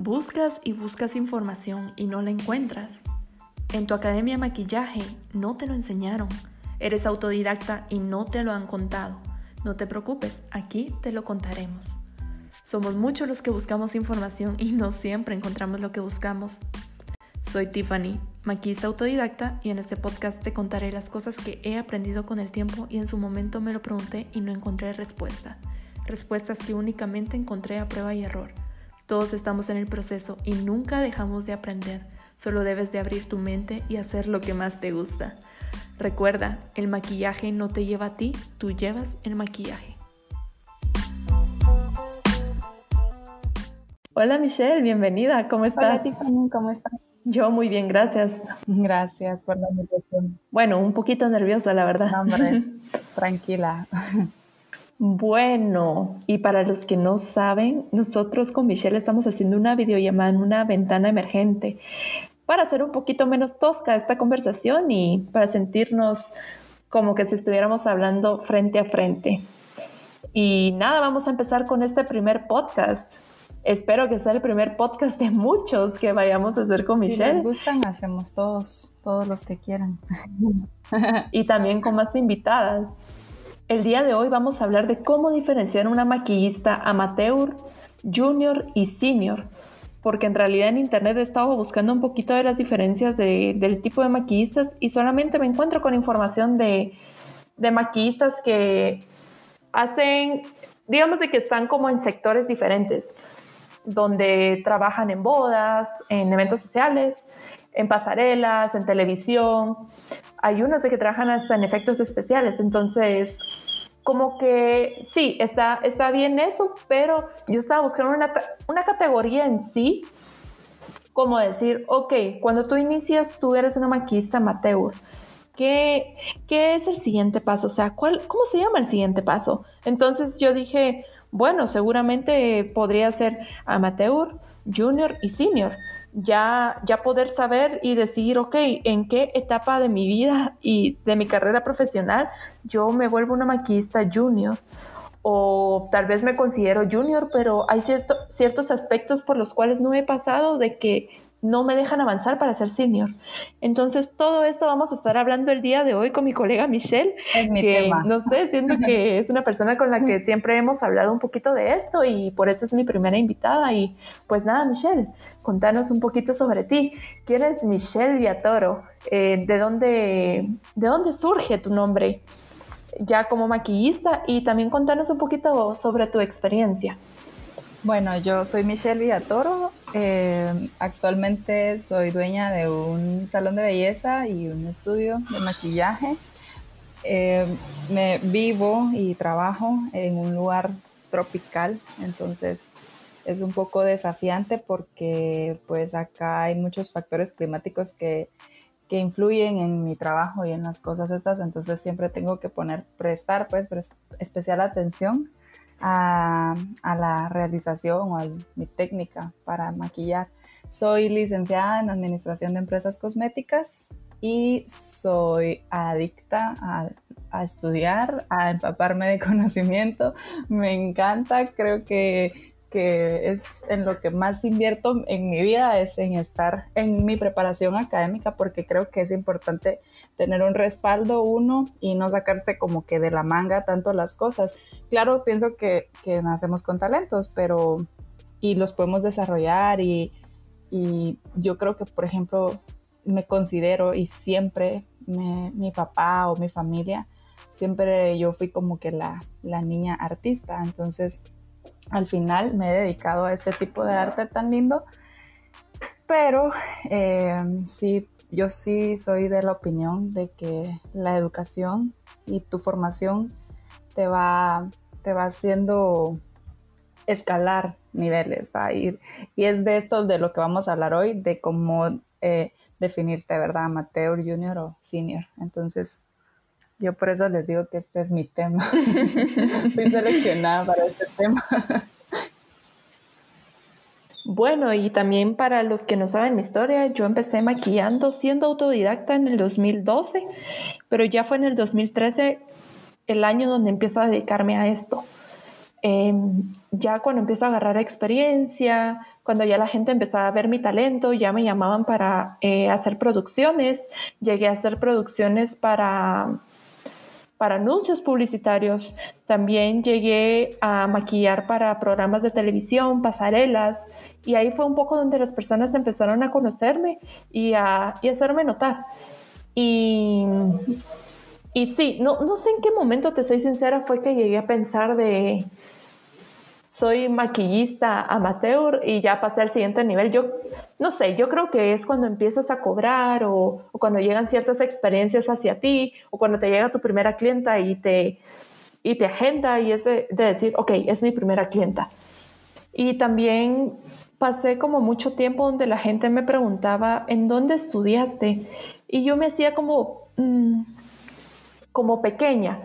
Buscas y buscas información y no la encuentras. En tu academia de maquillaje no te lo enseñaron. Eres autodidacta y no te lo han contado. No te preocupes, aquí te lo contaremos. Somos muchos los que buscamos información y no siempre encontramos lo que buscamos. Soy Tiffany, maquillista autodidacta, y en este podcast te contaré las cosas que he aprendido con el tiempo y en su momento me lo pregunté y no encontré respuesta. Respuestas que únicamente encontré a prueba y error. Todos estamos en el proceso y nunca dejamos de aprender. Solo debes de abrir tu mente y hacer lo que más te gusta. Recuerda, el maquillaje no te lleva a ti, tú llevas el maquillaje. Hola Michelle, bienvenida, ¿cómo estás? Hola Tiffany, ¿cómo estás? Yo muy bien, gracias. Gracias por la invitación. Bueno, un poquito nerviosa, la verdad. hombre, tranquila. Bueno, y para los que no saben, nosotros con Michelle estamos haciendo una videollamada en una ventana emergente para hacer un poquito menos tosca esta conversación y para sentirnos como que si estuviéramos hablando frente a frente. Y nada, vamos a empezar con este primer podcast. Espero que sea el primer podcast de muchos que vayamos a hacer con Michelle. Si les gustan, hacemos todos, todos los que quieran. y también con más invitadas. El día de hoy vamos a hablar de cómo diferenciar una maquillista amateur, junior y senior, porque en realidad en internet he estado buscando un poquito de las diferencias del tipo de maquillistas y solamente me encuentro con información de, de maquillistas que hacen, digamos de que están como en sectores diferentes, donde trabajan en bodas, en eventos sociales, en pasarelas, en televisión. Hay unos de que trabajan hasta en efectos especiales, entonces como que sí, está, está bien eso, pero yo estaba buscando una, una categoría en sí, como decir, ok, cuando tú inicias, tú eres una maquista amateur. ¿Qué, ¿Qué es el siguiente paso? O sea, ¿cuál, ¿cómo se llama el siguiente paso? Entonces yo dije, bueno, seguramente podría ser amateur, junior y senior ya, ya poder saber y decir, ok, en qué etapa de mi vida y de mi carrera profesional yo me vuelvo una maquillista junior. O tal vez me considero junior, pero hay cierto, ciertos aspectos por los cuales no he pasado de que no me dejan avanzar para ser senior. Entonces, todo esto vamos a estar hablando el día de hoy con mi colega Michelle, es mi que tema. no sé, siento que es una persona con la que siempre hemos hablado un poquito de esto y por eso es mi primera invitada. Y pues nada, Michelle, contanos un poquito sobre ti. ¿Quién es Michelle Villatoro? Eh, ¿de, dónde, ¿De dónde surge tu nombre? Ya como maquillista y también contanos un poquito sobre tu experiencia. Bueno, yo soy Michelle Villatoro. Eh, actualmente soy dueña de un salón de belleza y un estudio de maquillaje. Eh, me vivo y trabajo en un lugar tropical, entonces es un poco desafiante porque pues acá hay muchos factores climáticos que, que influyen en mi trabajo y en las cosas estas, entonces siempre tengo que poner, prestar pues especial atención a, realización o mi técnica para maquillar. Soy licenciada en Administración de Empresas Cosméticas y soy adicta a, estudiar, a empaparme de conocimiento. Me encanta, creo que, que es en lo que más invierto en mi vida, es en estar en mi preparación académica, porque creo que es importante tener un respaldo uno y no sacarse como que de la manga tanto las cosas. Claro, pienso que, que nacemos con talentos, pero y los podemos desarrollar y, y yo creo que, por ejemplo, me considero y siempre me, mi papá o mi familia, siempre yo fui como que la, la niña artista, entonces al final me he dedicado a este tipo de arte tan lindo, pero eh, sí yo sí soy de la opinión de que la educación y tu formación te va, te va haciendo escalar niveles, va a ir. Y es de esto de lo que vamos a hablar hoy, de cómo eh, definirte, ¿verdad? Amateur, junior o senior. Entonces, yo por eso les digo que este es mi tema. Fui seleccionada para este tema. Bueno, y también para los que no saben mi historia, yo empecé maquillando siendo autodidacta en el 2012, pero ya fue en el 2013 el año donde empiezo a dedicarme a esto. em, ya cuando empiezo a agarrar experiencia, cuando ya la gente empezaba a ver mi talento, ya me llamaban para eh, hacer producciones. Llegué a hacer producciones para, para anuncios publicitarios. También llegué a maquillar para programas de televisión, pasarelas. Y ahí fue un poco donde las personas empezaron a conocerme y a, hacerme notar. Y, y sí, no, no sé en qué momento, te soy sincera, fue que llegué a pensar de soy maquillista amateur y ya pasé al siguiente nivel. Yo no sé, yo creo que es cuando empiezas a cobrar o, cuando llegan ciertas experiencias hacia ti o cuando te llega tu primera clienta y te, y te agenda y es de, decir, ok, es mi primera clienta. Y también pasé como mucho tiempo donde la gente me preguntaba, ¿en dónde estudiaste? Y yo me hacía como... Mm, como pequeña,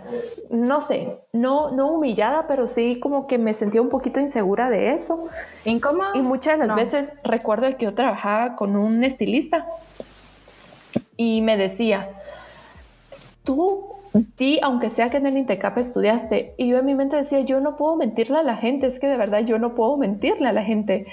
no sé, no, no humillada, pero sí como que me sentía un poquito insegura de eso. ¿Incómoda? Y muchas de las veces recuerdo que yo trabajaba con un estilista y me decía, tú di, aunque sea que en el Intecap estudiaste, y yo en mi mente decía, yo no puedo mentirle a la gente, es que de verdad yo no puedo mentirle a la gente.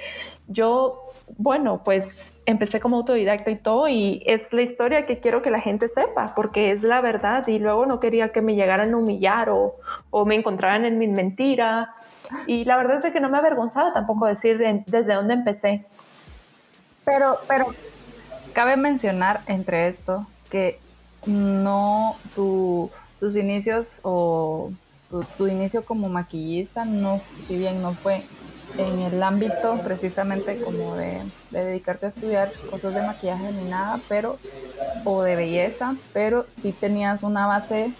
Yo, bueno, pues empecé como autodidacta y todo, y es la historia que quiero que la gente sepa, porque es la verdad, y luego no quería que me llegaran a humillar o, o me encontraran en mi mentira. Y la verdad es que no me avergonzaba tampoco decir desde dónde empecé. Pero, pero cabe mencionar entre esto que no tu, tus inicios o tu, tu, inicio como maquillista, no, si bien no fue en el ámbito precisamente como de, dedicarte a estudiar cosas de maquillaje ni nada, pero, o de belleza, pero sí tenías una base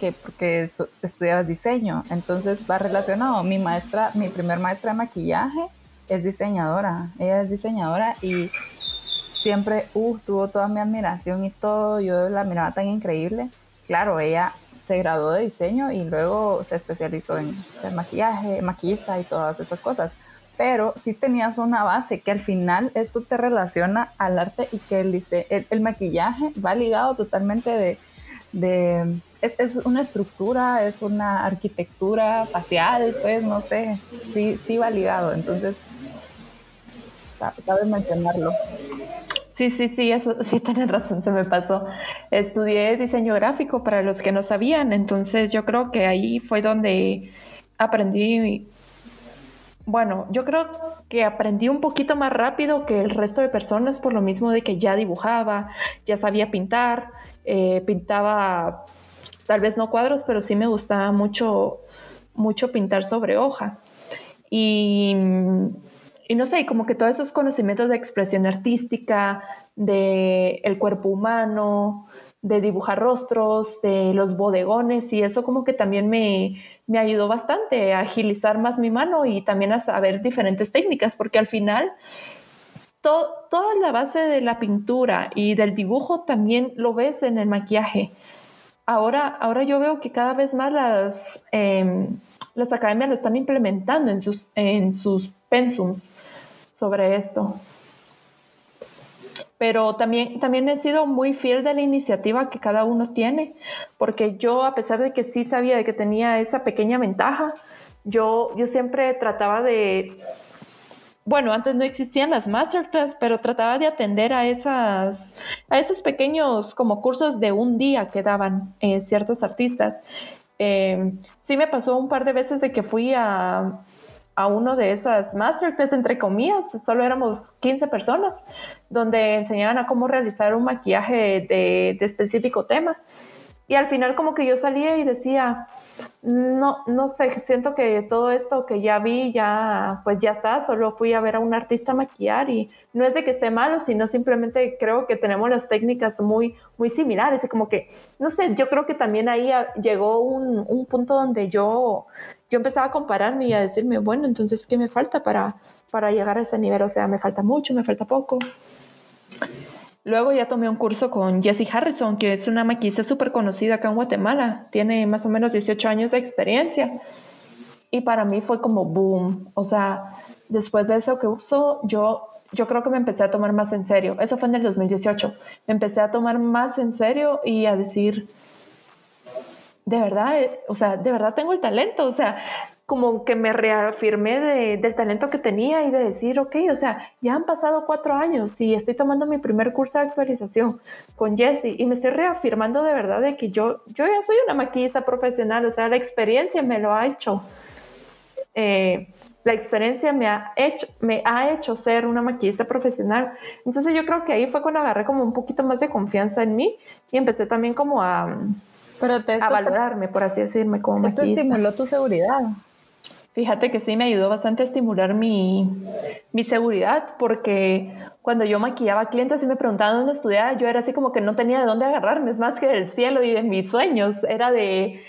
que porque estudiabas diseño, entonces va relacionado. Mi maestra, mi primer maestra de maquillaje es diseñadora, ella es diseñadora y siempre uh, tuvo toda mi admiración y todo, yo la miraba tan increíble. Claro, ella se graduó de diseño y luego se especializó en ser maquillaje, maquillista y todas estas cosas. Pero sí tenías una base que al final esto te relaciona al arte y que el, el, maquillaje va ligado totalmente de... de es, es, una estructura, es una arquitectura facial, pues no sé, sí, sí va ligado. Entonces, cabe mencionarlo. Sí, sí, sí, eso sí tienes razón, se me pasó. Estudié diseño gráfico para los que no sabían, entonces yo creo que ahí fue donde aprendí, bueno, yo creo que aprendí un poquito más rápido que el resto de personas por lo mismo de que ya dibujaba, ya sabía pintar, eh, pintaba tal vez no cuadros, pero sí me gustaba mucho, mucho pintar sobre hoja. Y y no sé, como que todos esos conocimientos de expresión artística, de el cuerpo humano, de dibujar rostros, de los bodegones y eso como que también me, me ayudó bastante a agilizar más mi mano y también a saber diferentes técnicas, porque al final toda la base de la pintura y del dibujo también lo ves en el maquillaje. Ahora, ahora yo veo que cada vez más las, em, las academias lo están implementando en sus, en sus pensums sobre esto. Pero también, también he sido muy fiel de la iniciativa que cada uno tiene, porque yo, a pesar de que sí sabía de que tenía esa pequeña ventaja, yo, yo siempre trataba de, bueno, antes no existían las masterclass, pero trataba de atender a esas, a esos pequeños como cursos de un día que daban eh, ciertos artistas. Eh, sí me pasó un par de veces de que fui a, a uno de esas masterclass, entre comillas, solo éramos 15 personas, donde enseñaban a cómo realizar un maquillaje de, de, específico tema. Y al final como que yo salía y decía, no, no sé, siento que todo esto que ya vi ya, pues ya está, solo fui a ver a un artista maquillar y no es de que esté malo, sino simplemente creo que tenemos las técnicas muy, muy similares y como que, no sé, yo creo que también ahí llegó un, un punto donde yo, yo empezaba a compararme y a decirme, bueno, entonces, ¿qué me falta para, para llegar a ese nivel? O sea, me falta mucho, me falta poco. Luego ya tomé un curso con Jessie Harrison, que es una maquillista súper conocida acá en Guatemala. Tiene más o menos 18 años de experiencia. Y para mí fue como boom. O sea, después de eso que usó, yo, yo creo que me empecé a tomar más en serio. Eso fue en el 2018. Me empecé a tomar más en serio y a decir, de verdad, eh, o sea, de verdad tengo el talento. O sea, como que me reafirmé del talento que tenía y de decir, ok, o sea, ya han pasado cuatro años y estoy tomando mi primer curso de actualización con Jessie y me estoy reafirmando de verdad de que yo, yo ya soy una maquillista profesional, o sea, la experiencia me lo ha hecho. Eh, la experiencia me ha, hecho, me ha hecho ser una maquillista profesional. Entonces yo creo que ahí fue cuando agarré como un poquito más de confianza en mí y empecé también como a, Pero a valorarme, por así decirme, como maquillista. Esto estimuló tu seguridad. Fíjate que sí me ayudó bastante a estimular mi, mi, seguridad porque cuando yo maquillaba clientes y me preguntaban dónde estudiaba, yo era así como que no tenía de dónde agarrarme, es más que del cielo y de mis sueños. Era de,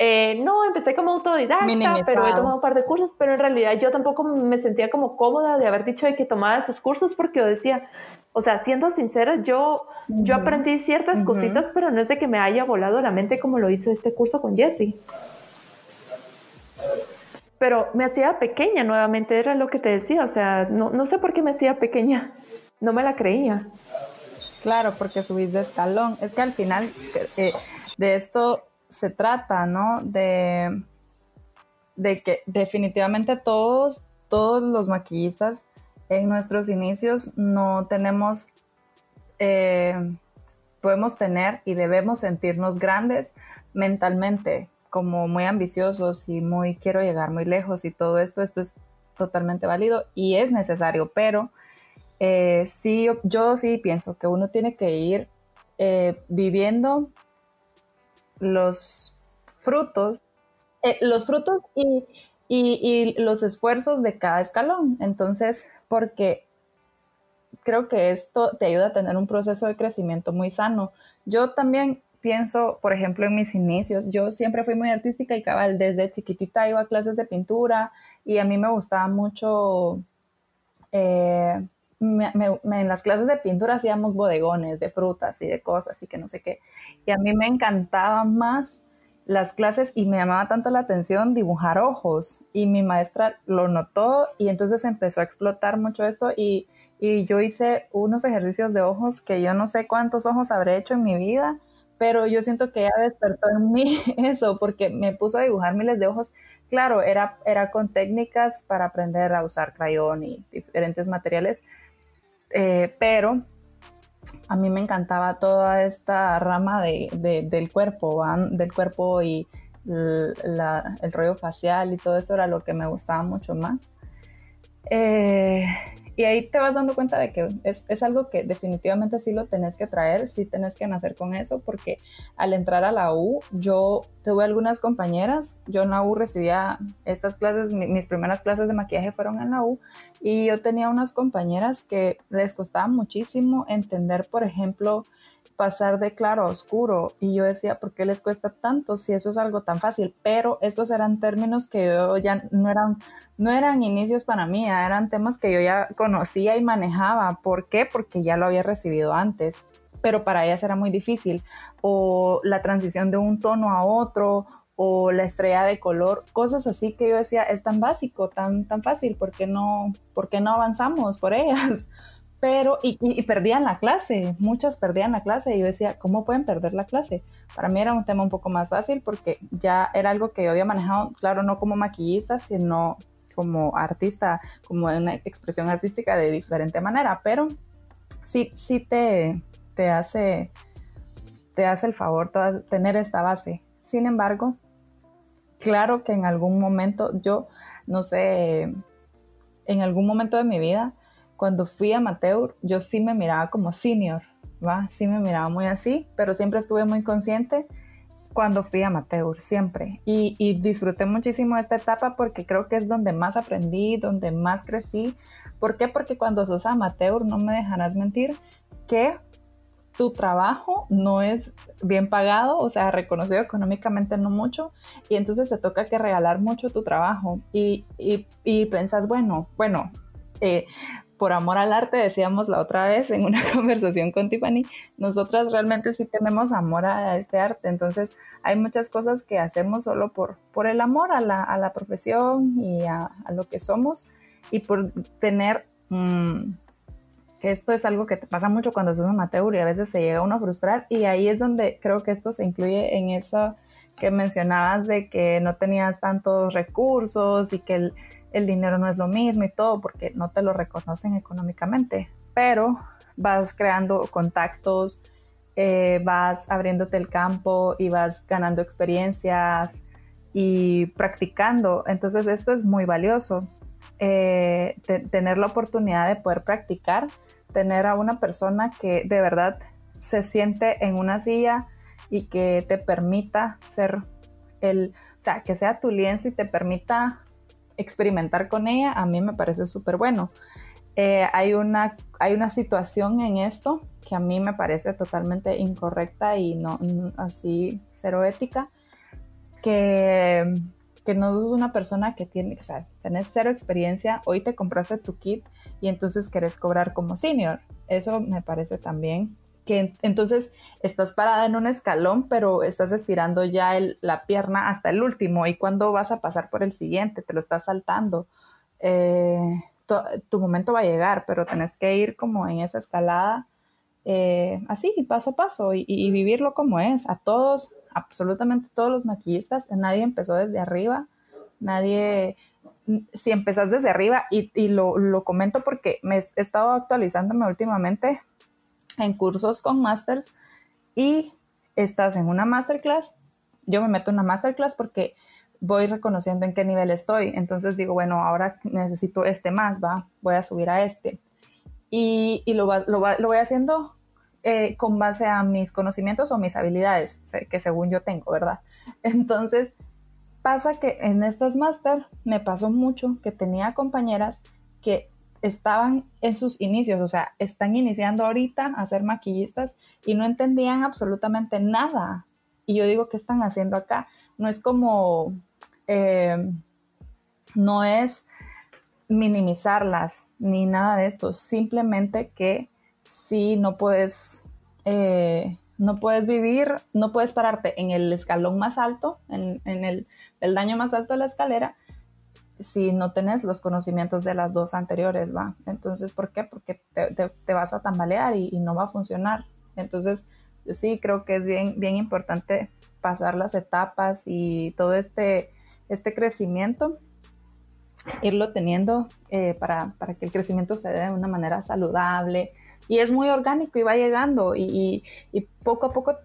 eh, no, empecé como autodidacta, pero he tomado un par de cursos, pero en realidad yo tampoco me sentía como cómoda de haber dicho de que tomaba esos cursos porque yo decía, o sea, siendo sincera, yo, yo aprendí ciertas cositas, pero no es de que me haya volado la mente como lo hizo este curso con Jessie pero me hacía pequeña nuevamente, era lo que te decía, o sea, no, no sé por qué me hacía pequeña, no me la creía. Claro, porque subís de escalón. Es que al final eh, de esto se trata, ¿no? De, de que definitivamente todos, todos los maquillistas en nuestros inicios no tenemos, eh, podemos tener y debemos sentirnos grandes mentalmente, como muy ambiciosos y muy quiero llegar muy lejos y todo esto, esto es totalmente válido y es necesario, pero eh, sí, yo sí pienso que uno tiene que ir eh, viviendo los frutos, los frutos y, y, los esfuerzos de cada escalón. Entonces, porque creo que esto te ayuda a tener un proceso de crecimiento muy sano. Yo también pienso, por ejemplo, en mis inicios, yo siempre fui muy artística y cabal, desde chiquitita iba a clases de pintura y a mí me gustaba mucho, eh, en las clases de pintura hacíamos bodegones de frutas y de cosas y que no sé qué. Y a mí me encantaban más las clases y me llamaba tanto la atención dibujar ojos y mi maestra lo notó y entonces empezó a explotar mucho esto y, y yo hice unos ejercicios de ojos que yo no sé cuántos ojos habré hecho en mi vida pero yo siento que ella despertó en mí eso, porque me puso a dibujar miles de ojos. Claro, era, era con técnicas para aprender a usar crayón y diferentes materiales, eh, pero a mí me encantaba toda esta rama de, del cuerpo, del cuerpo y el rollo facial y todo eso era lo que me gustaba mucho más. Eh, y ahí te vas dando cuenta de que es, es, algo que definitivamente sí lo tenés que traer, sí tenés que nacer con eso, porque al entrar a la U, yo tuve algunas compañeras, yo en la U recibía estas clases, mis primeras clases de maquillaje fueron en la U, y yo tenía unas compañeras que les costaba muchísimo entender, por ejemplo, pasar de claro a oscuro. Y yo decía, ¿por qué les cuesta tanto si eso es algo tan fácil? Pero estos eran términos que yo ya no eran no eran inicios para mí, eran temas que yo ya conocía y manejaba. ¿Por qué? Porque ya lo había recibido antes, pero para ellas era muy difícil. O la transición de un tono a otro, o la estrella de color, cosas así que yo decía, es tan básico, tan, tan fácil, ¿por qué no, por qué no avanzamos por ellas? Pero, y, perdían la clase, muchas perdían la clase y yo decía, ¿cómo pueden perder la clase? Para mí era un tema un poco más fácil porque ya era algo que yo había manejado, claro, no como maquillista, sino como artista, como una expresión artística de diferente manera, pero sí, sí te, te hace te hace el favor tener esta base. Sin embargo, claro que en algún momento, yo no sé, en algún momento de mi vida, cuando fui amateur, yo sí me miraba como senior, ¿va? Sí me miraba muy así, pero siempre estuve muy consciente cuando fui amateur, siempre. Y, disfruté muchísimo esta etapa porque creo que es donde más aprendí, donde más crecí. ¿Por qué? Porque cuando sos amateur, no me dejarás mentir, que tu trabajo no es bien pagado, o sea, reconocido económicamente no mucho, y entonces te toca que regalar mucho tu trabajo. Y, y, y pensás, bueno, bueno, eh, por amor al arte, decíamos la otra vez en una conversación con Tiffany, nosotras realmente sí tenemos amor a este arte, entonces hay muchas cosas que hacemos solo por, por el amor a la, a la profesión y a, a, lo que somos y por tener, mmm, que esto es algo que te pasa mucho cuando sos amateur y a veces se llega uno a frustrar y ahí es donde creo que esto se incluye en esa que mencionabas de que no tenías tantos recursos y que el, el dinero no es lo mismo y todo porque no te lo reconocen económicamente, pero vas creando contactos, eh, vas abriéndote el campo y vas ganando experiencias y practicando. Entonces esto es muy valioso, eh, tener la oportunidad de poder practicar, tener a una persona que de verdad se siente en una silla y que te permita ser el, o sea, que sea tu lienzo y te permita experimentar con ella, a mí me parece súper bueno. Eh, hay, una, hay una situación en esto que a mí me parece totalmente incorrecta y no, así cero ética, que, que no es una persona que tiene, o sea, tenés cero experiencia, hoy te compraste tu kit y entonces querés cobrar como senior. Eso me parece también que entonces estás parada en un escalón, pero estás estirando ya la pierna hasta el último y cuando vas a pasar por el siguiente, te lo estás saltando. Eh, tu momento va a llegar, pero tenés que ir como en esa escalada eh, así, paso a paso y, vivirlo como es. A todos, absolutamente todos los maquillistas, nadie empezó desde arriba, nadie, si empezás desde arriba, y, lo, lo, comento porque me he estado actualizándome últimamente en cursos con masters y estás en una masterclass, yo me meto en una masterclass porque voy reconociendo en qué nivel estoy. Entonces digo, bueno, ahora necesito este más, va, voy a subir a este. Y, y lo, lo, lo, voy haciendo eh, con base a mis conocimientos o mis habilidades, que según yo tengo, ¿verdad? Entonces, pasa que en estas máster me pasó mucho que tenía compañeras que estaban en sus inicios, o sea, están iniciando ahorita a ser maquillistas y no entendían absolutamente nada. Y yo digo, ¿qué están haciendo acá? No es como, eh, no es minimizarlas ni nada de esto, simplemente que si no puedes, eh, no puedes vivir, no puedes pararte en el escalón más alto, en, el, el daño más alto de la escalera, si no tenés los conocimientos de las dos anteriores, ¿va? Entonces, ¿por qué? Porque te, vas a tambalear y, no va a funcionar. Entonces, yo sí creo que es bien, bien importante pasar las etapas y todo este, este crecimiento, irlo teniendo eh, para, que el crecimiento se dé de una manera saludable y es muy orgánico y va llegando y, poco a poco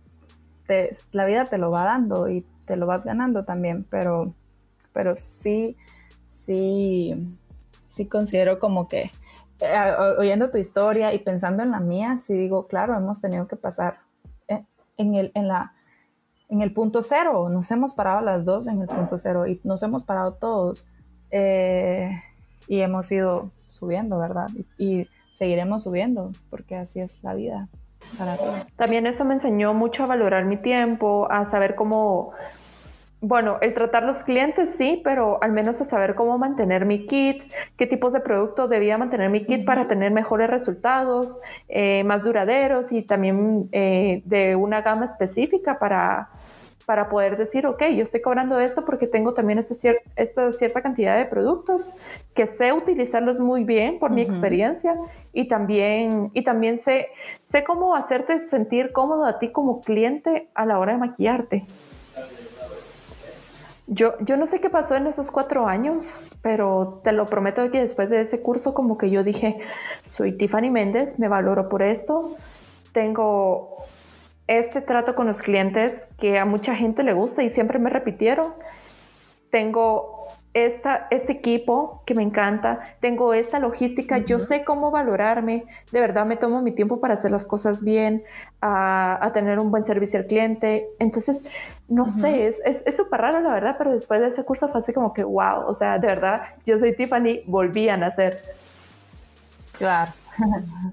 la vida te lo va dando y te lo vas ganando también, pero, pero sí sí, sí considero como que, eh, oyendo tu historia y pensando en la mía, sí digo, claro, hemos tenido que pasar eh, en el, en la, en el punto cero, nos hemos parado las dos en el punto cero y nos hemos parado todos eh, y hemos ido subiendo, ¿verdad? Y, seguiremos subiendo porque así es la vida. Para También eso me enseñó mucho a valorar mi tiempo, a saber cómo bueno, el tratar los clientes sí, pero al menos a saber cómo mantener mi kit, qué tipos de productos debía mantener mi kit para tener mejores resultados, eh, más duraderos y también eh, de una gama específica para, para poder decir, ok, yo estoy cobrando esto porque tengo también este esta cierta cantidad de productos que sé utilizarlos muy bien por mi experiencia y también, y también sé, sé cómo hacerte sentir cómodo a ti como cliente a la hora de maquillarte. Yo, yo no sé qué pasó en esos cuatro años, pero te lo prometo que después de ese curso como que yo dije, soy Tiffany Méndez, me valoro por esto, tengo este trato con los clientes que a mucha gente le gusta y siempre me repitieron, tengo este equipo que me encanta, tengo esta logística, yo sé cómo valorarme, de verdad me tomo mi tiempo para hacer las cosas bien, a, tener un buen servicio al cliente. Entonces, no sé, es súper raro la verdad, pero después de ese curso fue así como que, wow, o sea, de verdad, yo soy Tiffany, volví a nacer. Claro.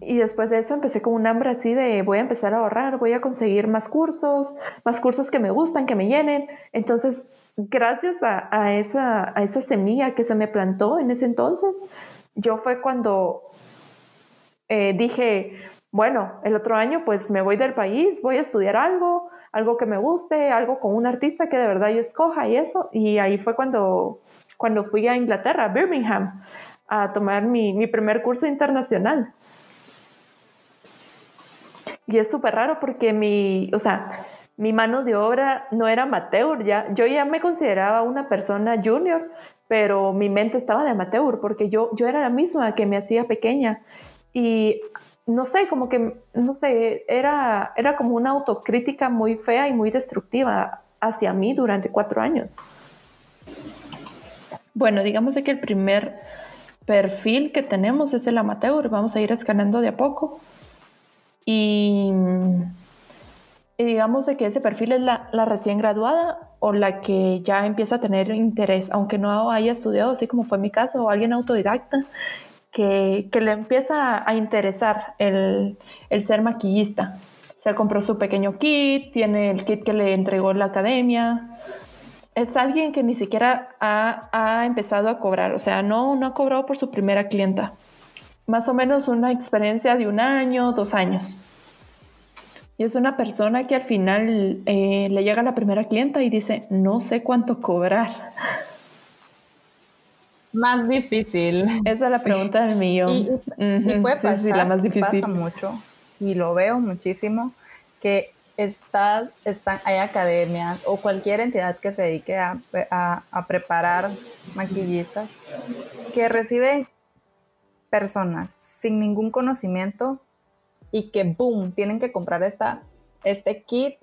y después de eso empecé con un hambre así de voy a empezar a ahorrar, voy a conseguir más cursos, más cursos que me gustan, que me llenen. Entonces, gracias a, esa, a esa semilla que se me plantó en ese entonces, yo fue cuando eh, dije, bueno, el otro año pues me voy del país, voy a estudiar algo, algo que me guste, algo con un artista que de verdad yo escoja y eso. Y ahí fue cuando, cuando fui a Inglaterra, a Birmingham, a tomar mi, mi primer curso internacional. Y es súper raro porque mi, o sea, mi mano de obra no era amateur, ya, yo ya me consideraba una persona junior, pero mi mente estaba de amateur porque yo, yo era la misma que me hacía pequeña. Y no sé, como que, no sé, era, era como una autocrítica muy fea y muy destructiva hacia mí durante cuatro años. Bueno, digamos que el primer perfil que tenemos es el amateur, vamos a ir escaneando de a poco. Y y digamos de que ese perfil es la, recién graduada o la que ya empieza a tener interés, aunque no haya estudiado, así como fue mi caso, o alguien autodidacta que, le empieza a interesar el, ser maquillista. Se compró su pequeño kit, tiene el kit que le entregó la academia. Es alguien que ni siquiera ha, ha empezado a cobrar, o sea, no, no ha cobrado por su primera clienta. Más o menos una experiencia de un año, dos años. Y es una persona que al final eh, le llega la primera clienta y dice, no sé cuánto cobrar. Más difícil. Esa es la pregunta del millón. Y, puede pasar, la más difícil. pasa mucho, y lo veo muchísimo, que estás, están, hay academias o cualquier entidad que se dedique a, a preparar maquillistas que reciben personas sin ningún conocimiento y que, boom, tienen que comprar esta, este kit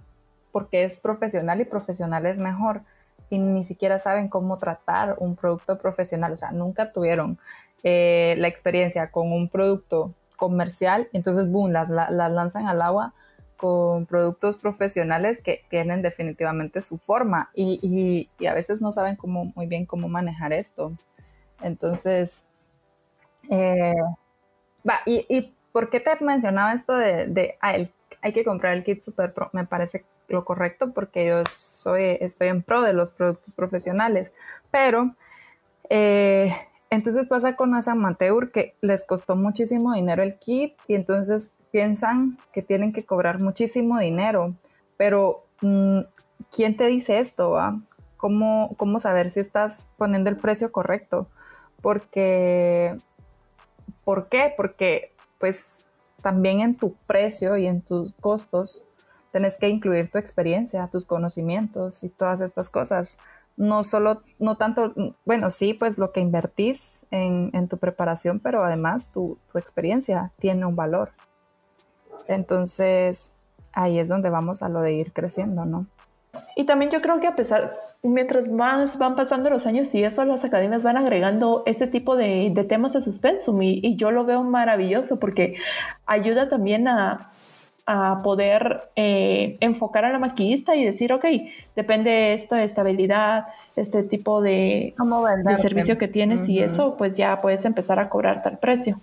porque es profesional y profesional es mejor y ni siquiera saben cómo tratar un producto profesional, o sea, nunca tuvieron eh, la experiencia con un producto comercial, entonces, boom, las, las lanzan al agua con productos profesionales que tienen definitivamente su forma y, y, a veces no saben cómo, muy bien cómo manejar esto. Entonces, eh, va, y, y ¿Por qué te mencionaba esto de, ah, hay que comprar el kit Super Pro? Me parece lo correcto porque yo soy, estoy en pro de los productos profesionales, pero eh, entonces pasa con las amateur que les costó muchísimo dinero el kit y entonces piensan que tienen que cobrar muchísimo dinero, pero mm, ¿quién te dice esto? ¿Cómo, ¿Cómo saber si estás poniendo el precio correcto? Porque, ¿por qué? Porque pues también en tu precio y en tus costos tenés que incluir tu experiencia, tus conocimientos y todas estas cosas. No solo, no tanto, bueno, sí, pues lo que invertís en, tu preparación, pero además tu, tu experiencia tiene un valor. Entonces, ahí es donde vamos a lo de ir creciendo, ¿no? Y también yo creo que a pesar, mientras más van pasando los años y eso, las academias van agregando este tipo de, temas a sus pensum y, yo lo veo maravilloso porque ayuda también a, poder eh, enfocar a la maquillista y decir, ok, depende esto de estabilidad, este tipo de, de servicio que tienes y eso, pues ya puedes empezar a cobrar tal precio.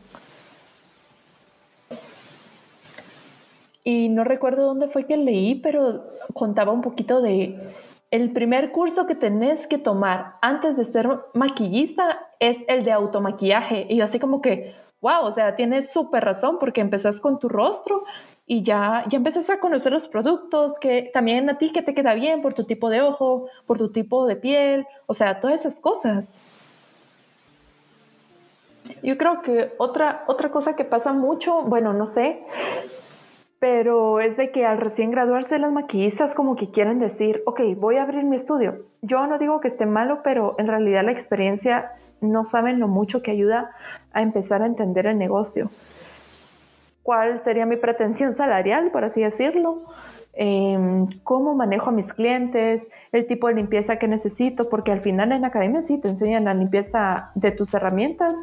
Y no recuerdo dónde fue que leí, pero contaba un poquito de el primer curso que tenés que tomar antes de ser maquillista es el de automaquillaje. Y yo así como que, wow, o sea, tienes súper razón porque empezás con tu rostro y ya, ya empezás a conocer los productos, que también a ti que te queda bien por tu tipo de ojo, por tu tipo de piel, o sea, todas esas cosas. Yo creo que otra, otra cosa que pasa mucho, bueno, no sé, pero es de que al recién graduarse las maquillistas como que quieren decir, ok, voy a abrir mi estudio. Yo no digo que esté malo, pero en realidad la experiencia no saben lo mucho que ayuda a empezar a entender el negocio. ¿Cuál sería mi pretensión salarial, por así decirlo? Em, cómo manejo a mis clientes, el tipo de limpieza que necesito, porque al final en academia sí te enseñan la limpieza de tus herramientas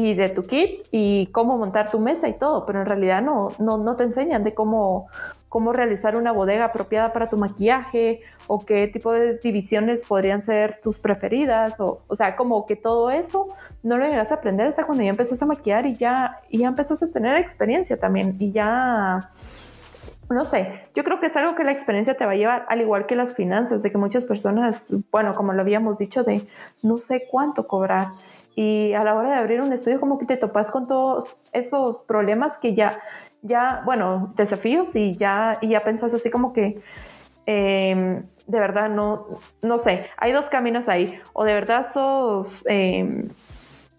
y de tu kit y cómo montar tu mesa y todo, pero en realidad no, no, te enseñan de cómo, cómo realizar una bodega apropiada para tu maquillaje o qué tipo de divisiones podrían ser tus preferidas o, o sea, como que todo eso no lo llegas a aprender hasta cuando ya empezaste a maquillar y ya, y ya empezaste a tener experiencia también y ya no sé, yo creo que es algo que la experiencia te va a llevar, al igual que las finanzas, de que muchas personas, bueno, como lo habíamos dicho, de no sé cuánto cobrar. Y a la hora de abrir un estudio, como que te topas con todos esos problemas que ya, ya bueno, desafíos y ya, y ya pensás así como que, em, de verdad, no, no sé, hay dos caminos ahí. O de verdad sos, em,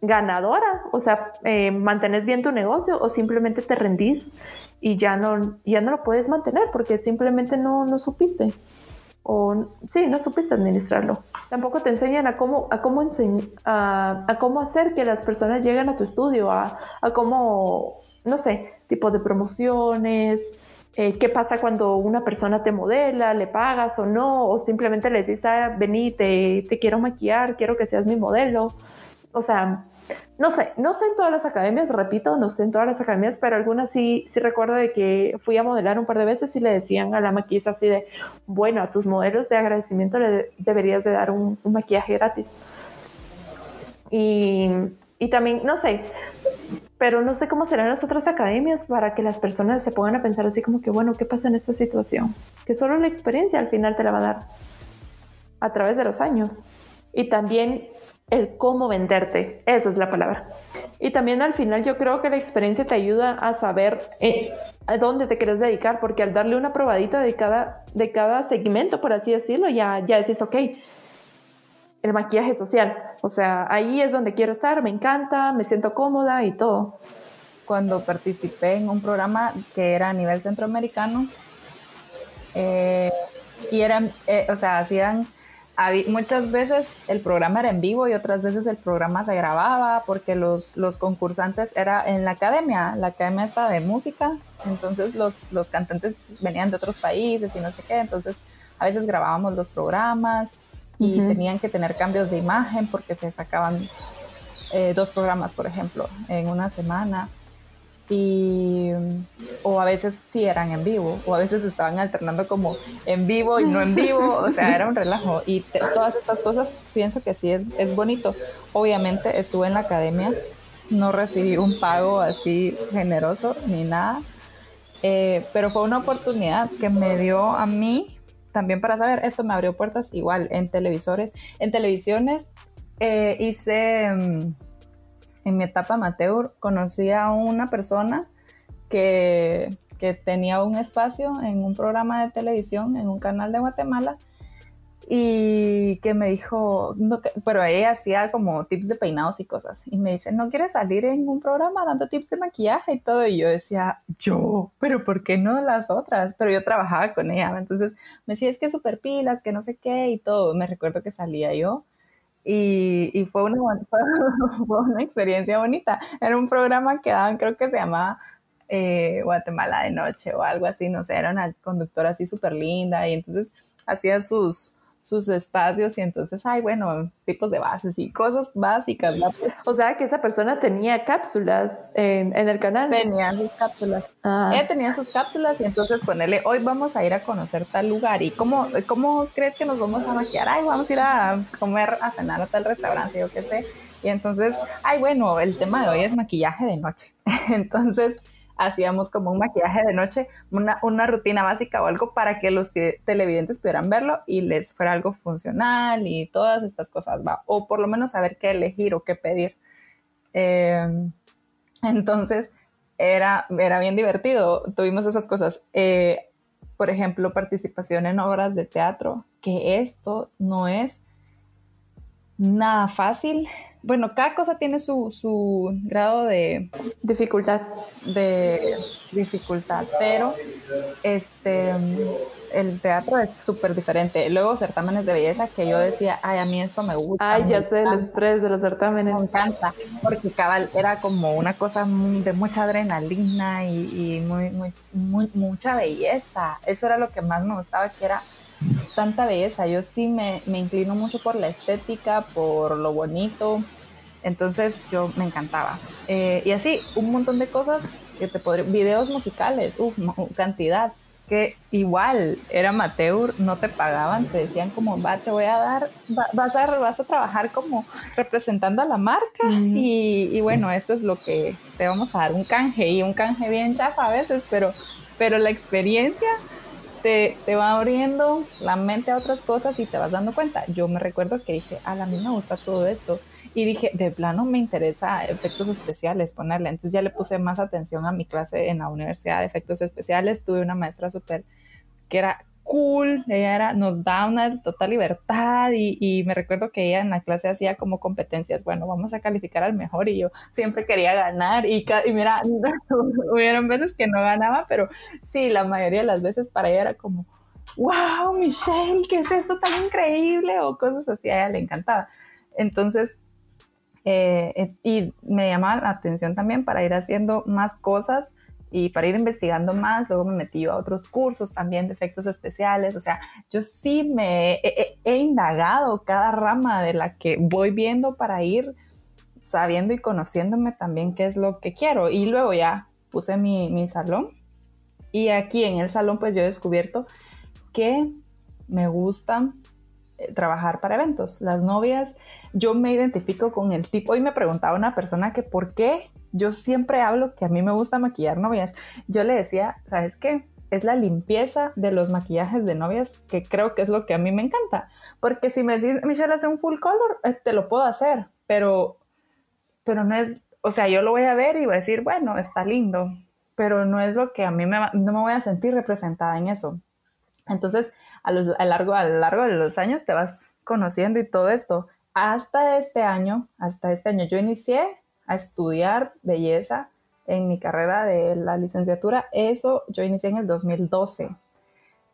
ganadora, o sea, eh, mantenés bien tu negocio o simplemente te rendís y ya no, ya no lo puedes mantener porque simplemente no, no supiste o sí, no supiste administrarlo. Tampoco te enseñan a cómo, a cómo, a, a, cómo hacer que las personas lleguen a tu estudio, a, cómo, no sé, tipo de promociones, eh, qué pasa cuando una persona te modela, le pagas o no, o simplemente le dices, ah, vení, te, te quiero maquillar, quiero que seas mi modelo. O sea, no sé, no sé en todas las academias, repito, no sé en todas las academias, pero algunas sí, sí recuerdo de que fui a modelar un par de veces y le decían a la maquillista así de, bueno, a tus modelos de agradecimiento le deberías de dar un, maquillaje gratis. Y, y, también, no sé, pero no sé cómo serán las otras academias para que las personas se pongan a pensar así como que, bueno, ¿qué pasa en esta situación? Que solo la experiencia al final te la va a dar a través de los años. Y también el cómo venderte, esa es la palabra. Y también al final yo creo que la experiencia te ayuda a saber eh, a dónde te quieres dedicar, porque al darle una probadita de cada, de cada segmento, por así decirlo, ya, ya decís, ok, el maquillaje social, o sea, ahí es donde quiero estar, me encanta, me siento cómoda y todo. Cuando participé en un programa que era a nivel centroamericano, eh, y eran, eh, o sea, hacían muchas veces el programa era en vivo y otras veces el programa se grababa porque los, los concursantes era en la academia, la academia está de música, entonces los, los cantantes venían de otros países y no sé qué, entonces a veces grabábamos los programas y tenían que tener cambios de imagen porque se sacaban eh, dos programas, por ejemplo, en una semana y o a veces sí eran en vivo o a veces estaban alternando como en vivo y no en vivo, o sea, era un relajo y todas estas cosas pienso que sí es, es bonito. Obviamente estuve en la academia, no recibí un pago así generoso ni nada, eh, pero fue una oportunidad que me dio a mí también para saber, esto me abrió puertas igual en televisores, en televisiones eh, hice... En mi etapa amateur conocí a una persona que, que, tenía un espacio en un programa de televisión, en un canal de Guatemala, y que me dijo, pero ella hacía como tips de peinados y cosas, y me dice, ¿no quieres salir en un programa dando tips de maquillaje y todo? Y yo decía, yo, pero ¿por qué no las otras? Pero yo trabajaba con ella, entonces me decía, es que super pilas, que no sé qué y todo. Me recuerdo que salía yo y, fue, una, fue una experiencia bonita. Era un programa que daban, creo que se llamaba eh, Guatemala de Noche o algo así, no sé, era una conductora así súper linda y entonces hacía sus, sus espacios y entonces, ay, bueno, tipos de bases y cosas básicas. O sea, que esa persona tenía cápsulas en, en el canal. Tenía sus cápsulas. Ah. Ella tenía sus cápsulas y entonces ponerle, hoy vamos a ir a conocer tal lugar y cómo, cómo crees que nos vamos a maquillar? Ay, vamos a ir a comer, a cenar a tal restaurante, yo qué sé. Y entonces, ay, bueno, el tema de hoy es maquillaje de noche. entonces, hacíamos como un maquillaje de noche, una, una rutina básica o algo para que los televidentes pudieran verlo y les fuera algo funcional y todas estas cosas, ¿va? O por lo menos saber qué elegir o qué pedir. Em, entonces, era, era bien divertido. Tuvimos esas cosas. Eh, por ejemplo, participación en obras de teatro, que esto no es nada fácil. Bueno, cada cosa tiene su, su grado de dificultad. De dificultad, pero este el teatro es súper diferente. Luego certámenes de belleza que yo decía, ay, a mí esto me gusta. Ay, ya sé, el estrés de los certámenes. Me encanta, porque cabal era como una cosa de mucha adrenalina y, y muy, muy, muy, mucha belleza. Eso era lo que más me gustaba, que era tanta belleza. Yo sí me, me inclino mucho por la estética, por lo bonito. Entonces yo me encantaba. Eh, y así, un montón de cosas que te podría... Videos musicales, uff, cantidad. Que igual era amateur, no te pagaban, te decían como, va, te voy a dar, vas, a, vas a trabajar como representando a la marca y, y, bueno, esto es lo que te vamos a dar, un canje y un canje bien chafa a veces, pero, pero la experiencia te, va abriendo la mente a otras cosas y te vas dando cuenta. Yo me recuerdo que dije, a la mí me gusta todo esto. Y dije, de plano me interesa efectos especiales ponerle. Entonces ya le puse más atención a mi clase en la universidad de efectos especiales. Tuve una maestra súper que era cool, ella era, nos da una total libertad y, me recuerdo que ella en la clase hacía como competencias, bueno, vamos a calificar al mejor y yo siempre quería ganar y, y mira, hubieron veces que no ganaba, pero sí, la mayoría de las veces para ella era como, wow, Michelle, ¿qué es esto tan increíble? O cosas así, a ella le encantaba. Entonces, eh, eh, y me llamaba la atención también para ir haciendo más cosas y para ir investigando más, luego me metí a otros cursos también de efectos especiales, o sea, yo sí me he, indagado cada rama de la que voy viendo para ir sabiendo y conociéndome también qué es lo que quiero. Y luego ya puse mi, mi salón y aquí en el salón pues yo he descubierto que me gusta eh, trabajar para eventos. Las novias, yo me identifico con el tipo, hoy me preguntaba una persona que por qué yo siempre hablo que a mí me gusta maquillar novias. Yo le decía, ¿sabes qué? Es la limpieza de los maquillajes de novias que creo que es lo que a mí me encanta. Porque si me dices, Michelle, hace un full color, eh, te lo puedo hacer, pero, pero no es, o sea, yo lo voy a ver y voy a decir, bueno, está lindo, pero no es lo que a mí me, no me voy a sentir representada en eso. Entonces, a lo, largo, a lo largo de los años te vas conociendo y todo esto. Hasta este año, hasta este año, yo inicié a estudiar belleza en mi carrera de la licenciatura. Eso yo inicié en el 2012.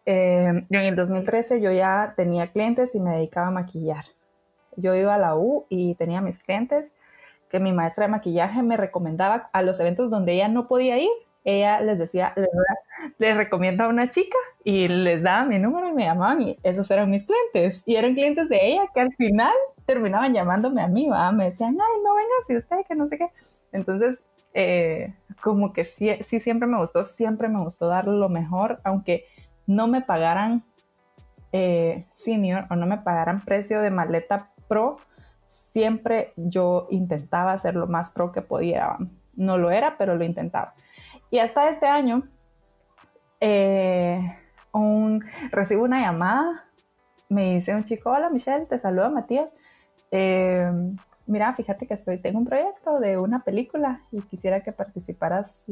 Eh, en el 2013 yo ya tenía clientes y me dedicaba a maquillar. Yo iba a la U y tenía mis clientes que mi maestra de maquillaje me recomendaba a los eventos donde ella no podía ir. Ella les decía, les, recomiendo a una chica y les daba mi número y me llamaban y esos eran mis clientes. Y eran clientes de ella que al final terminaban llamándome a mí, ¿va? me decían, ay, no venga, si usted, que no sé qué. Entonces, eh, como que sí, sí, siempre me gustó, siempre me gustó dar lo mejor, aunque no me pagaran eh, senior o no me pagaran precio de maleta pro, siempre yo intentaba hacer lo más pro que podía. No lo era, pero lo intentaba. Y hasta este año, eh, un, recibo una llamada, me dice un chico, hola Michelle, te saluda Matías. Eh, mira, fíjate que estoy, tengo un proyecto de una película y quisiera que participaras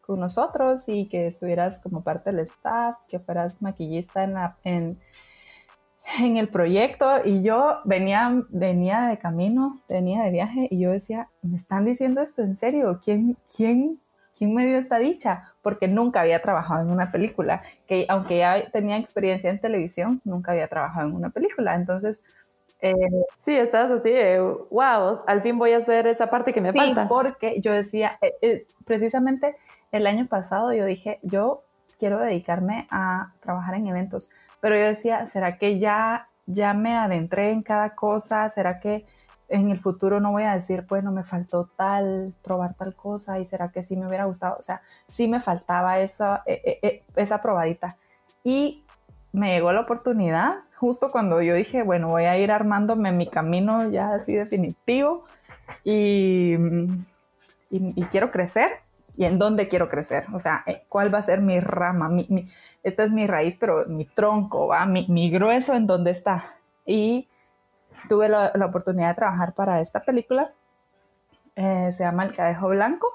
con nosotros y que estuvieras como parte del staff, que fueras maquillista en, la, en, en el proyecto y yo venía, venía de camino, venía de viaje y yo decía, ¿me están diciendo esto en serio? ¿Quién, quién, quién me dio esta dicha? Porque nunca había trabajado en una película, que aunque ya tenía experiencia en televisión, nunca había trabajado en una película. Entonces, eh, sí, estás así, wow, al fin voy a hacer esa parte que me sí, falta. Porque yo decía, eh, eh, precisamente el año pasado yo dije, yo quiero dedicarme a trabajar en eventos, pero yo decía, ¿será que ya, ya me adentré en cada cosa? ¿Será que en el futuro no voy a decir, bueno, me faltó tal, probar tal cosa y será que sí me hubiera gustado? O sea, sí me faltaba esa, esa probadita. Y me llegó la oportunidad justo cuando yo dije, bueno, voy a ir armándome mi camino ya así definitivo y, y, quiero crecer y en dónde quiero crecer, o sea, eh, cuál va a ser mi rama, mi, esta es mi raíz, pero mi tronco, ¿va? Mi, mi grueso en dónde está. Y tuve la, oportunidad de trabajar para esta película, eh, se llama El Cadejo Blanco,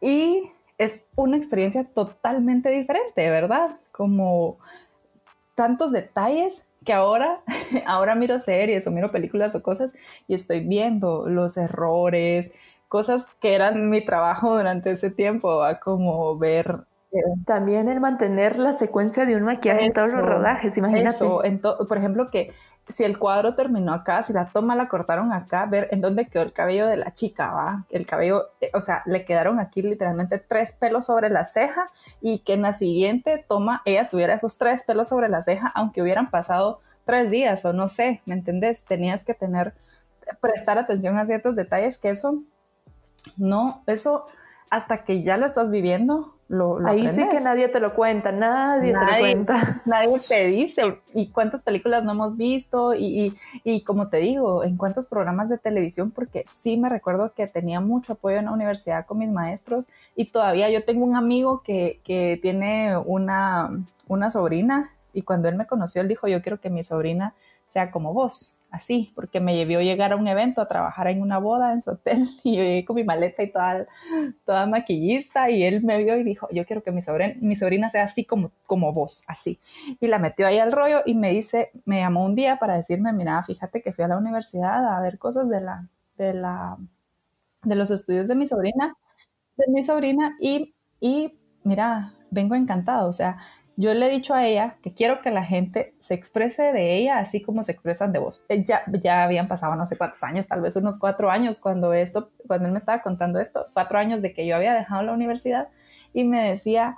y es una experiencia totalmente diferente, ¿verdad? Como tantos detalles que ahora, ahora miro series o miro películas o cosas y estoy viendo los errores, cosas que eran mi trabajo durante ese tiempo, a como ver eh, también el mantener la secuencia de un maquillaje en todos los rodajes, imagínate. Eso, por ejemplo, que si el cuadro terminó acá, si la toma la cortaron acá, ver en dónde quedó el cabello de la chica, ¿va? El cabello, eh, o sea, le quedaron aquí literalmente tres pelos sobre la ceja y que en la siguiente toma ella tuviera esos tres pelos sobre la ceja, aunque hubieran pasado tres días o no sé, ¿me entendés? Tenías que tener, prestar atención a ciertos detalles que eso, no, eso hasta que ya lo estás viviendo, lo, Ahí sí que nadie te lo cuenta, nadie, te lo cuenta. Nadie te dice. ¿Y cuántas películas no hemos visto? Y, y, como te digo, en cuántos programas de televisión, porque sí me recuerdo que tenía mucho apoyo en la universidad con mis maestros y todavía yo tengo un amigo que, que tiene una, una sobrina y cuando él me conoció, él dijo, yo quiero que mi sobrina sea como vos, así, porque me llevó a llegar a un evento, a trabajar en una boda en su hotel y yo llegué con mi maleta y toda, toda maquillista y él me vio y dijo, yo quiero que mi sobrina, mi sobrina sea así como, como vos, así. Y la metió ahí al rollo y me dice, me llamó un día para decirme, mira, fíjate que fui a la universidad a ver cosas de la, de la, de los estudios de mi sobrina, de mi sobrina y, y mira, vengo encantado, o sea, yo le he dicho a ella que quiero que la gente se exprese de ella así como se expresan de vos. Eh, ya, ya habían pasado no sé cuántos años, tal vez unos cuatro años cuando esto, cuando él me estaba contando esto, cuatro años de que yo había dejado la universidad y me decía,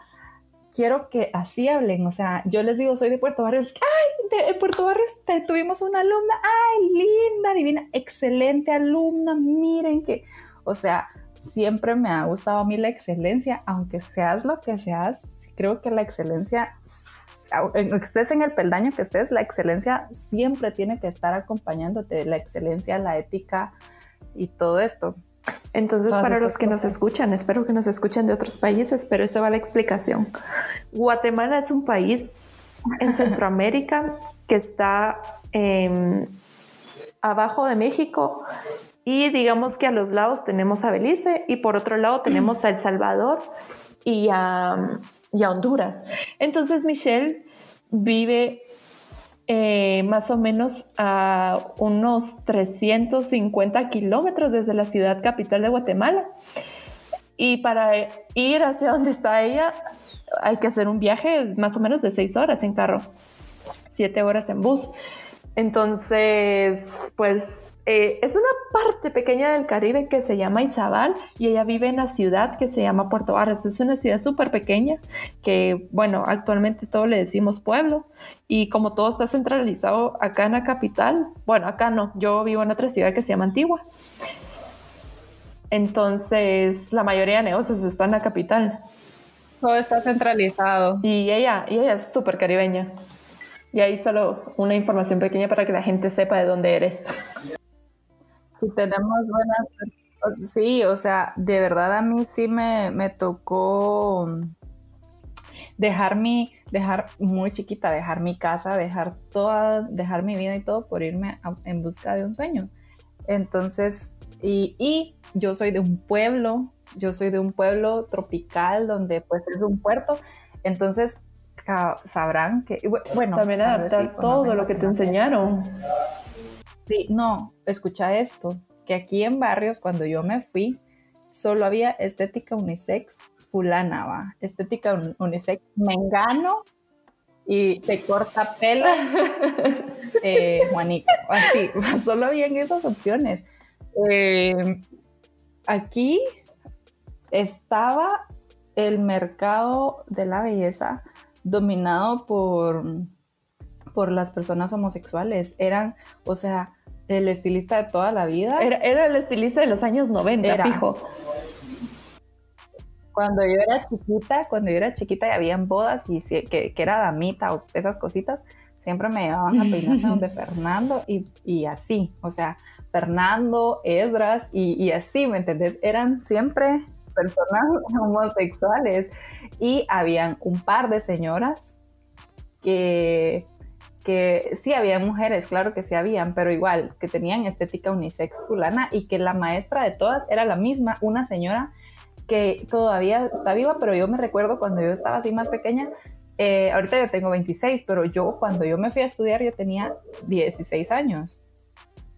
quiero que así hablen, o sea, yo les digo, soy de Puerto Barrios, ay, de Puerto Barrios tuvimos una alumna, ay, linda, divina, excelente alumna, miren que, o sea, siempre me ha gustado a mí la excelencia, aunque seas lo que seas, creo que la excelencia, estés en el peldaño que estés, la excelencia siempre tiene que estar acompañándote, la excelencia, la ética y todo esto. Entonces, para los que nos escuchan, espero que nos escuchen de otros países, pero esta va la explicación. Guatemala es un país en Centroamérica que está em, abajo de México y digamos que a los lados tenemos a Belice y por otro lado tenemos a El Salvador y a, y a Honduras. Entonces Michelle vive eh, más o menos a unos 350 kilómetros desde la ciudad capital de Guatemala. Y para ir hacia donde está ella hay que hacer un viaje más o menos de seis horas en carro, siete horas en bus. Entonces, pues eh, es una parte pequeña del Caribe que se llama Izabal y ella vive en la ciudad que se llama Puerto Barrios. Es una ciudad súper pequeña que, bueno, actualmente todos le decimos pueblo y como todo está centralizado acá en la capital, bueno, acá no, yo vivo en otra ciudad que se llama Antigua. Entonces, la mayoría de negocios están en la capital. Todo está centralizado. Y ella, y ella es súper caribeña. Y ahí solo una información pequeña para que la gente sepa de dónde eres. Si tenemos buenas... Sí, o sea, de verdad a mí sí me, me tocó dejar mi, dejar muy chiquita, dejar mi casa, dejar toda, dejar mi vida y todo por irme en busca de un sueño. Entonces, y, y, yo soy de un pueblo, yo soy de un pueblo tropical donde pues es un puerto, entonces sabrán que, bueno, también adaptar todo lo que te enseñaron. Sí, no, escucha esto, que aquí en barrios cuando yo me fui, solo había estética unisex fulana, va, estética unisex mengano y te corta pelo eh, Juanito, así, solo habían esas opciones. Eh, aquí estaba el mercado de la belleza dominado por, por las personas homosexuales. Eran, o sea, el estilista de toda la vida. Era, el estilista de los años 90, era. fijo. Cuando yo era chiquita, cuando yo era chiquita y habían bodas y que, era damita o esas cositas, siempre me llevaban a peinarme donde Fernando y, así, o sea, Fernando, Esdras y, y así, ¿me entendés? Eran siempre personas homosexuales y habían un par de señoras que que sí había mujeres, claro que sí habían, pero igual, que tenían estética unisex fulana y que la maestra de todas era la misma, una señora que todavía está viva, pero yo me recuerdo cuando yo estaba así más pequeña, eh, ahorita yo tengo 26, pero yo cuando yo me fui a estudiar yo tenía 16 años.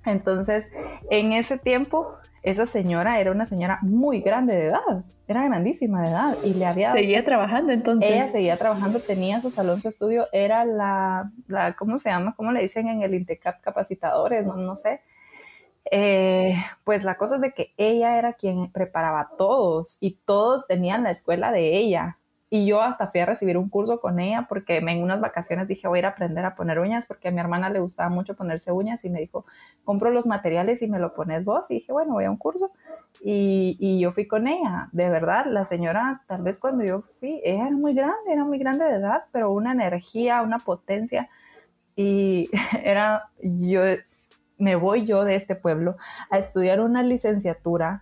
Entonces, en ese tiempo esa señora era una señora muy grande de edad, era grandísima de edad y le había... Seguía trabajando entonces. Ella seguía trabajando, tenía su salón, su estudio, era la, la ¿cómo se llama? ¿Cómo le dicen en el INTECAP? Capacitadores, no, no sé. Eh, pues la cosa es de que ella era quien preparaba a todos y todos tenían la escuela de ella. Y yo hasta fui a recibir un curso con ella porque en unas vacaciones dije voy a ir a aprender a poner uñas porque a mi hermana le gustaba mucho ponerse uñas y me dijo, compro los materiales y me lo pones vos. Y dije, bueno, voy a un curso. Y, y yo fui con ella. De verdad, la señora, tal vez cuando yo fui, era muy grande, era muy grande de edad, pero una energía, una potencia. Y era, yo me voy yo de este pueblo a estudiar una licenciatura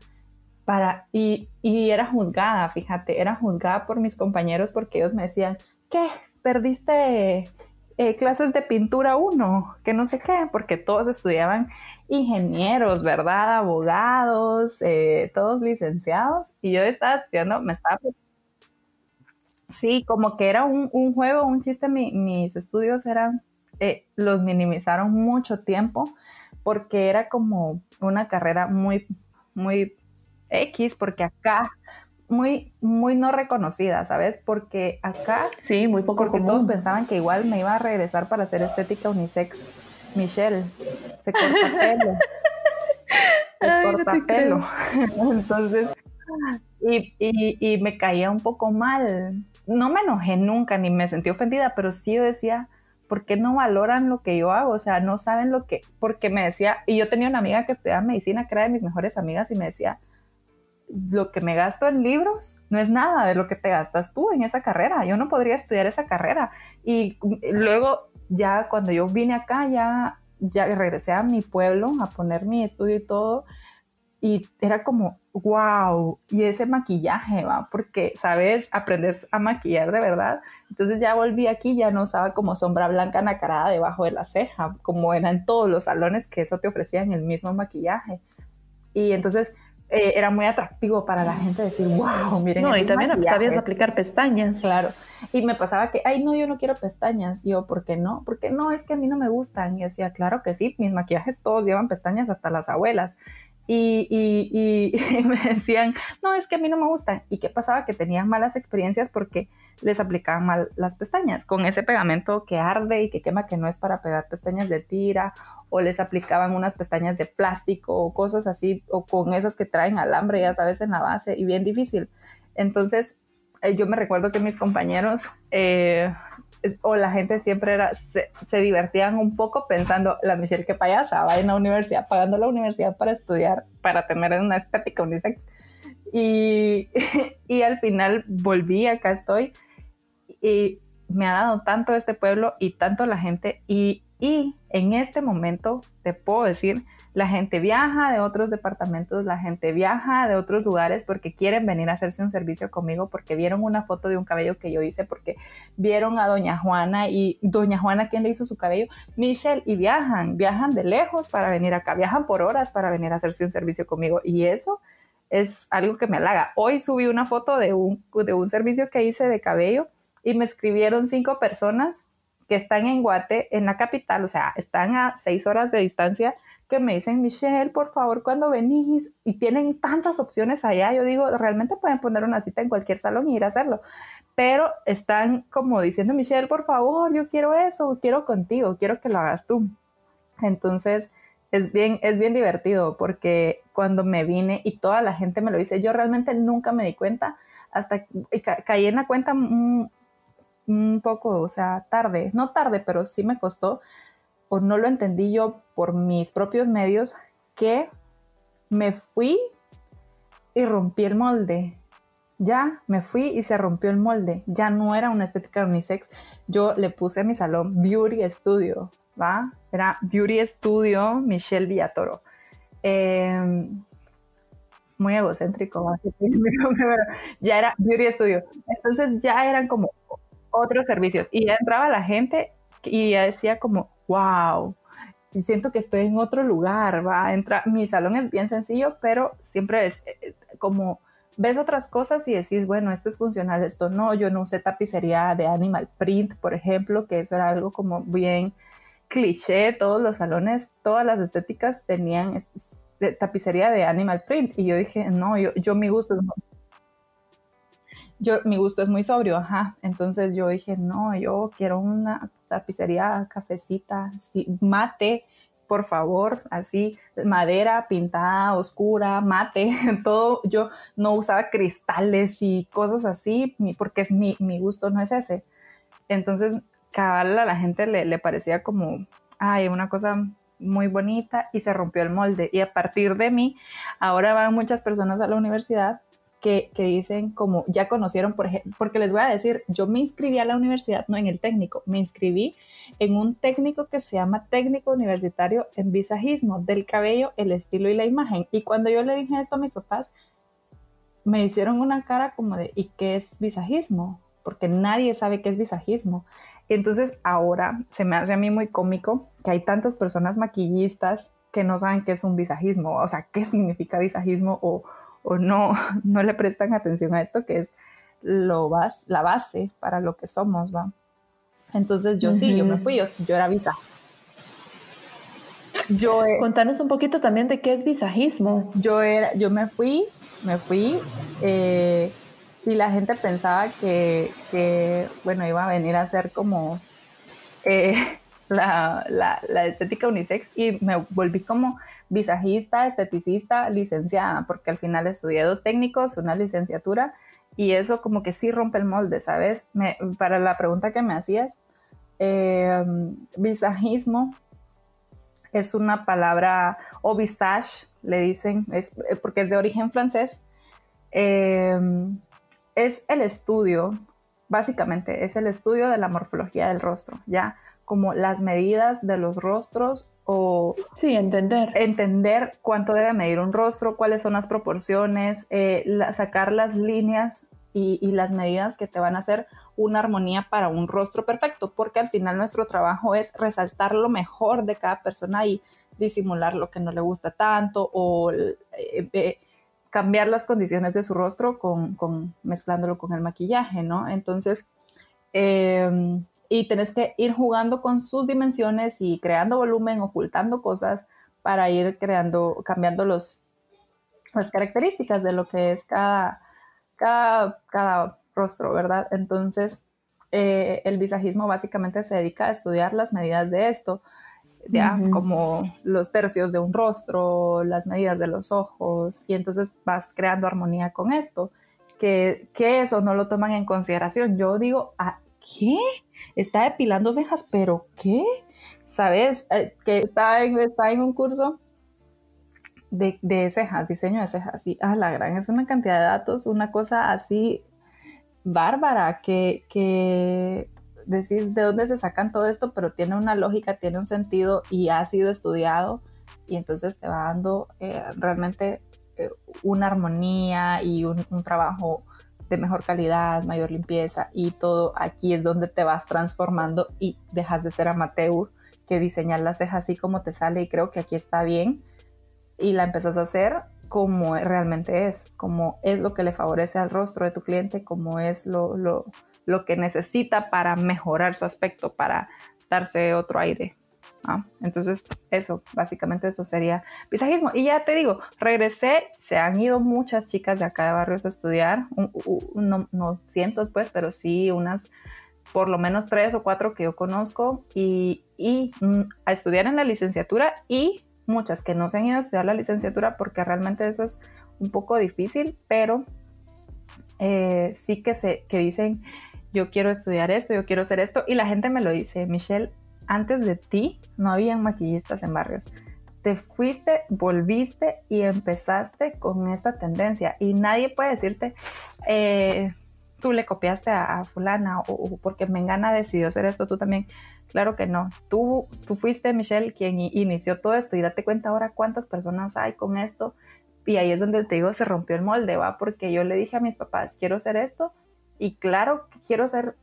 para, y, era juzgada, fíjate, era juzgada por mis compañeros porque ellos me decían, ¿qué? ¿Perdiste eh, clases de pintura uno, que no sé qué, porque todos estudiaban ingenieros, ¿verdad? Abogados, eh, todos licenciados, y yo estaba estudiando, me estaba... Sí, como que era un, juego, un chiste, mis estudios eran, eh, los minimizaron mucho tiempo, porque era como una carrera muy, muy X, porque acá muy, muy no reconocida, ¿sabes? Porque acá, sí, muy poco porque todos pensaban que igual me iba a regresar para hacer estética unisex. Michelle, se corta pelo. Se corta pelo. Entonces, y, y, y, me caía un poco mal. No me enojé nunca ni me sentí ofendida, pero sí yo decía, ¿por qué no valoran lo que yo hago? O sea, no saben lo que, porque me decía, y yo tenía una amiga que estudiaba medicina, que era de mis mejores amigas, y me decía, lo que me gasto en libros no es nada de lo que te gastas tú en esa carrera. Yo no podría estudiar esa carrera. Y luego, ya cuando yo vine acá, ya, ya regresé a mi pueblo a poner mi estudio y todo. Y era como, wow, y ese maquillaje, va, porque, sabes, aprendes a maquillar de verdad. Entonces ya volví aquí, ya no usaba como sombra blanca nacarada debajo de la ceja, como eran todos los salones que eso te ofrecían el mismo maquillaje. Y entonces eh, era muy atractivo para la gente decir, wow, miren. No, y también sabías aplicar pestañas. Claro. Y me pasaba que, ay, no, yo no quiero pestañas. yo, ¿por qué no? Porque no, es que a mí no me gustan. Y yo decía, claro que sí, mis maquillajes todos llevan pestañas, hasta las abuelas. Y, y, y, me decían, no, es que a mí no me gustan. ¿Y qué pasaba? Que tenían malas experiencias porque les aplicaban mal las pestañas con ese pegamento que arde y que quema, que no es para pegar pestañas de tira o les aplicaban unas pestañas de plástico o cosas así, o con esas que traen alambre, ya sabes, en la base, y bien difícil. Entonces, yo me recuerdo que mis compañeros eh, o la gente siempre era, se, divertían un poco pensando, la Michelle que payasa, va en la universidad, pagando la universidad para estudiar, para tener una estética unisex. Y, y al final volví, acá estoy, y me ha dado tanto este pueblo y tanto la gente, y y en este momento te puedo decir, la gente viaja de otros departamentos, la gente viaja de otros lugares porque quieren venir a hacerse un servicio conmigo, porque vieron una foto de un cabello que yo hice, porque vieron a doña Juana y doña Juana, ¿quién le hizo su cabello? Michelle, y viajan, viajan de lejos para venir acá, viajan por horas para venir a hacerse un servicio conmigo. Y eso es algo que me halaga. Hoy subí una foto de un, de un servicio que hice de cabello y me escribieron cinco personas que están en Guate, en la capital, o sea, están a seis horas de distancia, que me dicen, Michelle, por favor, cuando venís? Y tienen tantas opciones allá, yo digo, realmente pueden poner una cita en cualquier salón y ir a hacerlo, pero están como diciendo, Michelle, por favor, yo quiero eso, quiero contigo, quiero que lo hagas tú. Entonces, es bien, es bien divertido porque cuando me vine y toda la gente me lo dice, yo realmente nunca me di cuenta hasta caí en la cuenta un poco, o sea, tarde, no tarde, pero sí me costó, o no lo entendí yo por mis propios medios, que me fui y rompí el molde. Ya me fui y se rompió el molde. Ya no era una estética unisex. Yo le puse a mi salón Beauty Studio, ¿va? Era Beauty Studio Michelle Villatoro. Em, muy egocéntrico, ya era Beauty Studio. Entonces ya eran como otros servicios. Y ya entraba la gente y decía como, wow, yo siento que estoy en otro lugar, va, entra, mi salón es bien sencillo, pero siempre es eh, como ves otras cosas y decís, bueno, esto es funcional, esto no, yo no usé tapicería de animal print, por ejemplo, que eso era algo como bien cliché, todos los salones, todas las estéticas tenían tapicería de animal print y yo dije, no, yo, yo mi gusto es yo, mi gusto es muy sobrio, ajá. Entonces yo dije, no, yo quiero una tapicería, cafecita, mate, por favor, así, madera pintada, oscura, mate, todo. Yo no usaba cristales y cosas así, porque es mi, mi gusto no es ese. Entonces, cabal a la gente le, le parecía como, ay, una cosa muy bonita y se rompió el molde. Y a partir de mí, ahora van muchas personas a la universidad que, dicen como ya conocieron, por ejemplo, porque les voy a decir, yo me inscribí a la universidad, no en el técnico, me inscribí en un técnico que se llama técnico universitario en visajismo, del cabello, el estilo y la imagen. Y cuando yo le dije esto a mis papás, me hicieron una cara como de, ¿y qué es visajismo? Porque nadie sabe qué es visajismo. Entonces ahora se me hace a mí muy cómico que hay tantas personas maquillistas que no saben qué es un visajismo, o sea, qué significa visajismo o, o no, no le prestan atención a esto que es lo la base para lo que somos, ¿va? Entonces yo sí, yo me fui, yo, yo era visa. Yo, Contanos un poquito también de qué es visajismo. Yo, era, yo me fui, me fui, eh, y la gente pensaba que, que, bueno, iba a venir a ser como eh, la, la, la, estética unisex y me volví como visajista, esteticista, licenciada, porque al final estudié dos técnicos, una licenciatura y eso como que sí rompe el molde, ¿sabes? para la pregunta que me hacías, eh, visajismo es una palabra, o visage, le dicen, es, porque es de origen francés, eh, es el estudio, básicamente, es el estudio de la morfología del rostro, ¿ya? Como las medidas de los rostros o... Sí, entender. Entender cuánto debe medir un rostro, cuáles son las proporciones, eh, sacar las líneas y, las medidas que te van a hacer una armonía para un rostro perfecto, porque al final nuestro trabajo es resaltar lo mejor de cada persona y disimular lo que no le gusta tanto o eh, eh, cambiar las condiciones de su rostro con, mezclándolo con el maquillaje, ¿no? Entonces, em, y tenés que ir jugando con sus dimensiones y creando volumen, ocultando cosas para ir creando, cambiando los, las características de lo que es cada, cada, cada rostro, ¿verdad? Entonces, eh, el visajismo básicamente se dedica a estudiar las medidas de esto, ya como los tercios de un rostro, las medidas de los ojos, y entonces vas creando armonía con esto. Que, que eso no lo toman en consideración. Yo digo, ah, ¿qué? Está depilando cejas, pero ¿qué? ¿Sabes? Eh, que está en, está en un curso de, de, cejas, diseño de cejas. Y ah, la gran, es una cantidad de datos, una cosa así bárbara que, que decir de dónde se sacan todo esto, pero tiene una lógica, tiene un sentido y ha sido estudiado y entonces te va dando eh, realmente eh, una armonía y un, trabajo de mejor calidad, mayor limpieza y todo aquí es donde te vas transformando y dejas de ser amateur, que diseñar las cejas así como te sale y creo que aquí está bien y la empezás a hacer como realmente es, como es lo que le favorece al rostro de tu cliente, como es lo, lo, lo que necesita para mejorar su aspecto, para darse otro aire. Entonces, eso, básicamente eso sería visajismo. Y ya te digo, regresé, se han ido muchas chicas de acá de barrios a estudiar, no, cientos pues, pero sí unas, por lo menos tres o cuatro que yo conozco, y, mm, a estudiar en la licenciatura y muchas que no se han ido a estudiar la licenciatura porque realmente eso es un poco difícil, pero eh, sí que, se, que dicen, yo quiero estudiar esto, yo quiero hacer esto, y la gente me lo dice, Michelle, antes de ti no habían maquillistas en barrios. Te fuiste, volviste y empezaste con esta tendencia y nadie puede decirte, eh, tú le copiaste a, fulana o, porque Mengana decidió hacer esto, tú también. Claro que no. Tú, tú fuiste, Michelle, quien inició todo esto y date cuenta ahora cuántas personas hay con esto. Y ahí es donde te digo, se rompió el molde, ¿va? Porque yo le dije a mis papás, quiero hacer esto y claro que quiero ser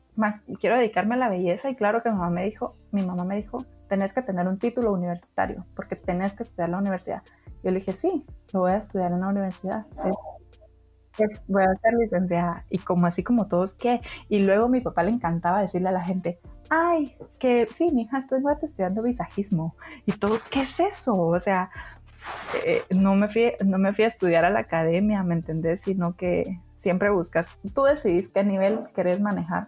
quiero dedicarme a la belleza y claro que mi mamá me dijo, mi mamá me dijo, tenés que tener un título universitario porque tenés que estudiar la universidad. Yo le dije, sí, lo voy a estudiar en la universidad. voy a ser licenciada. Y como así como todos, ¿qué? Y luego mi papá le encantaba decirle a la gente, ay, que sí, mi hija, estoy estudiando visajismo. Y todos, ¿qué es eso? O sea, eh, no, me fui, no me fui a estudiar a la academia, ¿me entendés? Sino que siempre buscas, tú decidís qué nivel querés manejar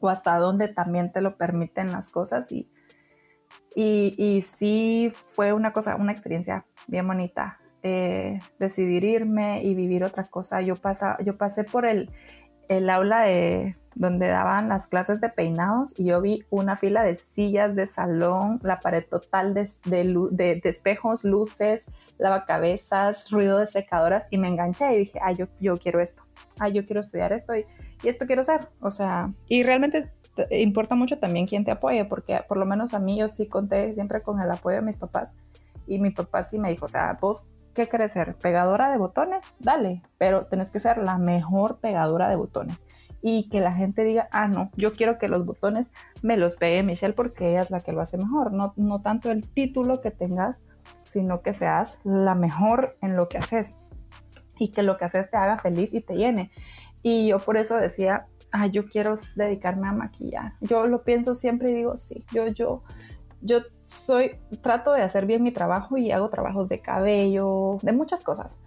o hasta dónde también te lo permiten las cosas y, y, sí fue una cosa, una experiencia bien bonita. Eh, decidir irme y vivir otra cosa. Yo, pasa, yo pasé por el, el aula de, donde daban las clases de peinados y yo vi una fila de sillas de salón, la pared total de, de, de, espejos, luces, lavacabezas, ruido de secadoras y me enganché y dije, ah, yo, yo quiero esto, ah, yo quiero estudiar esto y y esto quiero ser. O sea, y realmente importa mucho también quién te apoye, porque por lo menos a mí yo sí conté siempre con el apoyo de mis papás y mi papá sí me dijo, o sea, vos, ¿qué querés ser? ¿Pegadora de botones? Dale, pero tenés que ser la mejor pegadora de botones. y que la gente diga, ah, no, yo quiero que los botones me los pegue Michelle porque ella es la que lo hace mejor. No, no tanto el título que tengas, sino que seas la mejor en lo que haces y que lo que haces te haga feliz y te llene. Y yo por eso decía, ah, yo quiero dedicarme a maquillar. Yo lo pienso siempre y digo, sí, yo, yo, yo soy, trato de hacer bien mi trabajo y hago trabajos de cabello, de muchas cosas,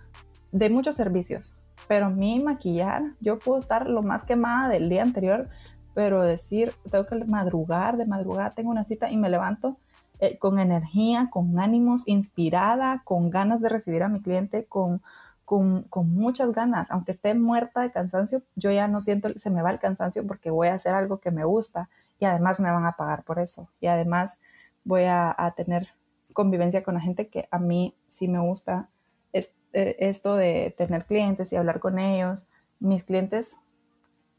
de muchos servicios. Pero mí maquillar, yo puedo estar lo más quemada del día anterior, pero decir, tengo que madrugar, de madrugada tengo una cita y me levanto eh, con energía, con ánimos, inspirada, con ganas de recibir a mi cliente, con, con, muchas ganas. Aunque esté muerta de cansancio, yo ya no siento, se me va el cansancio porque voy a hacer algo que me gusta y además me van a pagar por eso. Y además voy a, tener convivencia con la gente que a mí sí me gusta eh, esto de tener clientes y hablar con ellos. Mis clientes,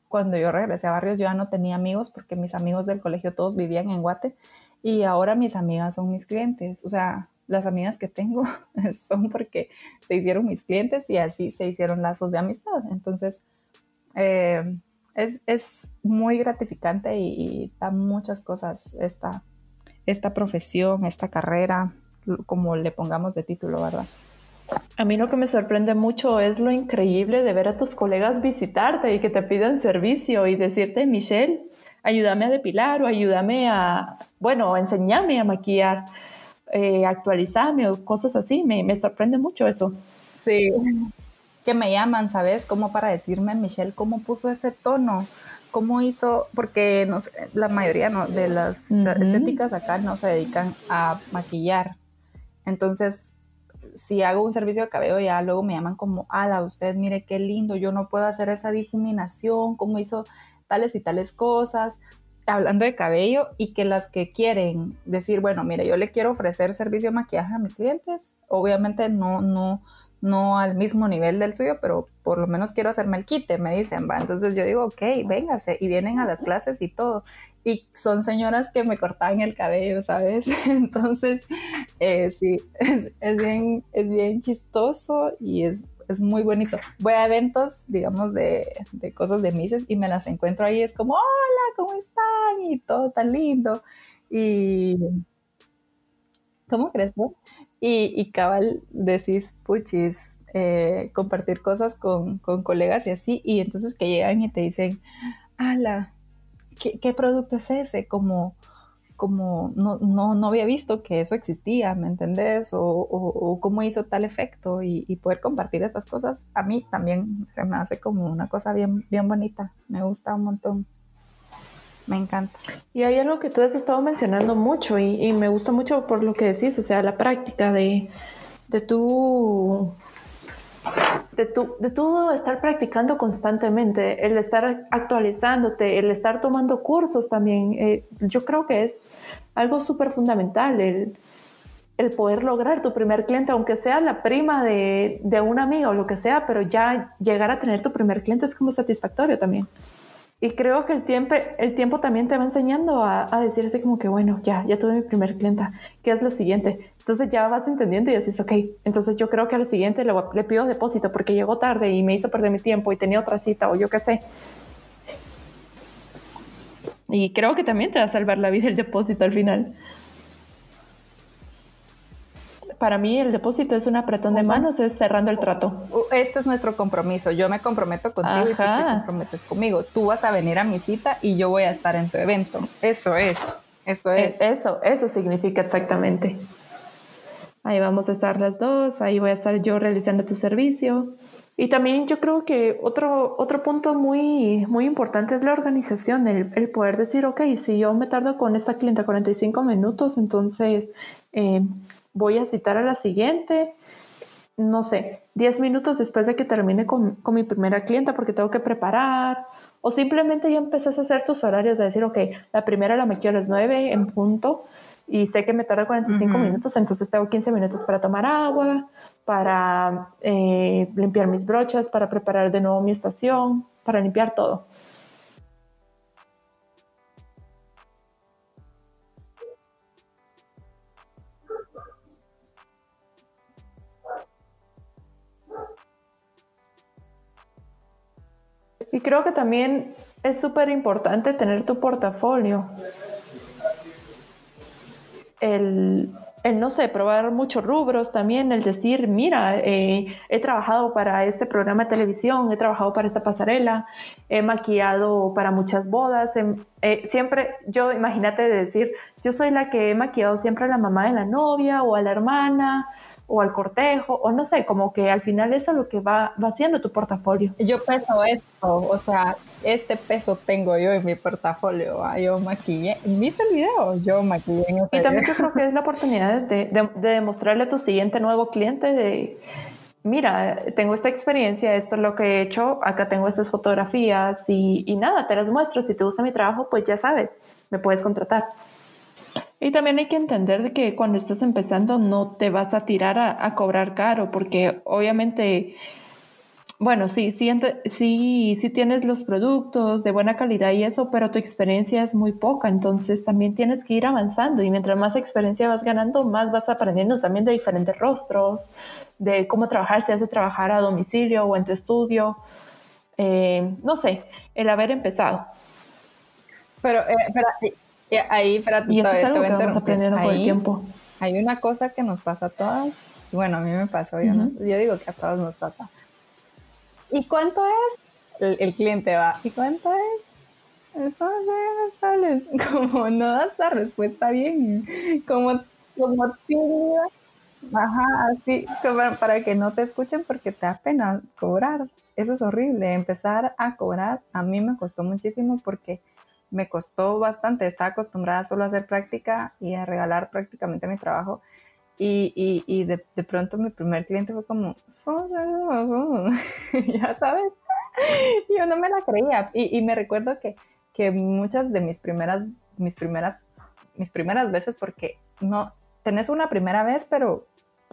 cuando yo regresé a Barrios, ya no tenía amigos porque mis amigos del colegio todos vivían en Guate y ahora mis amigas son mis clientes. O sea, las amigas que tengo son porque se hicieron mis clientes y así se hicieron lazos de amistad. Entonces, eh, es, es, muy gratificante y, y, da muchas cosas esta, esta profesión, esta carrera, como le pongamos de título, ¿verdad? A mí lo que me sorprende mucho es lo increíble de ver a tus colegas visitarte y que te pidan servicio y decirte, Michelle, ayúdame a depilar o ayúdame a, bueno, enseñame a maquillar, eh, actualizarme o cosas así. Me, me sorprende mucho eso. Sí, que me llaman, ¿sabes? Como para decirme, Michelle, ¿cómo puso ese tono? ¿Cómo hizo? Porque la mayoría de las estéticas acá no se dedican a maquillar. Entonces, si hago un servicio de cabello, ya luego me llaman como, ala, usted mire qué lindo, yo no puedo hacer esa difuminación, cómo hizo tales y tales cosas, hablando de cabello, y que las que quieren decir, bueno, mire, yo le quiero ofrecer servicio de maquillaje a mis clientes, obviamente no, no, no al mismo nivel del suyo, pero por lo menos quiero hacerme el quite, me dicen, va. Entonces yo digo, ok, véngase, y vienen a las clases y todo. Y son señoras que me cortaban el cabello, ¿sabes? Entonces, eh, sí, es, bien, es bien chistoso y es, es muy bonito. Voy a eventos, digamos, de, de cosas de Mises y me las encuentro ahí, es como, hola, ¿cómo están? Y todo tan lindo. Y, ¿cómo crees? No? Y, y cabal decís, puchis, eh, compartir cosas con, con, colegas y así, y entonces que llegan y te dicen, ala, ¿qué, qué producto es ese? Como, como no, no, no, había visto que eso existía, ¿me entendés? O, o, cómo hizo tal efecto y, poder compartir estas cosas, a mí también se me hace como una cosa bien, bien bonita, me gusta un montón. Me encanta. Y hay algo que tú has estado mencionando mucho y, me gusta mucho por lo que decís, o sea, la práctica de, de tu de tu, de tu estar practicando constantemente, el estar actualizándote, el estar tomando cursos también, eh, yo creo que es algo súper fundamental, el, el, poder lograr tu primer cliente, aunque sea la prima de, de un amigo o lo que sea, pero ya llegar a tener tu primer cliente es como satisfactorio también. Y creo que el tiempo, el tiempo también te va enseñando a, a, decir así como que, bueno, ya, ya tuve mi primer clienta, ¿qué es lo siguiente? Entonces ya vas entendiendo y dices, ok, entonces yo creo que al siguiente le, le pido depósito porque llegó tarde y me hizo perder mi tiempo y tenía otra cita o yo qué sé. Y creo que también te va a salvar la vida el depósito al final para mí el depósito es un apretón de manos, es cerrando el trato. Este es nuestro compromiso. Yo me comprometo contigo y tú te comprometes conmigo. Tú vas a venir a mi cita y yo voy a estar en tu evento. Eso es. Eso es. Eso, eso significa exactamente. Ahí vamos a estar las dos, ahí voy a estar yo realizando tu servicio. Y también yo creo que otro, otro punto muy, muy importante es la organización, el, el poder decir, ok, si yo me tardo con esta clienta 45 minutos, entonces eh, voy a citar a la siguiente, no sé, 10 minutos después de que termine con, con, mi primera clienta porque tengo que preparar. O simplemente ya empezás a hacer tus horarios de decir, ok, la primera la me quiero a las 9 en punto y sé que me tarda 45 minutos, entonces tengo 15 minutos para tomar agua, para eh, limpiar mis brochas, para preparar de nuevo mi estación, para limpiar todo. Y creo que también es súper importante tener tu portafolio. El, el, no sé, probar muchos rubros también, el decir, mira, eh, he trabajado para este programa de televisión, he trabajado para esta pasarela, he maquillado para muchas bodas, em, eh, siempre, yo imagínate decir, yo soy la que he maquillado siempre a la mamá de la novia o a la hermana o al cortejo, o no sé, como que al final eso es lo que va, va haciendo tu portafolio. Yo peso esto, o sea, este peso tengo yo en mi portafolio, yo maquillé, ¿viste el video? Yo maquillé en ese Y también yo creo que es la oportunidad de, de, demostrarle a tu siguiente nuevo cliente de, mira, tengo esta experiencia, esto es lo que he hecho, acá tengo estas fotografías y, y nada, te las muestro, si te gusta mi trabajo, pues ya sabes, me puedes contratar. Y también hay que entender que cuando estás empezando no te vas a tirar a, cobrar caro, porque obviamente, bueno, sí, sí, sí, sí tienes los productos de buena calidad y eso, pero tu experiencia es muy poca, entonces también tienes que ir avanzando y mientras más experiencia vas ganando, más vas aprendiendo también de diferentes rostros, de cómo trabajar, si has de trabajar a domicilio o en tu estudio, eh, no sé, el haber empezado. Pero, eh, pero ahí, para y eso es algo que vamos aprendiendo con el tiempo. Hay una cosa que nos pasa a todas, bueno, a mí me pasó, yo, yo digo que a todos nos pasa. ¿Y cuánto es? El, cliente va, ¿y cuánto es? Eso no sales, como no das la respuesta bien, como, como tímida, ajá, así, como para que no te escuchen porque te da pena cobrar. Eso es horrible, empezar a cobrar a mí me costó muchísimo porque me costó bastante. Estaba acostumbrada solo a hacer práctica y a regalar prácticamente mi trabajo. Y, y, de, de, pronto mi primer cliente fue como, ya sabes, yo no me la creía. Y, y me recuerdo que, que, muchas de mis primeras, mis primeras, mis primeras veces, porque no, tenés una primera vez, pero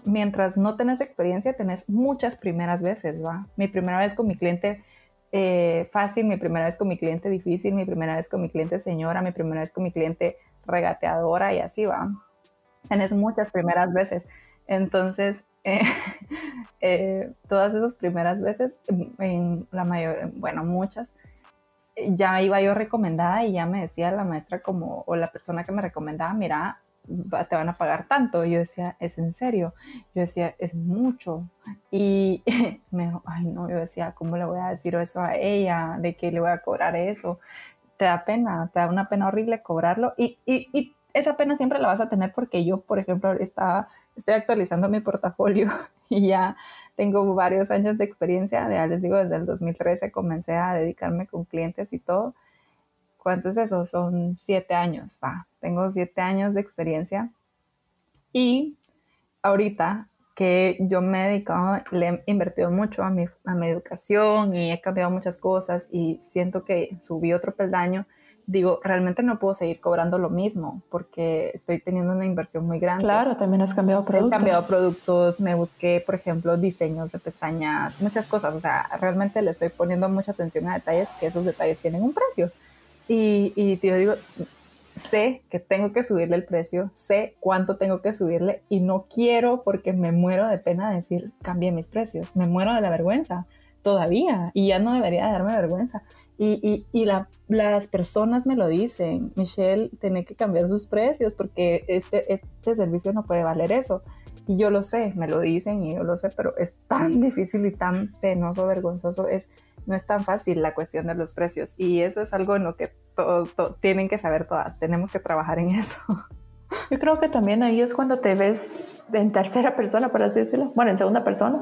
mientras no tenés experiencia, tenés muchas primeras veces, ¿va? Mi primera vez con mi cliente eh, fácil, mi primera vez con mi cliente difícil, mi primera vez con mi cliente señora, mi primera vez con mi cliente regateadora y así va. Tienes muchas primeras veces. Entonces, eh, eh, todas esas primeras veces, en la mayor, bueno, muchas, ya iba yo recomendada y ya me decía la maestra como, o la persona que me recomendaba, mira, te van a pagar tanto. yo decía, ¿es en serio? Yo decía, es mucho. Y me dijo, ay no, yo decía, ¿cómo le voy a decir eso a ella? ¿De que le voy a cobrar eso? Te da pena, te da una pena horrible cobrarlo. Y, y, y esa pena siempre la vas a tener porque yo, por ejemplo, estaba, estoy actualizando mi portafolio y ya tengo varios años de experiencia. Ya les digo, desde el 2013 comencé a dedicarme con clientes y todo. ¿Cuánto es eso? Son siete años, va. Tengo siete años de experiencia. Y ahorita que yo me he dedicado, le he invertido mucho a mi, a mi educación y he cambiado muchas cosas y siento que subí otro peldaño, digo, realmente no puedo seguir cobrando lo mismo porque estoy teniendo una inversión muy grande. Claro, también has cambiado productos. He cambiado productos, me busqué, por ejemplo, diseños de pestañas, muchas cosas. O sea, realmente le estoy poniendo mucha atención a detalles que esos detalles tienen un precio. Y, y yo digo, sé que tengo que subirle el precio, sé cuánto tengo que subirle y no quiero porque me muero de pena decir, cambie mis precios, me muero de la vergüenza todavía y ya no debería darme vergüenza. Y, y, y la, las personas me lo dicen, Michelle, tiene que cambiar sus precios porque este, este servicio no puede valer eso. Y yo lo sé, me lo dicen y yo lo sé, pero es tan difícil y tan penoso, vergonzoso, es no es tan fácil la cuestión de los precios y eso es algo en lo que tienen que saber todas, tenemos que trabajar en eso. Yo creo que también ahí es cuando te ves en tercera persona, por así decirlo, bueno, en segunda persona,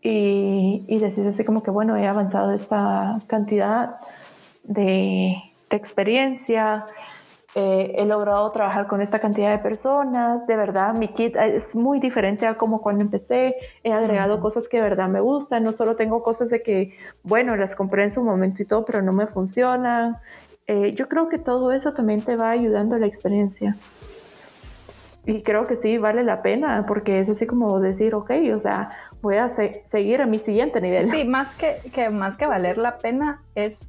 y, y decís así como que, bueno, he avanzado esta cantidad de experiencia, eh, he logrado trabajar con esta cantidad de personas, de verdad mi kit es muy diferente a como cuando empecé, he agregado cosas que de verdad me gustan, no solo tengo cosas de que, bueno, las compré en su momento y todo, pero no me funcionan. Eh, yo creo que todo eso también te va ayudando a la experiencia. Y creo que sí, vale la pena, porque es así como decir, ok, o sea, voy a seguir a mi siguiente nivel. Sí, más que, que, más que valer la pena es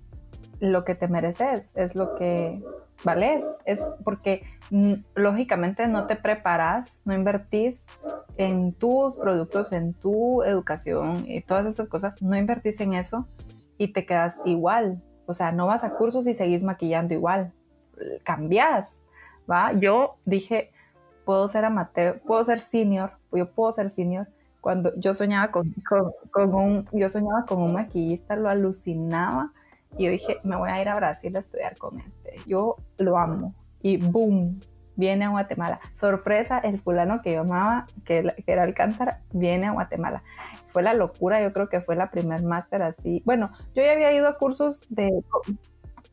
lo que te mereces, es lo que vales, es porque mm, lógicamente no te preparas, no invertís en tus productos, en tu educación y todas estas cosas, no invertís en eso y te quedas igual. o sea, no vas a cursos y seguís maquillando igual, cambias, ¿va? Yo dije, puedo ser amateur, puedo ser senior, yo puedo ser senior. Cuando yo soñaba con, con, un, yo soñaba con un maquillista, lo alucinaba y yo dije, me voy a ir a Brasil a estudiar con este. Yo lo amo. Y boom, viene a Guatemala. Sorpresa, el fulano que yo amaba, que, que era Alcántara, viene a Guatemala. Fue la locura, yo creo que fue la primer máster así. Bueno, yo ya había ido a cursos de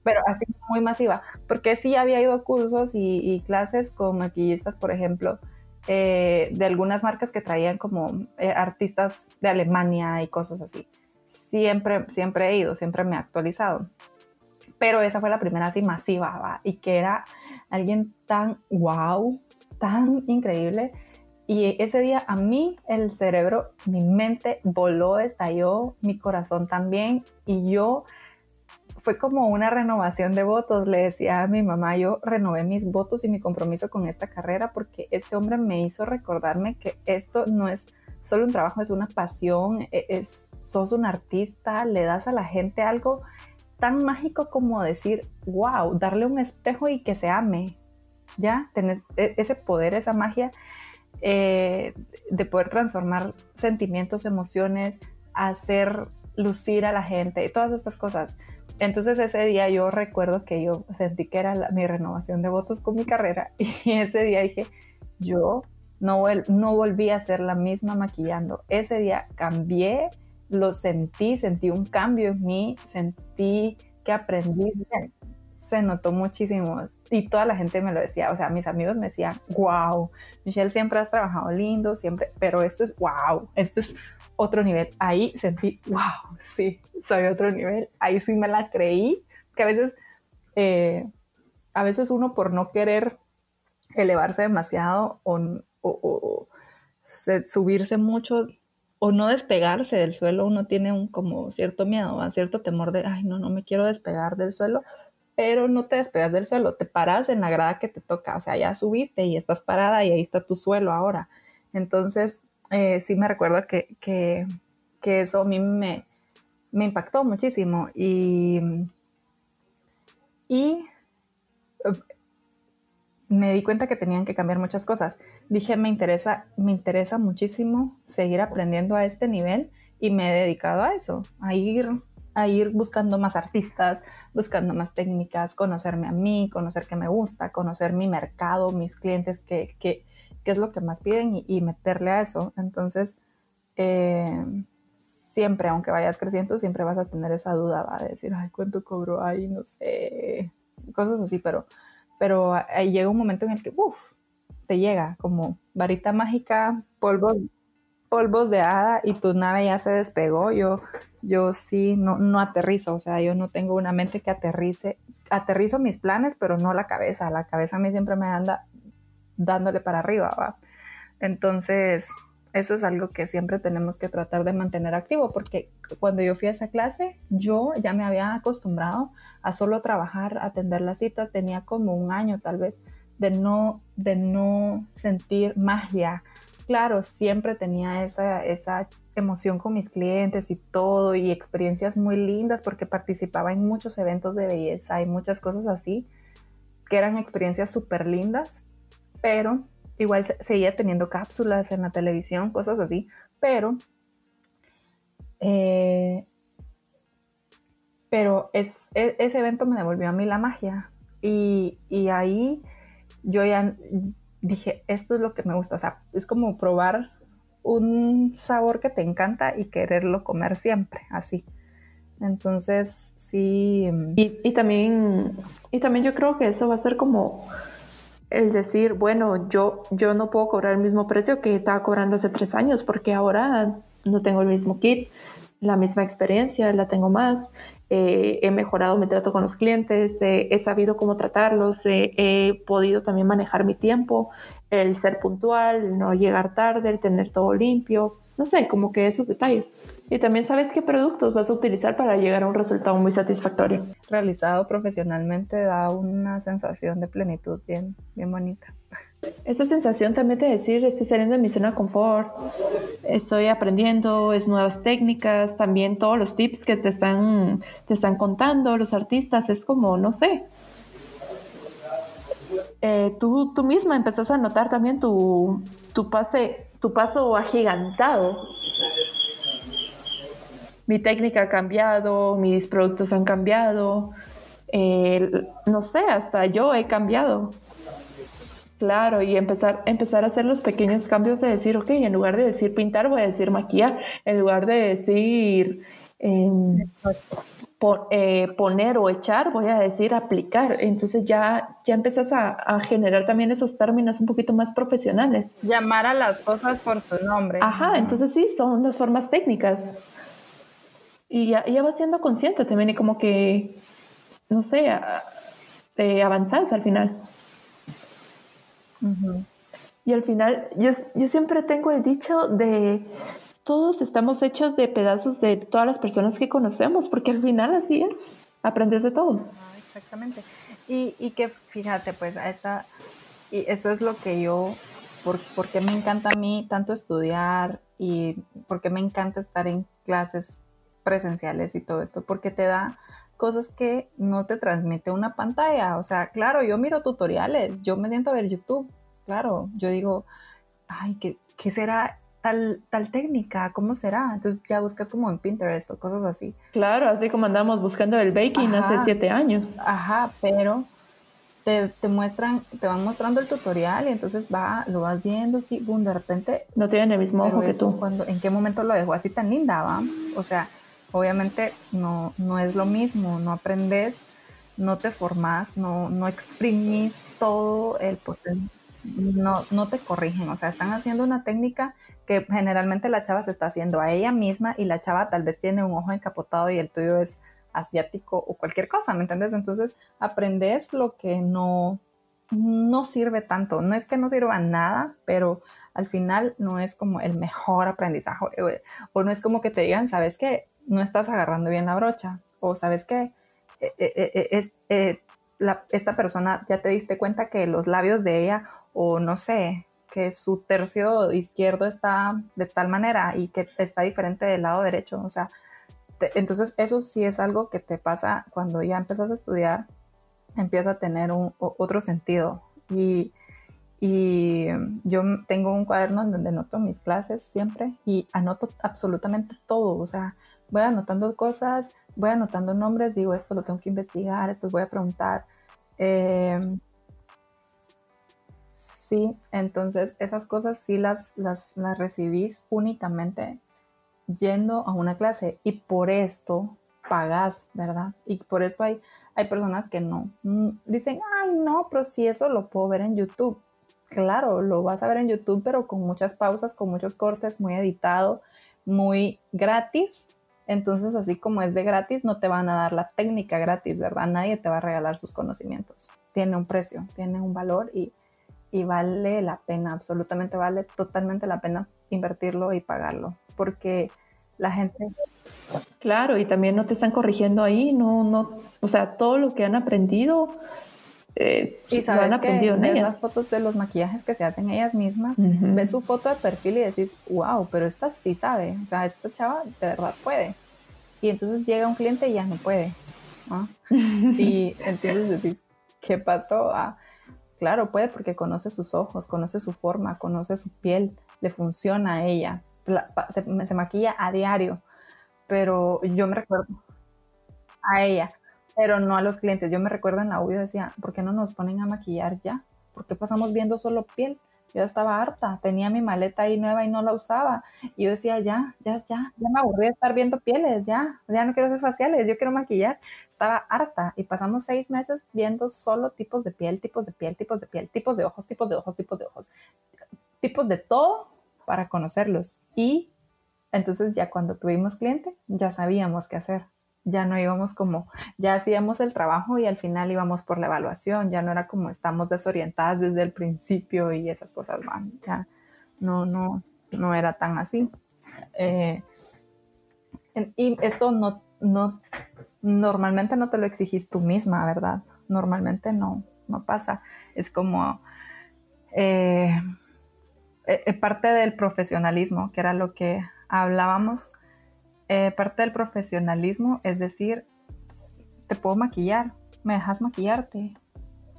pero así muy masiva, porque sí había ido a cursos y, clases con maquillistas, por ejemplo, eh, de algunas marcas que traían como eh, artistas de Alemania y cosas así. Siempre, siempre he ido, siempre me he actualizado. Pero esa fue la primera así masiva, ¿va? Y que era alguien tan wow, tan increíble. Y ese día a mí el cerebro, mi mente voló, estalló, mi corazón también. Y yo fue como una renovación de votos. Le decía a mi mamá, yo renové mis votos y mi compromiso con esta carrera porque este hombre me hizo recordarme que esto no es solo un trabajo, es una pasión, e, es, sos un artista, le das a la gente algo tan mágico como decir, wow, darle un espejo y que se ame. Ya, tenés e, ese poder, esa magia eh, de poder transformar sentimientos, emociones, hacer lucir a la gente, todas estas cosas. Entonces ese día yo recuerdo que yo sentí que era mi renovación de votos con mi carrera y ese día dije, yo no, volví a ser la misma maquillando. Ese día cambié, lo sentí, sentí un cambio en mí, sentí que aprendí Se notó muchísimo y toda la gente me lo decía, o sea, mis amigos me decían, wow, Michelle siempre has trabajado lindo, siempre, pero esto es wow, esto es otro nivel. Ahí sentí, wow, sí, soy otro nivel. Ahí sí me la creí, que a veces, eh, a veces uno por no querer elevarse demasiado o, subirse mucho o no despegarse del suelo, uno tiene un como cierto miedo, un cierto temor de, ay, no, no me quiero despegar del suelo, pero no te despegas del suelo, te paras en la grada que te toca, o sea, ya subiste y estás parada y ahí está tu suelo ahora. Entonces, eh, sí me recuerdo que, que, que, eso a mí me, me impactó muchísimo y, y me di cuenta que tenían que cambiar muchas cosas. Dije, me interesa, me interesa muchísimo seguir aprendiendo a este nivel y me he dedicado a eso, a ir, a ir buscando más artistas, buscando más técnicas, conocerme a mí, conocer qué me gusta, conocer mi mercado, mis clientes, qué es lo que más piden y, meterle a eso. Entonces, eh, siempre, aunque vayas creciendo, siempre vas a tener esa duda, va a decir, ay, ¿cuánto cobro? Ay, no sé, cosas así, pero, pero ahí llega un momento en el que, uff, te llega como varita mágica, polvos, polvos de hada y tu nave ya se despegó. Yo, yo sí no, no aterrizo, o sea, yo no tengo una mente que aterrice, aterrizo mis planes, pero no la cabeza. La cabeza a mí siempre me anda dándole para arriba, ¿va? Entonces, eso es algo que siempre tenemos que tratar de mantener activo, porque cuando yo fui a esa clase, yo ya me había acostumbrado a solo trabajar, atender las citas, tenía como un año tal vez de no, de no sentir magia. Claro, siempre tenía esa, esa emoción con mis clientes y todo, y experiencias muy lindas, porque participaba en muchos eventos de belleza y muchas cosas así, que eran experiencias súper lindas, pero igual seguía teniendo cápsulas en la televisión, cosas así, pero, eh, pero es, e, ese evento me devolvió a mí la magia y, y, ahí yo ya dije, esto es lo que me gusta, o sea, es como probar un sabor que te encanta y quererlo comer siempre, así. Entonces, sí. Y, y, también, y también yo creo que eso va a ser como el decir, bueno, yo, yo no puedo cobrar el mismo precio que estaba cobrando hace tres años porque ahora no tengo el mismo kit, la misma experiencia, la tengo más, eh, he mejorado mi trato con los clientes, he sabido cómo tratarlos, he podido también manejar mi tiempo, el ser puntual, no llegar tarde, el tener todo limpio, no sé, como que esos detalles. Y también sabes qué productos vas a utilizar para llegar a un resultado muy satisfactorio. Realizado profesionalmente da una sensación de plenitud bien, bien bonita. Esa sensación también de decir, estoy saliendo de mi zona de confort, estoy aprendiendo, es nuevas técnicas, también todos los tips que te están, te están contando los artistas, es como, no sé, eh, tú, tú misma empezás a notar también tu, tu, pase, tu paso agigantado. Mi técnica ha cambiado, mis productos han cambiado, eh, no sé, hasta yo he cambiado. Claro, y empezar, empezar a hacer los pequeños cambios de decir, ok, en lugar de decir pintar, voy a decir maquillar, en lugar de decir em, eh, poner o echar, voy a decir aplicar. Entonces ya, ya empiezas a, generar también esos términos un poquito más profesionales. Llamar a las cosas por su nombre. Ajá, entonces sí, son unas formas técnicas. Y ya, ya vas siendo consciente también y como que, no sé, te avanzas al final. Y al final, yo, yo siempre tengo el dicho de todos estamos hechos de pedazos de todas las personas que conocemos, porque al final así es, aprendes de todos. exactamente. Y, y, que fíjate, pues a esta, y esto es lo que yo, por, porque me encanta a mí tanto estudiar y porque me encanta estar en clases presenciales y todo esto, porque te da cosas que no te transmite una pantalla. O sea, claro, yo miro tutoriales, yo me siento a ver YouTube, claro, yo digo, ay, ¿qué, qué será tal, técnica, ¿cómo será? Entonces ya buscas como en Pinterest o cosas así. Claro, así como andamos buscando el baking hace siete años. Ajá, pero te, muestran, te van mostrando el tutorial y entonces va, lo vas viendo, sí, boom, de repente. No tienen el mismo ojo que tú. Cuando, ¿En qué momento lo dejó así tan linda, va? O sea, obviamente no, no es lo mismo, no aprendes, no te formas, no, no exprimís todo el potencial no, no te corrigen, o sea, están haciendo una técnica que generalmente la chava se está haciendo a ella misma y la chava tal vez tiene un ojo encapotado y el tuyo es asiático o cualquier cosa, ¿me entiendes? Entonces aprendes lo que no, no sirve tanto, no es que no sirva nada, pero al final no es como el mejor aprendizaje o, no es como que te digan, sabes que no estás agarrando bien la brocha o sabes que eh, eh, eh, esta persona ya te diste cuenta que los labios de ella o no sé, que su tercio izquierdo está de tal manera y que está diferente del lado derecho. O sea, entonces eso sí es algo que te pasa cuando ya empiezas a estudiar, empieza a tener otro sentido. Y, y yo tengo un cuaderno en donde anoto mis clases siempre y anoto absolutamente todo. O sea, voy anotando cosas, voy anotando nombres, digo esto lo tengo que investigar, esto voy a preguntar. Eh, Sí, entonces esas cosas sí las, las, las recibís únicamente yendo a una clase y por esto pagas, ¿verdad? Y por esto hay, hay personas que no mm, dicen, ay, no, pero si eso lo puedo ver en YouTube. Claro, lo vas a ver en YouTube, pero con muchas pausas, con muchos cortes, muy editado, muy gratis. Entonces, así como es de gratis, no te van a dar la técnica gratis, ¿verdad? Nadie te va a regalar sus conocimientos. Tiene un precio, tiene un valor y, y vale la pena, absolutamente vale totalmente la pena invertirlo y pagarlo, porque la gente... Claro, y también no te están corrigiendo ahí, no, no, o sea, todo lo que han aprendido, eh, y sabes han aprendido que ves las fotos de los maquillajes que se hacen ellas mismas, ves su foto de perfil y decís, wow, pero esta sí sabe, o sea, esta chava de verdad puede. Y entonces llega un cliente y ya no puede. y entonces decís, ¿qué pasó? Ah, Claro, puede porque conoce sus ojos, conoce su forma, conoce su piel, le funciona a ella, se, maquilla a diario, pero yo me recuerdo a ella, pero no a los clientes. Yo me recuerdo en la U, decía, ¿por qué no nos ponen a maquillar ya? ¿Por qué pasamos viendo solo piel? Yo estaba harta, tenía mi maleta ahí nueva y no la usaba. Y yo decía, ya, ya, ya, ya me aburrí de estar viendo pieles, ya, ya no quiero hacer faciales, yo quiero maquillar estaba harta y pasamos seis meses viendo solo tipos de piel, tipos de piel, tipos de piel, tipos de ojos, tipos de ojos, tipos de ojos, tipos de todo para conocerlos. Y entonces ya cuando tuvimos cliente, ya sabíamos qué hacer. Ya no íbamos como, ya hacíamos el trabajo y al final íbamos por la evaluación, ya no era como estamos desorientadas desde el principio y esas cosas van, ya no, no, no era tan así. Eh, Y esto no, no, normalmente no te lo exigís tú misma, ¿verdad? Normalmente no, no pasa. Es como eh, eh, parte del profesionalismo, que era lo que hablábamos. Eh, parte del profesionalismo es decir, te puedo maquillar, me dejas maquillarte.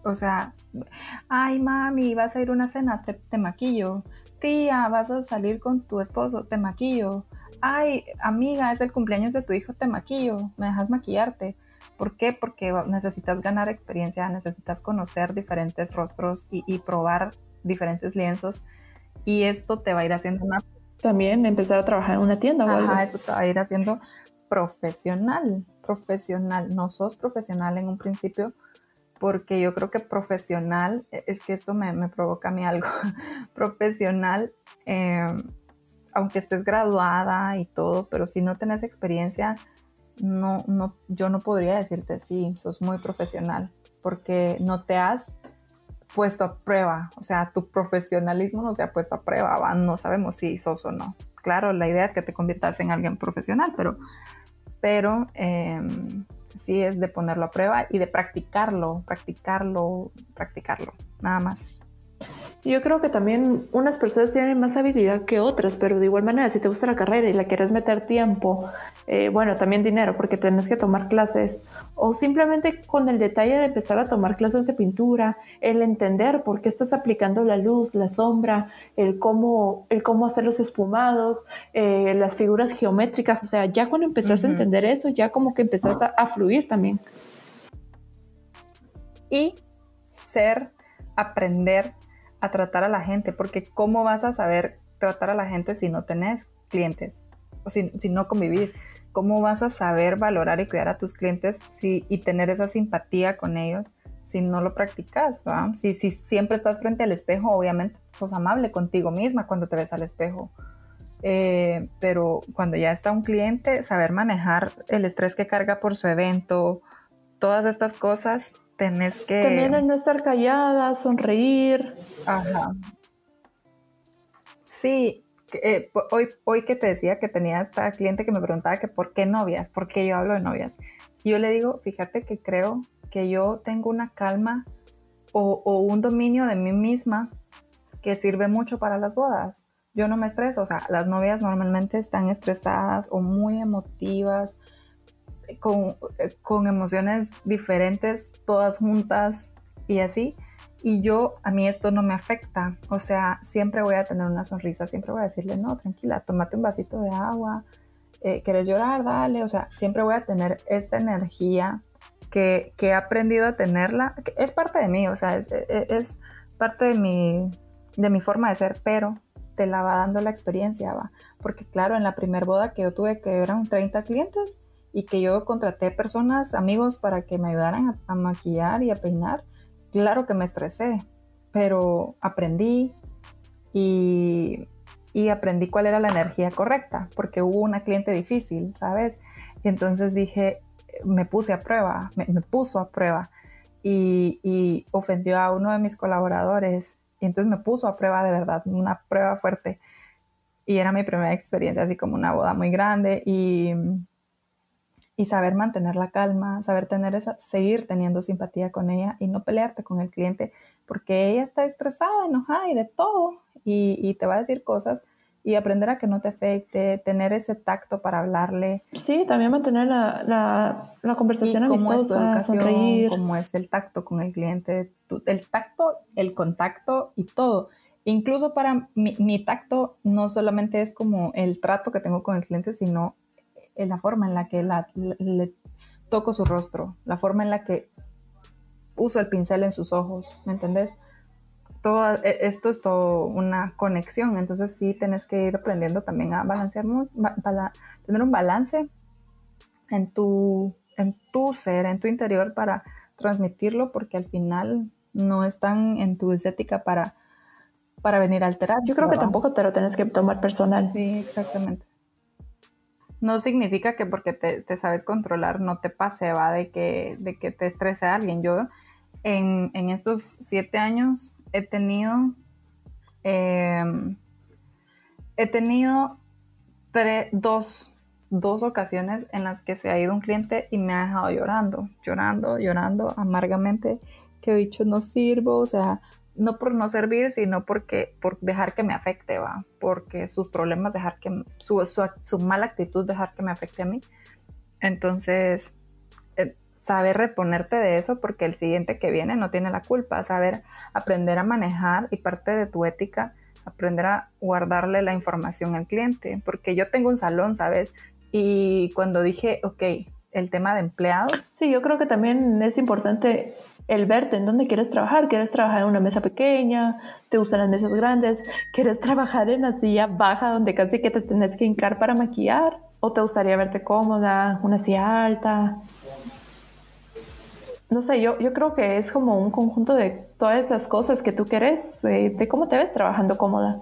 O sea, ay mami, vas a ir a una cena, te, te maquillo. Tía, vas a salir con tu esposo, te maquillo. Ay, amiga, es el cumpleaños de tu hijo, te maquillo, me dejas maquillarte. ¿Por qué? Porque necesitas ganar experiencia, necesitas conocer diferentes rostros y, probar diferentes lienzos y esto te va a ir haciendo una... También empezar a trabajar en una tienda Ajá, eso te va a ir haciendo profesional, profesional. No sos profesional en un principio porque yo creo que profesional, e, es que esto me, provoca a mí algo, profesional, em, aunque estés graduada y todo, pero si no tenés experiencia, no, no, yo no podría decirte sí, sos muy profesional, porque no te has puesto a prueba, o sea, tu profesionalismo no se ha puesto a prueba, no sabemos si sos o no. Claro, la idea es que te conviertas en alguien profesional, pero, pero em, sí es de ponerlo a prueba y de practicarlo, practicarlo, practicarlo, nada más. Yo creo que también unas personas tienen más habilidad que otras, pero de igual manera, si te gusta la carrera y la quieres meter tiempo, eh, bueno, también dinero, porque tienes que tomar clases, o simplemente con el detalle de empezar a tomar clases de pintura, el entender por qué estás aplicando la luz, la sombra, el cómo, el cómo hacer los espumados, eh, las figuras geométricas, o sea, ya cuando empezás a entender eso, ya como que empezás a fluir también. Y ser, aprender a tratar a la gente, porque ¿cómo vas a saber tratar a la gente si no tenés clientes o si, no convivís? ¿Cómo vas a saber valorar y cuidar a tus clientes si, y tener esa simpatía con ellos si no lo practicas? Si, si siempre estás frente al espejo, obviamente sos amable contigo misma cuando te ves al espejo. Eh, pero cuando ya está un cliente, saber manejar el estrés que carga por su evento, todas estas cosas, tenés que... También el no estar callada, sonreír. Ajá. Sí, eh, hoy, hoy que te decía que tenía esta cliente que me preguntaba que por qué novias, por qué yo hablo de novias. Y yo le digo, fíjate que creo que yo tengo una calma o, o un dominio de mí misma que sirve mucho para las bodas. Yo no me estreso, o sea, las novias normalmente están estresadas o muy emotivas con, con emociones diferentes, todas juntas y así. Y yo, a mí esto no me afecta. O sea, siempre voy a tener una sonrisa, siempre voy a decirle, no, tranquila, tómate un vasito de agua, eh, ¿quieres llorar? Dale. O sea, siempre voy a tener esta energía que, que he aprendido a tenerla. Es parte de mí, o sea, es, es, parte de mi, de mi forma de ser, pero te la va dando la experiencia, va. Porque claro, en la primer boda que yo tuve, que eran 30 clientes, y que yo contraté personas, amigos, para que me ayudaran a, maquillar y a peinar, claro que me estresé, pero aprendí y, y, aprendí cuál era la energía correcta, porque hubo una cliente difícil, ¿sabes? Entonces dije, me puse a prueba, me, puso a prueba y, y, ofendió a uno de mis colaboradores. Y entonces me puso a prueba de verdad, una prueba fuerte. Y era mi primera experiencia, así como una boda muy grande. Y, y saber mantener la calma, saber tener esa, seguir teniendo simpatía con ella y no pelearte con el cliente porque ella está estresada, enojada y de todo y, y te va a decir cosas y aprender a que no te afecte, tener ese tacto para hablarle. Sí, también mantener la, la, la conversación y cómo es tu educación, cómo es el tacto con el cliente, el tacto, el contacto y todo. Incluso para mi, mi, tacto no solamente es como el trato que tengo con el cliente, sino en la forma en la que la, le toco su rostro, la forma en la que uso el pincel en sus ojos, ¿me entendés? Todo e, esto es todo una conexión, entonces sí tenés que ir aprendiendo también a balancear, tener un balance en tu, en tu ser, en tu interior para transmitirlo, porque al final no están en tu estética para, para venir a alterar. Yo creo que tampoco te lo tienes que tomar personal. Sí, exactamente no significa que porque te, sabes controlar no te pase, va, de que, de que te estrese a alguien. Yo en, estos siete años he tenido, em, he tenido dos dos ocasiones en las que se ha ido un cliente y me ha dejado llorando, llorando, llorando amargamente, que he dicho no sirvo, o sea, no por no servir, sino porque por dejar que me afecte, va, porque sus problemas dejar que su, su, mala actitud dejar que me afecte a mí. Entonces, eh, saber reponerte de eso porque el siguiente que viene no tiene la culpa, saber aprender a manejar y parte de tu ética aprender a guardarle la información al cliente, porque yo tengo un salón, ¿sabes? Y cuando dije, ok, el tema de empleados. Sí, yo creo que también es importante el verte en dónde quieres trabajar. ¿Quieres trabajar en una mesa pequeña? ¿Te gustan las mesas grandes? ¿Quieres trabajar en la silla baja donde casi que te tenés que hincar para maquillar? ¿O te gustaría verte cómoda, una silla alta? No sé, yo, yo creo que es como un conjunto de todas esas cosas que tú quieres, de, de cómo te ves trabajando cómoda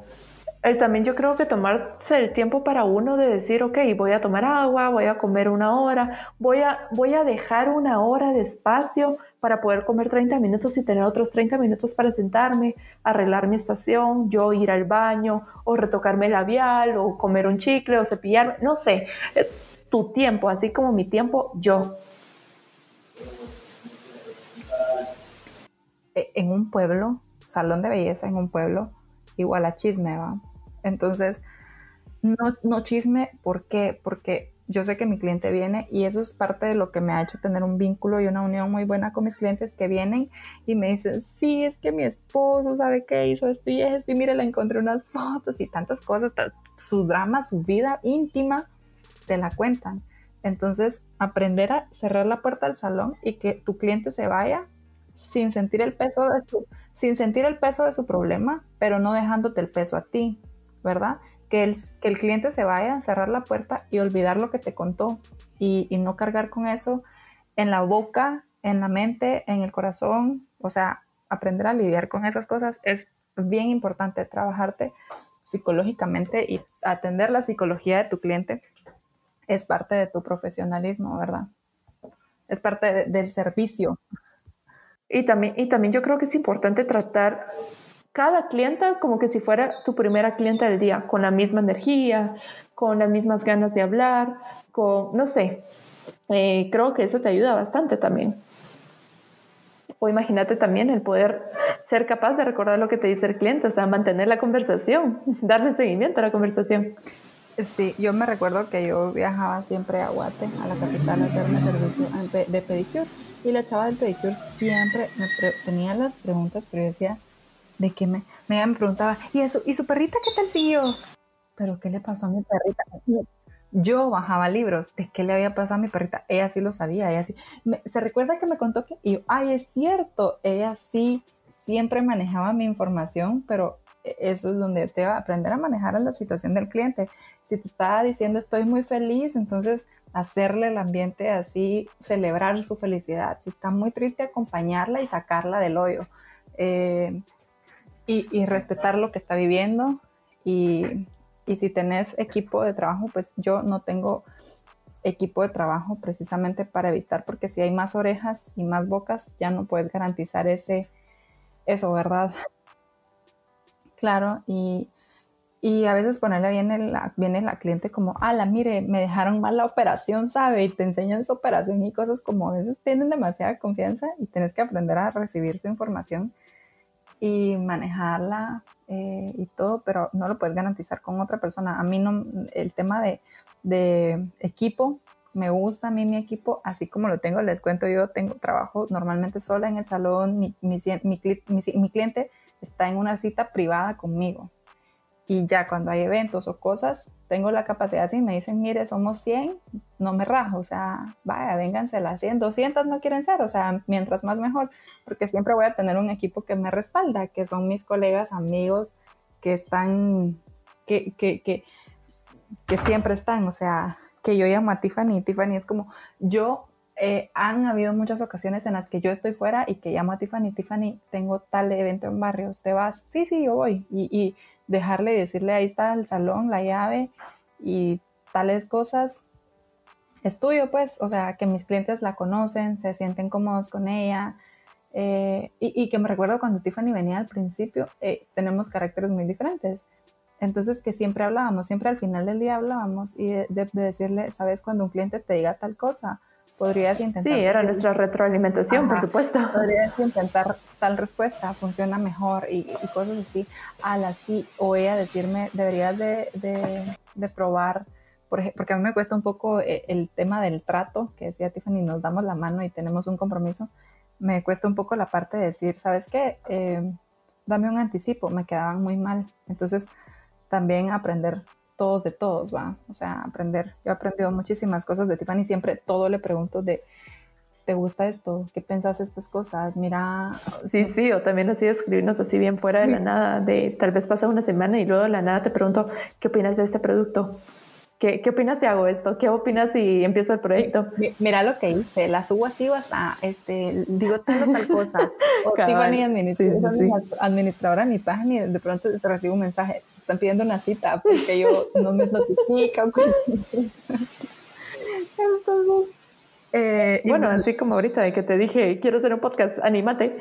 también yo creo que tomarse el tiempo para uno de decir, ok, voy a tomar agua, voy a comer una hora, voy a, voy a dejar una hora de espacio para poder comer 30 minutos y tener otros 30 minutos para sentarme, arreglar mi estación, yo ir al baño o retocarme el labial o comer un chicle o cepillarme, no sé, tu tiempo, así como mi tiempo, yo. E, en un pueblo, salón de belleza en un pueblo, igual a chisme, ¿va? Entonces, no, no chisme, ¿por qué? Porque yo sé que mi cliente viene y eso es parte de lo que me ha hecho tener un vínculo y una unión muy buena con mis clientes que vienen y me dicen, sí, es que mi esposo sabe que hizo esto y esto y mire, le encontré unas fotos y tantas cosas, su drama, su vida íntima, te la cuentan. Entonces, aprender a cerrar la puerta del salón y que tu cliente se vaya sin sentir el peso de su, sin sentir el peso de su problema, pero no dejándote el peso a ti. ¿Verdad? Que el, que el cliente se vaya, a cerrar la puerta y olvidar lo que te contó y, no cargar con eso en la boca, en la mente, en el corazón. O sea, aprender a lidiar con esas cosas es bien importante, trabajarte psicológicamente y atender la psicología de tu cliente es parte de tu profesionalismo, ¿verdad? Es parte del servicio. Y también, y también yo creo que es importante tratar cada clienta como que si fuera tu primera clienta del día, con la misma energía, con las mismas ganas de hablar, con, no sé, eh, creo que eso te ayuda bastante también. O imagínate también el poder ser capaz de recordar lo que te dice el cliente, o sea, mantener la conversación, darle seguimiento a la conversación. Sí, yo me recuerdo que yo viajaba siempre a Guate, a la capital, a hacerme servicio de pedicure. Y la chava del pedicure siempre me tenía las preguntas, pero yo decía, de que me, me, preguntaba, ¿y, eso, ¿y su perrita qué tal siguió? ¿Pero qué le pasó a mi perrita? Yo bajaba libros de qué le había pasado a mi perrita. Ella sí lo sabía, ella sí. se recuerda que me contó que, y yo, ay, es cierto, ella sí siempre manejaba mi información, pero e, eso es donde te va a aprender a manejar la situación del cliente. Si te estaba diciendo estoy muy feliz, entonces hacerle el ambiente así, celebrar su felicidad. Si está muy triste, acompañarla y sacarla del hoyo. Eh, y, respetar lo que está viviendo. Y, y si tenés equipo de trabajo, pues yo no tengo equipo de trabajo precisamente para evitar, porque si hay más orejas y más bocas, ya no puedes garantizar ese, eso, ¿verdad? Claro, y, y a veces ponerle viene la, viene la cliente como, ala, mire, me dejaron mal la operación, ¿sabe? Y te enseñan su operación y cosas como a veces tienen demasiada confianza y tienes que aprender a recibir su información y manejarla eh, y todo, pero no lo puedes garantizar con otra persona. A mí no, el tema de, de, equipo, me gusta a mí mi equipo, así como lo tengo, les cuento, yo tengo trabajo normalmente sola en el salón, mi, mi, mi, mi cliente está en una cita privada conmigo y ya cuando hay eventos o cosas, tengo la capacidad, si me dicen, mire, somos 100, no me rajo, o sea, vaya, vénganse las 100, 200 no quieren ser, o sea, mientras más mejor, porque siempre voy a tener un equipo que me respalda, que son mis colegas, amigos, que están, que, que, que, que siempre están, o sea, que yo llamo a Tiffany, Tiffany es como, yo eh, han habido muchas ocasiones en las que yo estoy fuera y que llamo a Tiffany, Tiffany, tengo tal evento en barrios, ¿te vas? Sí, sí, yo voy. Y, y dejarle decirle, ahí está el salón, la llave y tales cosas. Es tuyo, pues, o sea, que mis clientes la conocen, se sienten cómodos con ella. Eh, y, que me recuerdo cuando Tiffany venía al principio, eh, tenemos caracteres muy diferentes. Entonces, que siempre hablábamos, siempre al final del día hablábamos y de, decirle, sabes, cuando un cliente te diga tal cosa, podrías intentar. Sí, era nuestra retroalimentación, por supuesto. Podrías intentar tal respuesta, funciona mejor y, cosas así. Al así, o ella decirme, deberías de, de, probar, porque a mí me cuesta un poco eh, el tema del trato, que decía Tiffany, nos damos la mano y tenemos un compromiso. Me cuesta un poco la parte de decir, ¿sabes qué? Eh, dame un anticipo, me quedaban muy mal. Entonces, también aprender todos de todos, va. O sea, aprender. Yo he aprendido muchísimas cosas de Tiffany. Siempre todo le pregunto de, ¿te gusta esto? ¿Qué pensás de estas cosas? Mira. Sí, sí, o también así escribirnos así bien fuera de la nada, de tal vez pasa una semana y luego de la nada te pregunto, ¿qué opinas de este producto? ¿Qué, ¿Qué, opinas si hago esto? ¿Qué opinas si empiezo el proyecto? Mira lo que hice, la subo así vas a, este, digo tal tal cosa. O Tiffany administradora de mi página y de pronto te recibo un mensaje, están pidiendo una cita porque yo no me notifica. Entonces, eh, bueno, así como ahorita de que te dije, quiero hacer un podcast, anímate.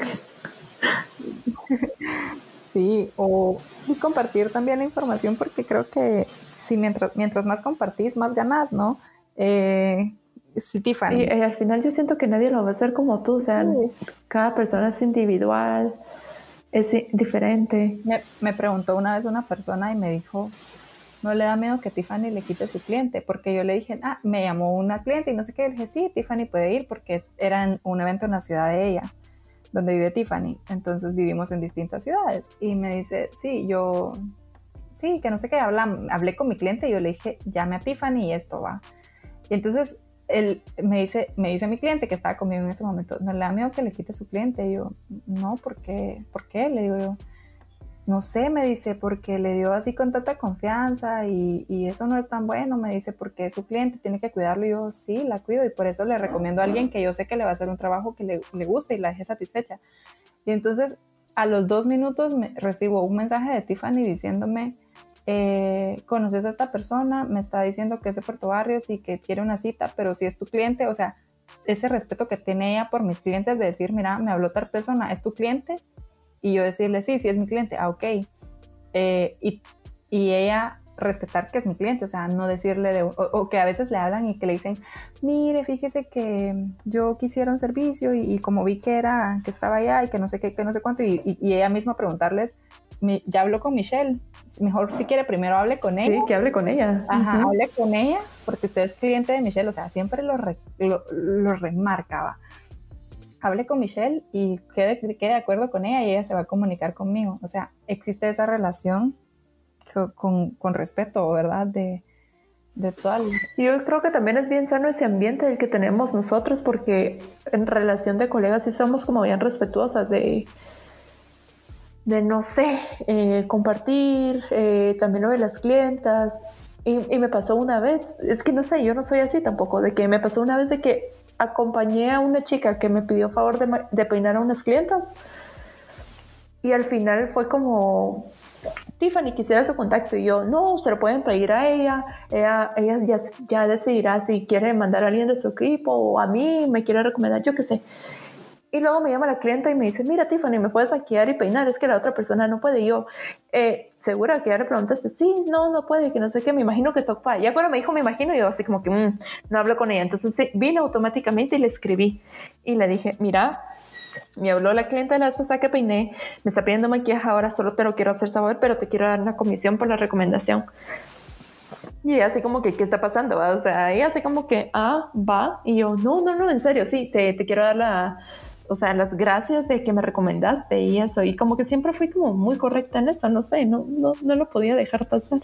Sí, o compartir también la información porque creo que si mientras, mientras más compartís, más ganas, ¿no? Eh, sí, Tiffany. Y eh, al final yo siento que nadie lo va a hacer como tú, o sea, cada persona es individual es diferente. Me, preguntó una vez una persona y me dijo, no le da miedo que Tiffany le quite su cliente, porque yo le dije, ah, me llamó una cliente y no sé qué, le dije, sí, Tiffany puede ir porque era un evento en la ciudad de ella, donde vive Tiffany, entonces vivimos en distintas ciudades. Y me dice, sí, yo, sí, que no sé qué, hablé con mi cliente y yo le dije, llame a Tiffany y esto va. Y entonces él me dice, me dice mi cliente que estaba conmigo en ese momento, no le da miedo que le quite su cliente. Y yo, no, ¿por qué? ¿Por qué? Le digo yo, no sé, me dice, porque le dio así con tanta confianza y, y, eso no es tan bueno, me dice, porque es su cliente, tiene que cuidarlo. Y yo, sí, la cuido y por eso le recomiendo a alguien que yo sé que le va a hacer un trabajo que le, le guste y la deje satisfecha. Y entonces, a los dos minutos me, recibo un mensaje de Tiffany diciéndome, eh, conoces a esta persona, me está diciendo que es de Puerto Barrios y que quiere una cita, pero si es tu cliente, o sea, ese respeto que tiene ella por mis clientes de decir, mira, me habló tal persona, ¿es tu cliente? Y yo decirle, sí, sí es mi cliente, ah, ok. Eh, y, y, ella respetar que es mi cliente, o sea, no decirle de, o, que a veces le hablan y que le dicen, mire, fíjese que yo quisiera un servicio y, como vi que era, que estaba allá y que no sé qué, que no sé cuánto, y, y ella misma preguntarles, ya habló con Michelle, mejor si quiere primero hable con ella. Sí, que hable con ella. Ajá, hable con ella, porque usted es cliente de Michelle, o sea, siempre lo, lo, remarcaba. Hable con Michelle y quede, quede de acuerdo con ella y ella se va a comunicar conmigo. O sea, existe esa relación con, con, respeto, ¿verdad? De, de toda Yo creo que también es bien sano ese ambiente el que tenemos nosotros porque en relación de colegas sí somos como bien respetuosas de de no sé, eh, compartir, eh, también lo de las clientas. Y, me pasó una vez, es que no sé, yo no soy así tampoco, de que me pasó una vez de que acompañé a una chica que me pidió favor de, peinar a unas clientas. Y al final fue como, Tiffany, quisiera su contacto. Y yo, no, se lo pueden pedir a ella. Ella, ella ya, ya decidirá si quiere mandar a alguien de su equipo o a mí, me quiere recomendar, yo qué sé. Y luego me llama la clienta y me dice, mira Tiffany, ¿me puedes maquillar y peinar? Es que la otra persona no puede. Y yo, eh, ¿segura que ya le preguntaste? Sí, no, no puede, que no sé qué, me imagino que está ocupada. Ya cuando me dijo, me imagino, yo así como que, mm, no hablo con ella. Entonces sí, vine automáticamente y le escribí. Y le dije, mira, me habló la clienta de la vez pasada que peiné, me está pidiendo maquillaje ahora, solo te lo quiero hacer saber, pero te quiero dar una comisión por la recomendación. Y así como que, ¿qué está pasando? O sea, ella así como que, ah, va. Y yo, no, no, no, en serio, sí, te, te quiero dar la, o sea, las gracias de que me recomendaste y eso, y como que siempre fui como muy correcta en eso, no sé, no, no, no lo podía dejar pasar.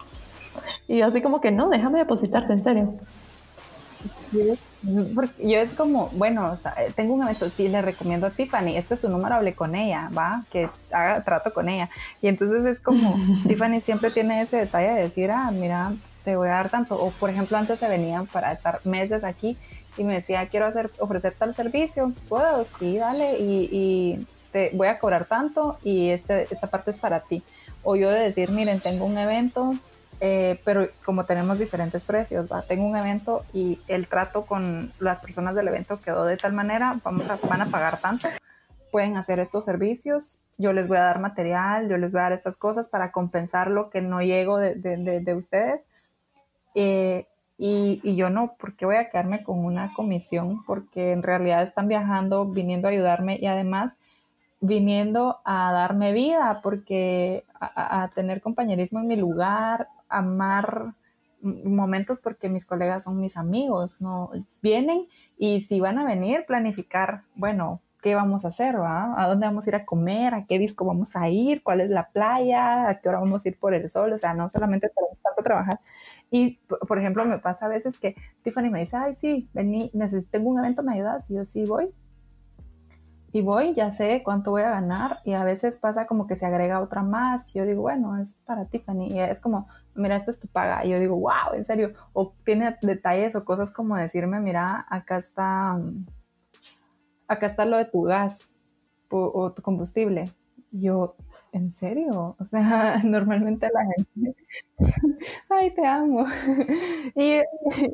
Y así como que no, déjame depositarte, en serio. yo es como, bueno, o sea, tengo un evento, sí, le recomiendo a Tiffany, este es su número, hablé con ella, va, que haga trato con ella. Y entonces es como, Tiffany siempre tiene ese detalle de decir, ah, mira, te voy a dar tanto. O por ejemplo, antes se venían para estar meses aquí y me decía, quiero hacer, ofrecer tal servicio, puedo, sí, dale, y, te voy a cobrar tanto y este, esta parte es para ti. O yo de decir, miren, tengo un evento, eh, pero como tenemos diferentes precios, ¿va? tengo un evento y el trato con las personas del evento quedó de tal manera, vamos a, van a pagar tanto. pueden hacer estos servicios, yo les voy a dar material, yo les voy a dar estas cosas para compensar lo que no llego de, de, de, ustedes. Eh, y, yo no, porque voy a quedarme con una comisión, porque en realidad están viajando, viniendo a ayudarme y además viniendo a darme vida, porque a, a tener compañerismo en mi lugar, amar momentos porque mis colegas son mis amigos, ¿no? Vienen y si van a venir, planificar, bueno, qué vamos a hacer, ¿va? ¿A dónde vamos a ir a comer? ¿A qué disco vamos a ir? ¿Cuál es la playa? ¿A qué hora vamos a ir por el sol? O sea, no solamente tanto trabajar. Y, por ejemplo, me pasa a veces que Tiffany me dice, ay, sí, vení, necesito, tengo un evento, ¿me ayudas? Y yo sí voy. Y voy, ya sé cuánto voy a ganar. Y a veces pasa como que se agrega otra más. Yo digo, bueno, es para Tiffany. Y es como, mira, esta es tu paga. Y yo digo, wow, en serio. O tiene detalles o cosas como decirme, mira, acá está acá está lo de tu gas o, tu combustible. Yo, ¿en serio? O sea, normalmente la gente, ay, te amo. y,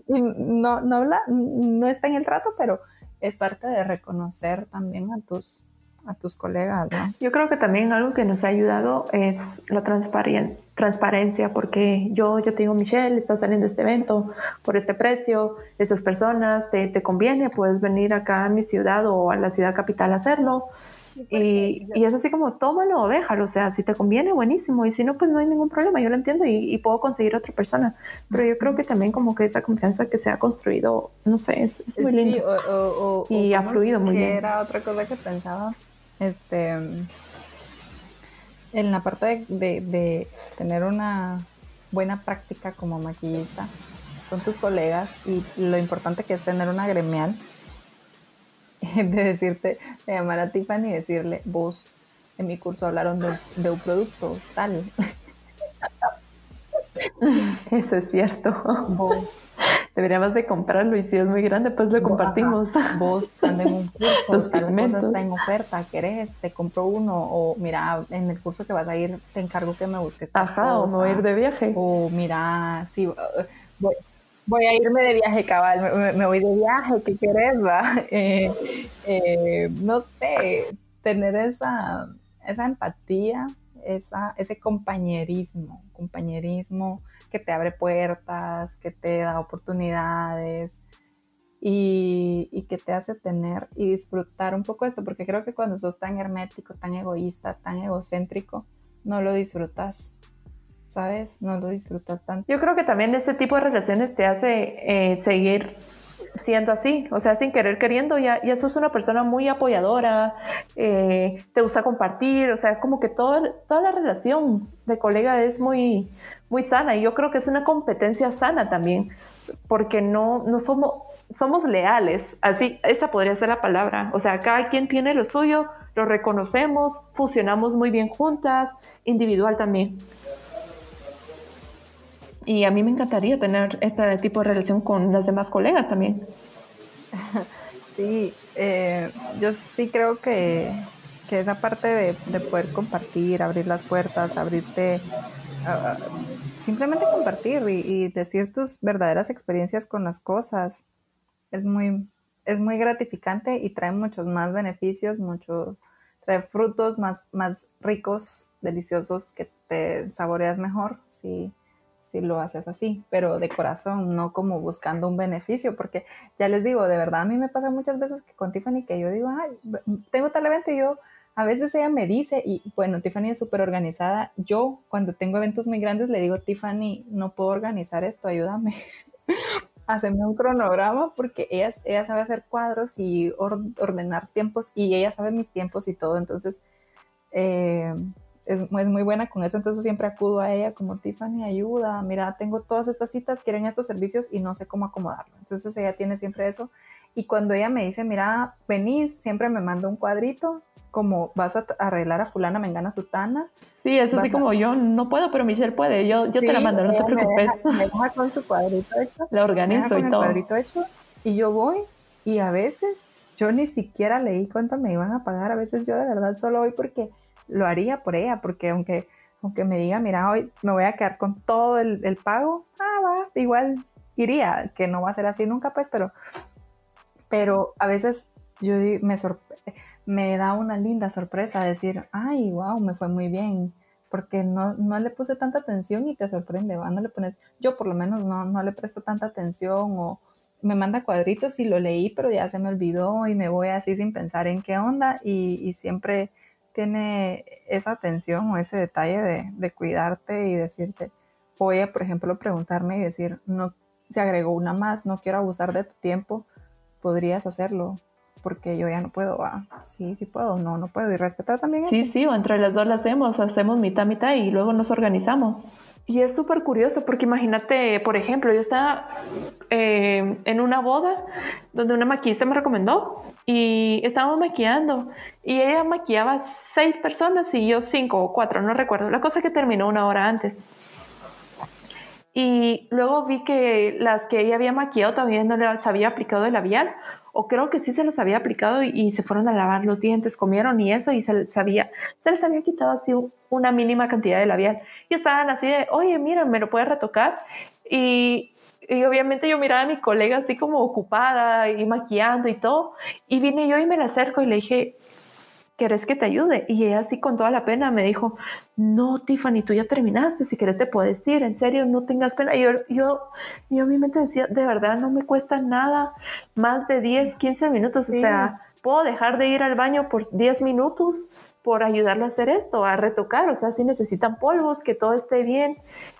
no, no, habla, no está en el trato, pero es parte de reconocer también a tus, a tus colegas, ¿no? Yo creo que también algo que nos ha ayudado es la transparencia transparencia, porque yo, yo te digo, Michelle, está saliendo este evento por este precio, estas personas, te, te conviene, puedes venir acá a mi ciudad o a la ciudad capital a hacerlo. Y, y, es así como, tómalo o déjalo, o sea, si te conviene, buenísimo, y si no, pues no hay ningún problema, yo lo entiendo y, puedo conseguir otra persona. Pero yo creo que también como que esa confianza que se ha construido, no sé, es, muy lindo. y ha fluido muy bien. Era otra cosa que pensaba, este en la parte de, tener una buena práctica como maquillista con tus colegas y lo importante que es tener una gremial, de decirte, de llamar a Tiffany y decirle, vos en mi curso hablaron de, un producto tal. Eso es cierto. Vos Deberíamos de comprarlo y si es muy grande, pues lo compartimos. Vos ando en un curso, tal cosa está en oferta, ¿querés? Te compro uno o mira, en el curso que vas a ir te encargo que me busques Ajá, o no ir de viaje. O mira, sí, voy, a irme de viaje, cabal, me, voy de viaje, ¿qué querés? Eh, eh, no sé, tener esa, empatía, esa, ese compañerismo, compañerismo que te abre puertas, que te da oportunidades y, que te hace tener y disfrutar un poco esto, porque creo que cuando sos tan hermético, tan egoísta, tan egocéntrico, no lo disfrutas. ¿Sabes? No lo disfrutas tanto. Yo creo que también este tipo de relaciones te hace eh, seguir siendo así, o sea, sin querer queriendo, ya, ya sos una persona muy apoyadora, eh, te gusta compartir, o sea, como que toda la relación de colega es muy, muy sana y yo creo que es una competencia sana también, porque no, no somos, somos leales, así, esa podría ser la palabra, o sea, cada quien tiene lo suyo, lo reconocemos, fusionamos muy bien juntas, individual también. Y a mí me encantaría tener este tipo de relación con las demás colegas también. Sí, eh, yo sí creo que, que esa parte de, de, poder compartir, abrir las puertas, abrirte, simplemente compartir y, decir tus verdaderas experiencias con las cosas, es muy, es muy gratificante y trae muchos más beneficios, mucho, trae frutos más, más ricos, deliciosos, que te saboreas mejor si lo haces así, pero de corazón, no como buscando un beneficio, porque ya les digo, de verdad a mí me pasa muchas veces que con Tiffany que yo digo, ay, tengo tal evento y yo, a veces ella me dice, y bueno, Tiffany es súper organizada, yo cuando tengo eventos muy grandes le digo, Tiffany, no puedo organizar esto, ayúdame. Haceme un cronograma porque ella, ella sabe hacer cuadros y ordenar tiempos y ella sabe mis tiempos y todo, entonces eh, es, muy buena con eso, entonces siempre acudo a ella como Tiffany, ayuda, mira, tengo todas estas citas, quieren estos servicios y no sé cómo acomodarlo. Entonces ella tiene siempre eso. Y cuando ella me dice, mira, venís, siempre me manda un cuadrito, como vas a arreglar a fulana, mengana, sutana. Sí, es así como yo no puedo, pero Michelle puede, yo, yo te la mando, no te preocupes. Me deja, con su cuadrito hecho. La organizo y todo. cuadrito hecho y yo voy y a veces yo ni siquiera leí cuánto me iban a pagar, a veces yo de verdad solo voy porque lo haría por ella, porque aunque, aunque me diga, mira, hoy me voy a quedar con todo el, pago, ah, va, igual iría, que no va a ser así nunca, pues, pero, pero a veces yo me, me da una linda sorpresa decir, ay, wow, me fue muy bien, porque no, no le puse tanta atención y te sorprende, ¿va? No le pones, yo por lo menos no, no le presto tanta atención o me manda cuadritos y lo leí, pero ya se me olvidó y me voy así sin pensar en qué onda y siempre tiene esa atención o ese detalle de, de, cuidarte y decirte, voy a, por ejemplo, preguntarme y decir, no, se agregó una más, no quiero abusar de tu tiempo, podrías hacerlo, porque yo ya no puedo, ah, sí, sí puedo, no, no puedo, y respetar también sí, eso. Sí, sí, o entre las dos lo hacemos, hacemos mitad, mitad y luego nos organizamos. Y es súper curioso porque imagínate, por ejemplo, yo estaba eh, en una boda donde una maquillista me recomendó y estábamos maquillando y ella maquillaba seis personas y yo cinco o cuatro, no recuerdo. La cosa que terminó una hora antes. Y luego vi que las que ella había maquillado todavía no les había aplicado el labial, o creo que sí se los había aplicado y, se fueron a lavar los dientes, comieron y eso, y se les había, se les había quitado así una mínima cantidad de labial. Y estaban así de, oye, mira, ¿me lo puedes retocar? Y, y obviamente yo miraba a mi colega así como ocupada y maquillando y todo. Y vine yo y me la acerco y le dije, ¿querés que te ayude? Y ella así con toda la pena me dijo, no, Tiffany, tú ya terminaste, si quieres te puedes ir, en serio, no tengas pena. Y yo, yo, yo a mi mente decía, de verdad no me cuesta nada, más de 10, 15 minutos, o sea, puedo dejar de ir al baño por 10 minutos por ayudarle a hacer esto, a retocar, o sea, si necesitan polvos, que todo esté bien.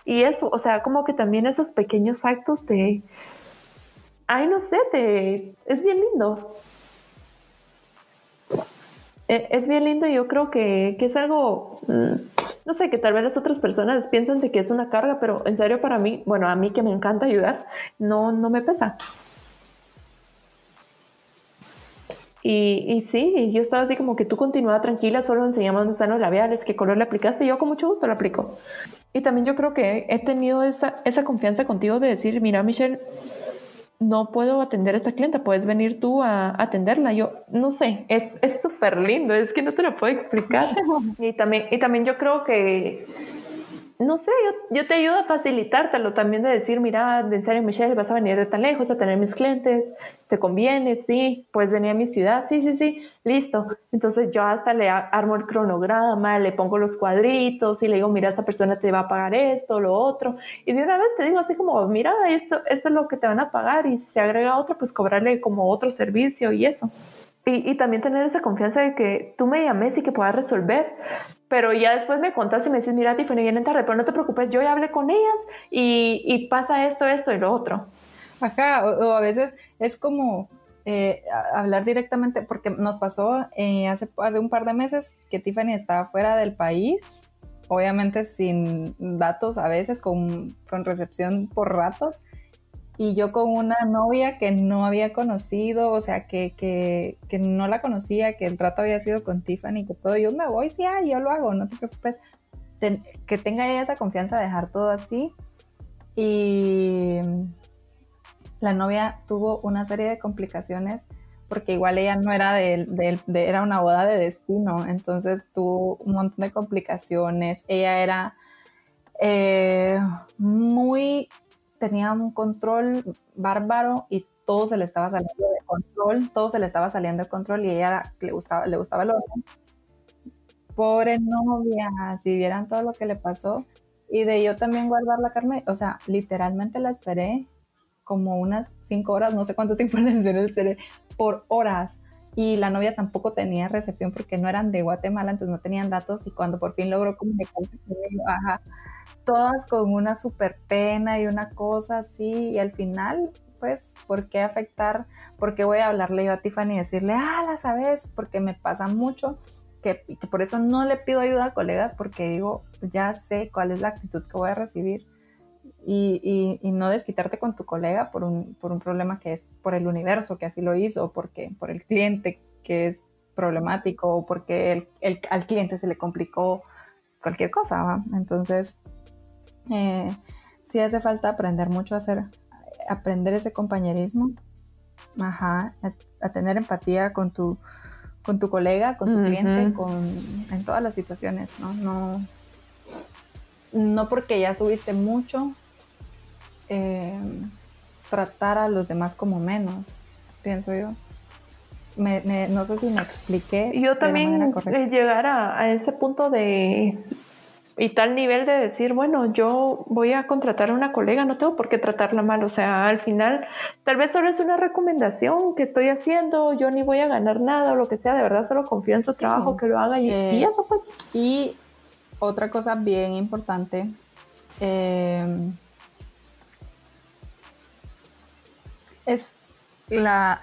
Y eso, o sea, como que también esos pequeños actos de, ay, no sé, te, es bien lindo. Eh, es bien lindo y yo creo que, que, es algo, mm, no sé, que tal vez las otras personas piensan de que es una carga, pero en serio para mí, bueno, a mí que me encanta ayudar, no, no me pesa. Y, y sí, yo estaba así como que tú continúa tranquila, solo enseñamos dónde están los labiales, qué color le aplicaste, y yo con mucho gusto lo aplico. Y también yo creo que he tenido esa, esa confianza contigo de decir, mira Michelle, no puedo atender a esta clienta, puedes venir tú a atenderla. Yo no sé, es súper lindo, es que no te lo puedo explicar. y, también, y también yo creo que no sé, yo, yo, te ayudo a facilitártelo también de decir, mira, en serio, Michelle, vas a venir de tan lejos a tener mis clientes, te conviene, sí, puedes venir a mi ciudad, sí, sí, sí, listo. Entonces yo hasta le armo el cronograma, le pongo los cuadritos y le digo, mira, esta persona te va a pagar esto, lo otro. Y de una vez te digo así como, mira, esto, esto es lo que te van a pagar y si se agrega otro, pues cobrarle como otro servicio y eso. Y, y, también tener esa confianza de que tú me llames y que puedas resolver. Pero ya después me contas y me dices, mira, Tiffany, vienen tarde, pero no te preocupes, yo ya hablé con ellas y, y pasa esto, esto y lo otro. Ajá, o, a veces es como eh, hablar directamente, porque nos pasó eh, hace, hace un par de meses que Tiffany estaba fuera del país, obviamente sin datos a veces, con, con recepción por ratos, y yo con una novia que no había conocido, o sea, que, que, que, no la conocía, que el trato había sido con Tiffany, que todo, yo me voy, sí, ah, yo lo hago, no te preocupes, que tenga ella esa confianza de dejar todo así. Y la novia tuvo una serie de complicaciones porque igual ella no era de, de, era una boda de destino, entonces tuvo un montón de complicaciones. Ella era eh, muy tenía un control bárbaro y todo se le estaba saliendo de control, todo se le estaba saliendo de control y ella le gustaba, le gustaba el orden. Pobre novia, si vieran todo lo que le pasó. Y de yo también guardar la carne, o sea, literalmente la esperé como unas cinco horas, no sé cuánto tiempo la esperé, por horas. Y la novia tampoco tenía recepción porque no eran de Guatemala, entonces no tenían datos. Y cuando por fin logró comunicarse con ajá, todas con una super pena y una cosa así, y al final, pues, ¿por qué afectar? ¿Por qué voy a hablarle yo a Tiffany y decirle, ah, la sabes? Porque me pasa mucho, que, que por eso no le pido ayuda a colegas, porque digo, ya sé cuál es la actitud que voy a recibir. Y, y, no desquitarte con tu colega por un, por un problema que es por el universo que así lo hizo, porque, por el cliente que es problemático, o porque el, el, al cliente se le complicó cualquier cosa. ¿va? Entonces, eh, sí hace falta aprender mucho a hacer, aprender ese compañerismo, ajá, a, tener empatía con tu, con tu colega, con tu cliente, con, en todas las situaciones, ¿no? No, no porque ya subiste mucho, eh, tratar a los demás como menos, pienso yo. no sé si me expliqué. Yo también llegar a, ese punto de y tal nivel de decir, bueno, yo voy a contratar a una colega, no tengo por qué tratarla mal. O sea, al final, tal vez solo es una recomendación que estoy haciendo, yo ni voy a ganar nada o lo que sea, de verdad solo confío en su trabajo, que lo haga y, eh, eso pues. Y otra cosa bien importante, eh, es la,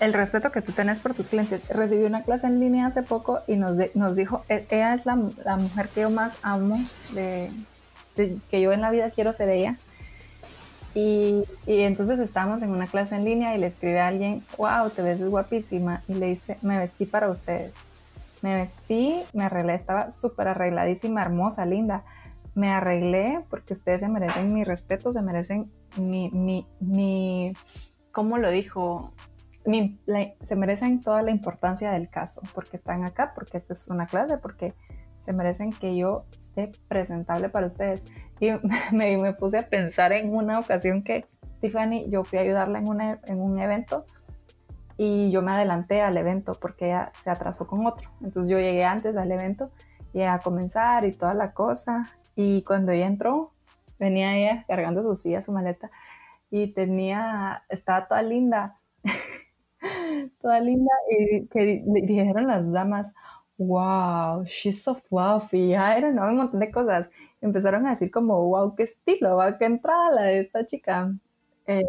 el respeto que tú tienes por tus clientes. Recibí una clase en línea hace poco y nos, nos dijo, e, ella es la, la, mujer que yo más amo, de, que yo en la vida quiero ser ella. Y, y, entonces estábamos en una clase en línea y le escribe a alguien, wow, te ves guapísima. Y le dice, me vestí para ustedes. Me vestí, me arreglé, estaba súper arregladísima, hermosa, linda. Me arreglé porque ustedes se merecen mi respeto, se merecen mi, mi, mi ¿cómo lo dijo? se merecen toda la importancia del caso, porque están acá, porque esta es una clase, porque se merecen que yo esté presentable para ustedes. Y me, puse a pensar en una ocasión que Tiffany, yo fui a ayudarla en, en un evento y yo me adelanté al evento porque ella se atrasó con otro. Entonces yo llegué antes al evento y a comenzar y toda la cosa. Y cuando ella entró, venía ella cargando su silla, su maleta y tenía, estaba toda linda, toda linda y que dijeron las damas, wow, she's so fluffy, I don't know, un montón de cosas. Empezaron a decir como, wow, qué estilo, wow, qué entrada la de esta chica. Eh,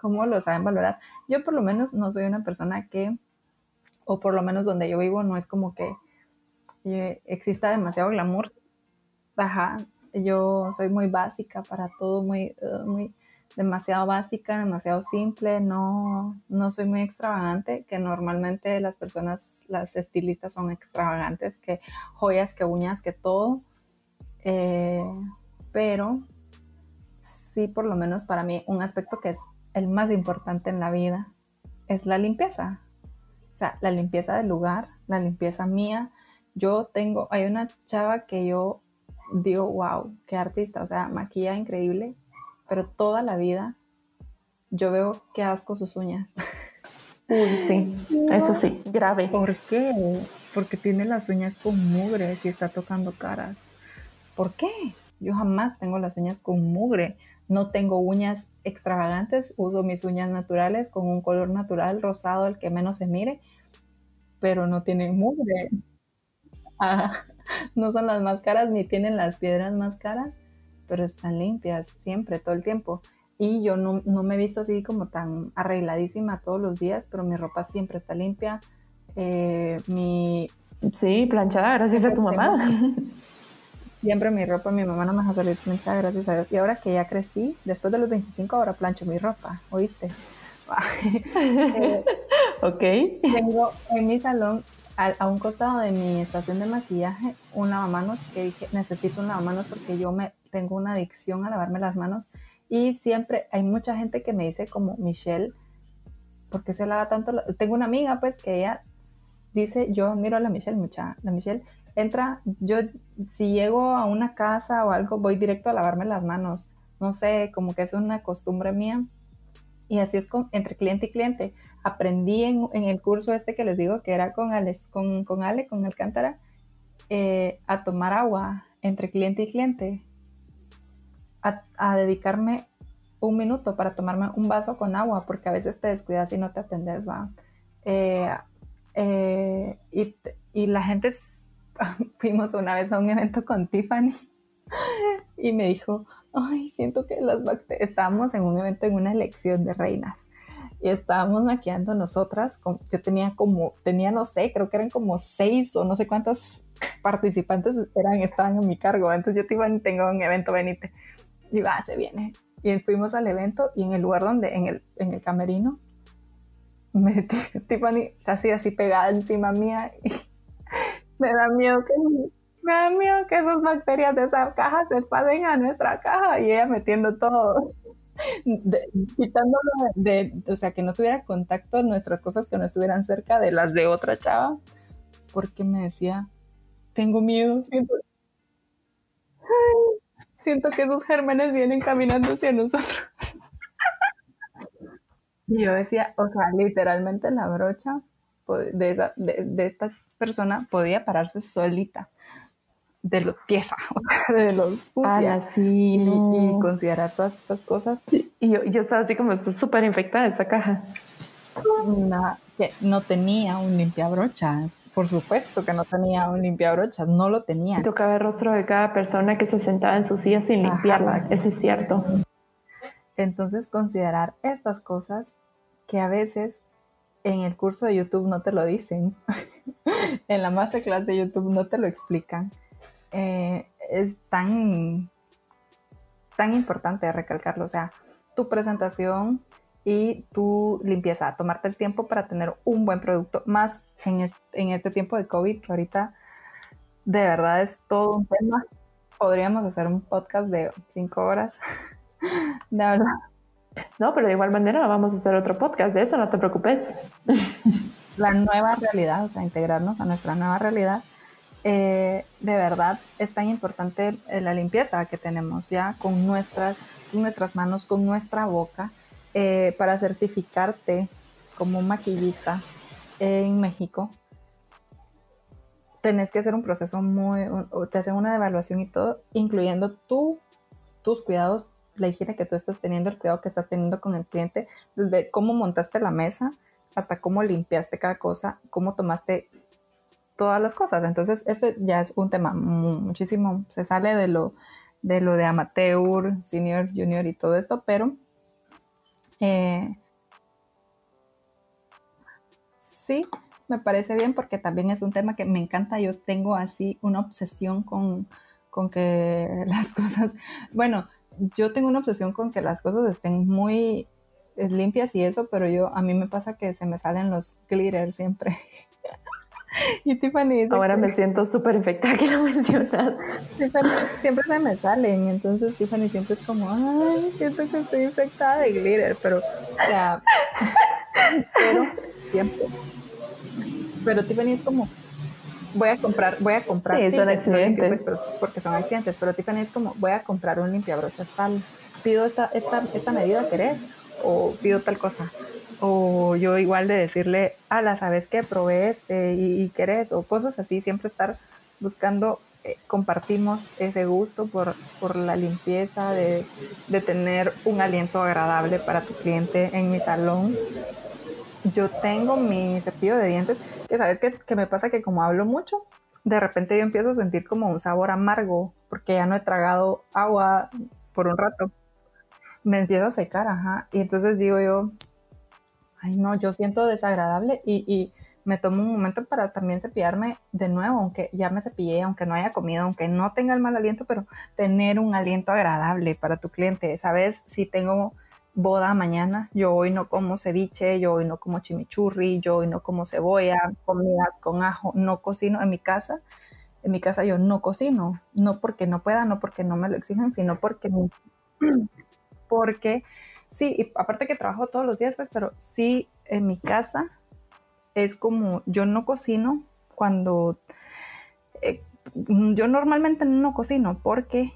¿Cómo lo saben valorar? Yo por lo menos no soy una persona que, o por lo menos donde yo vivo, no es como que eh, exista demasiado glamour. Ajá, yo soy muy básica para todo, muy, uh, muy, demasiado básica, demasiado simple, no, no soy muy extravagante, que normalmente las personas, las estilistas son extravagantes, que joyas, que uñas, que todo. Eh, pero sí, por lo menos para mí, un aspecto que es el más importante en la vida es la limpieza. O sea, la limpieza del lugar, la limpieza mía. Yo tengo, hay una chava que yo digo, wow, qué artista, o sea, maquilla increíble, pero toda la vida yo veo que asco sus uñas. Uy, sí, eso sí, grave. ¿Por qué? Porque tiene las uñas con mugre si está tocando caras. ¿Por qué? Yo jamás tengo las uñas con mugre. No tengo uñas extravagantes, uso mis uñas naturales con un color natural, rosado, el que menos se mire, pero no tienen mugre. Ah, no son las más caras ni tienen las piedras más caras pero están limpias siempre, todo el tiempo. Y yo no, me he visto así como tan arregladísima todos los días, pero mi ropa siempre está limpia. Eh, mi... Sí, planchada, gracias a tu mamá. Siempre mi ropa, mi mamá no me ha salido planchada, gracias a Dios. Y ahora que ya crecí, después de los 25, ahora plancho mi ropa, ¿oíste? eh, ok. Tengo en mi salón a, un costado de mi estación de maquillaje un lavamanos que dije necesito un lavamanos porque yo me tengo una adicción a lavarme las manos y siempre hay mucha gente que me dice como Michelle ¿por qué se lava tanto? Tengo una amiga pues que ella dice yo miro a la Michelle mucha la Michelle entra yo si llego a una casa o algo voy directo a lavarme las manos. No sé como que es una costumbre mía. Y así es con, entre cliente y cliente. Aprendí en, el curso este que les digo que era con, con, con Ale, con Alcántara, eh, a tomar agua entre cliente y cliente, a, dedicarme un minuto para tomarme un vaso con agua, porque a veces te descuidas y no te atendes, ¿va? Eh, eh, y, y, la gente, fuimos una vez a un evento con Tiffany y me dijo, ay, siento que las bacterias, estábamos en un evento en una elección de reinas y estábamos maquillando nosotras. Yo tenía como, tenía no sé, creo que eran como seis o no sé cuántas participantes eran, estaban en mi cargo. Entonces yo te tengo un evento, venite. Y va, se viene. Y fuimos al evento y en el lugar donde, en el, en el camerino, me, Tiffany casi así pegada encima mía me da miedo que me da miedo que esas bacterias de esa caja se pasen a nuestra caja y ella metiendo todo quitándolo de, o sea, que no tuviera contacto nuestras cosas que no estuvieran cerca de las de otra chava, porque me decía, tengo miedo, siento que esos gérmenes vienen caminando hacia nosotros. y yo decía, o sea, literalmente la brocha de, esa, de, esta persona podía pararse solita de lo tiesa, o sea, de lo sucia. y, considerar todas estas cosas. Y yo, yo estaba así como, está súper infectada esta caja. Que no tenía un limpiabrochas. Por supuesto que no tenía un limpiabrochas, no lo tenía. Tocaba el rostro de cada persona que se sentaba en su silla sin limpiarla, eso es cierto. Entonces, considerar estas cosas que a veces en el curso de YouTube no te lo dicen, en la masterclass de YouTube no te lo explican, eh, es tan, tan importante recalcarlo. O sea, tu presentación y tu limpieza, tomarte el tiempo para tener un buen producto, más en este, tiempo de COVID, que ahorita de verdad es todo un tema. Podríamos hacer un podcast de cinco horas de hablar. No, pero de igual manera vamos a hacer otro podcast de eso, no te preocupes. La nueva realidad, o sea, integrarnos a nuestra nueva realidad eh, de verdad es tan importante eh, la limpieza que tenemos ya con nuestras, nuestras manos, con nuestra boca, eh, para certificarte como maquillista en México. Tenés que hacer un proceso muy, te hacen una evaluación y todo, incluyendo tú, tus cuidados, la higiene que tú estás teniendo, el cuidado que estás teniendo con el cliente, desde cómo montaste la mesa hasta cómo limpiaste cada cosa, cómo tomaste todas las cosas. Entonces, este ya es un tema muchísimo, se sale de lo de, lo de amateur, senior, junior y todo esto, pero eh, sí, me parece bien porque también es un tema que me encanta. Yo tengo así una obsesión con, con que las cosas, bueno, yo tengo una obsesión con que las cosas estén muy limpias y eso, pero yo a mí me pasa que se me salen los glitters siempre. Y Tiffany Ahora me siento súper infectada que lo mencionas. siempre se me salen, entonces Tiffany siempre es como, ay, siento que estoy infectada de glitter, pero, o sea, pero siempre. Pero Tiffany es como, voy a comprar, voy a comprar. Sí, son accidentes. Pues, porque son accidentes, pero Tiffany es como, voy a comprar un limpiabrochas tal, pido esta, esta, esta medida, ¿querés? O pido tal cosa o yo igual de decirle, ala, ¿sabes qué? Probé este y, querés, o cosas así, siempre estar buscando, eh, compartimos ese gusto por, por la limpieza, de, de, tener un aliento agradable para tu cliente en mi salón. Yo tengo mi cepillo de dientes, que sabes que, que me pasa que como hablo mucho, de repente yo empiezo a sentir como un sabor amargo, porque ya no he tragado agua por un rato. Me empiezo a secar, ajá. Y entonces digo yo, ay no, yo siento desagradable y, me tomo un momento para también cepillarme de nuevo, aunque ya me cepillé, aunque no haya comido, aunque no tenga el mal aliento, pero tener un aliento agradable para tu cliente. Sabes, si tengo boda mañana, yo hoy no como ceviche, yo hoy no como chimichurri, yo hoy no como cebolla, comidas con ajo, no cocino en mi casa. En mi casa yo no cocino, no porque no pueda, no porque no me lo exijan, sino porque, porque sí, y aparte que trabajo todos los días, pues, pero sí, en mi casa es como, yo no cocino cuando, eh, yo normalmente no cocino porque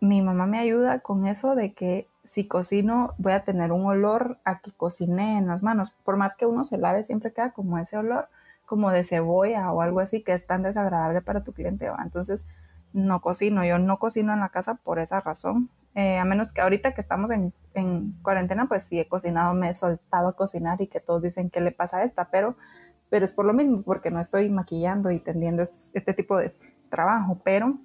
mi mamá me ayuda con eso de que si cocino voy a tener un olor a que cociné en las manos. Por más que uno se lave, siempre queda como ese olor como de cebolla o algo así que es tan desagradable para tu cliente. Entonces, no cocino. Yo no cocino en la casa por esa razón. Eh, a menos que ahorita que estamos en, cuarentena, pues sí he cocinado, me he soltado a cocinar y que todos dicen que le pasa a esta, pero, pero es por lo mismo, porque no estoy maquillando y tendiendo este tipo de trabajo, pero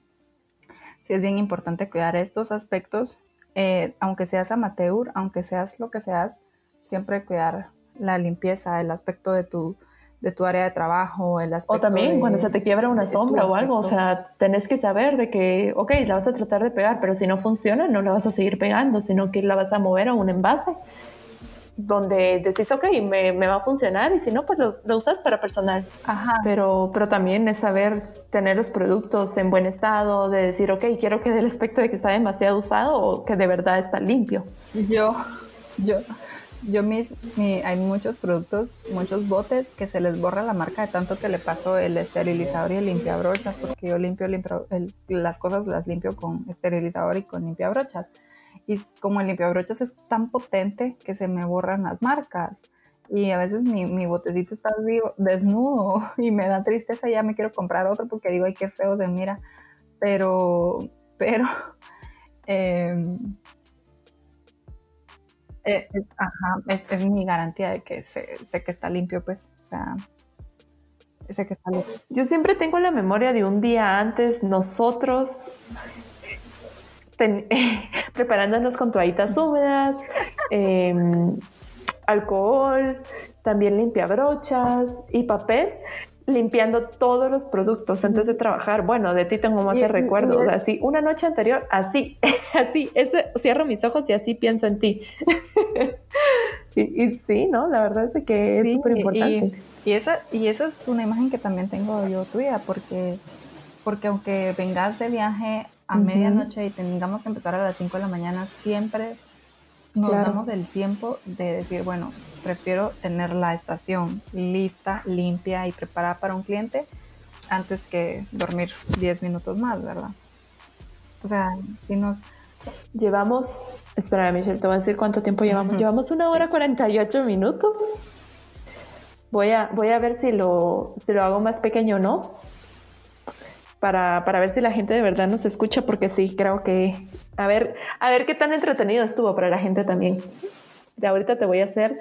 sí es bien importante cuidar estos aspectos, eh, aunque seas amateur, aunque seas lo que seas, siempre cuidar la limpieza, el aspecto de tu, de tu área de trabajo, el aspecto O también cuando se te quiebra una sombra o algo, o sea, tenés que saber de que, ok, la vas a tratar de pegar, pero si no funciona, no la vas a seguir pegando, sino que la vas a mover a un envase donde decís, ok, me, me va a funcionar y si no, pues lo, lo, usas para personal. Ajá. Pero, pero también es saber tener los productos en buen estado, de decir, ok, quiero que dé el aspecto de que está demasiado usado o que de verdad está limpio. Yo, yo, yo mis, hay muchos productos, muchos botes que se les borra la marca de tanto que le paso el esterilizador y el limpiabrochas, porque yo limpio, limpio las cosas las limpio con esterilizador y con limpiabrochas. Y como el limpiabrochas es tan potente que se me borran las marcas. y a veces mi, mi botecito está desnudo y me da tristeza y ya me quiero comprar otro porque digo, ay, qué feo se mira. Pero, pero, em, eh, es, ajá, es, mi garantía de que sé, que está limpio, pues, o sea, sé que está limpio. Yo siempre tengo la memoria de un día antes, nosotros preparándonos con toallitas húmedas, em, alcohol, también limpia brochas y papel limpiando todos los productos antes de trabajar. Bueno, de ti tengo más de recuerdos. Así, una noche anterior, así, así, ese, cierro mis ojos y así pienso en ti. y, sí, ¿no? La verdad es que es súper importante. Y, esa, y esa es una imagen que también tengo yo tuya, porque, porque aunque vengas de viaje a medianoche y tengamos que empezar a las 5 de la mañana, siempre nos damos el tiempo de decir, bueno, prefiero tener la estación lista, limpia y preparada para un cliente antes que dormir 10 minutos más, ¿verdad? O sea, si nos... Llevamos, espera Michelle, te voy a decir cuánto tiempo llevamos. Llevamos una hora 48 minutos. Voy a, voy a ver si lo, si lo hago más pequeño o no. Para, para, ver si la gente de verdad nos escucha, porque sí, creo que a ver, a ver qué tan entretenido estuvo para la gente también. De ahorita te voy a hacer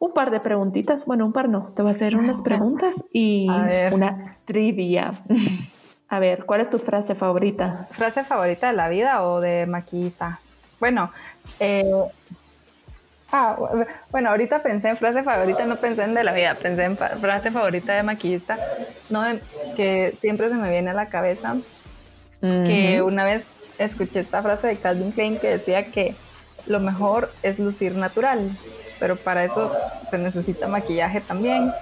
un par de preguntitas. Bueno, un par no, te voy a hacer unas preguntas y una trivia. a ver, ¿cuál es tu frase favorita? ¿Frase favorita de la vida o de maquillista? Bueno, eh, ah, bueno, ahorita pensé en frase favorita, no pensé en de la vida, pensé en frase favorita de maquillista, no que siempre se me viene a la cabeza, que una vez escuché esta frase de Calvin Klein que decía que lo mejor es lucir natural, pero para eso se necesita maquillaje también.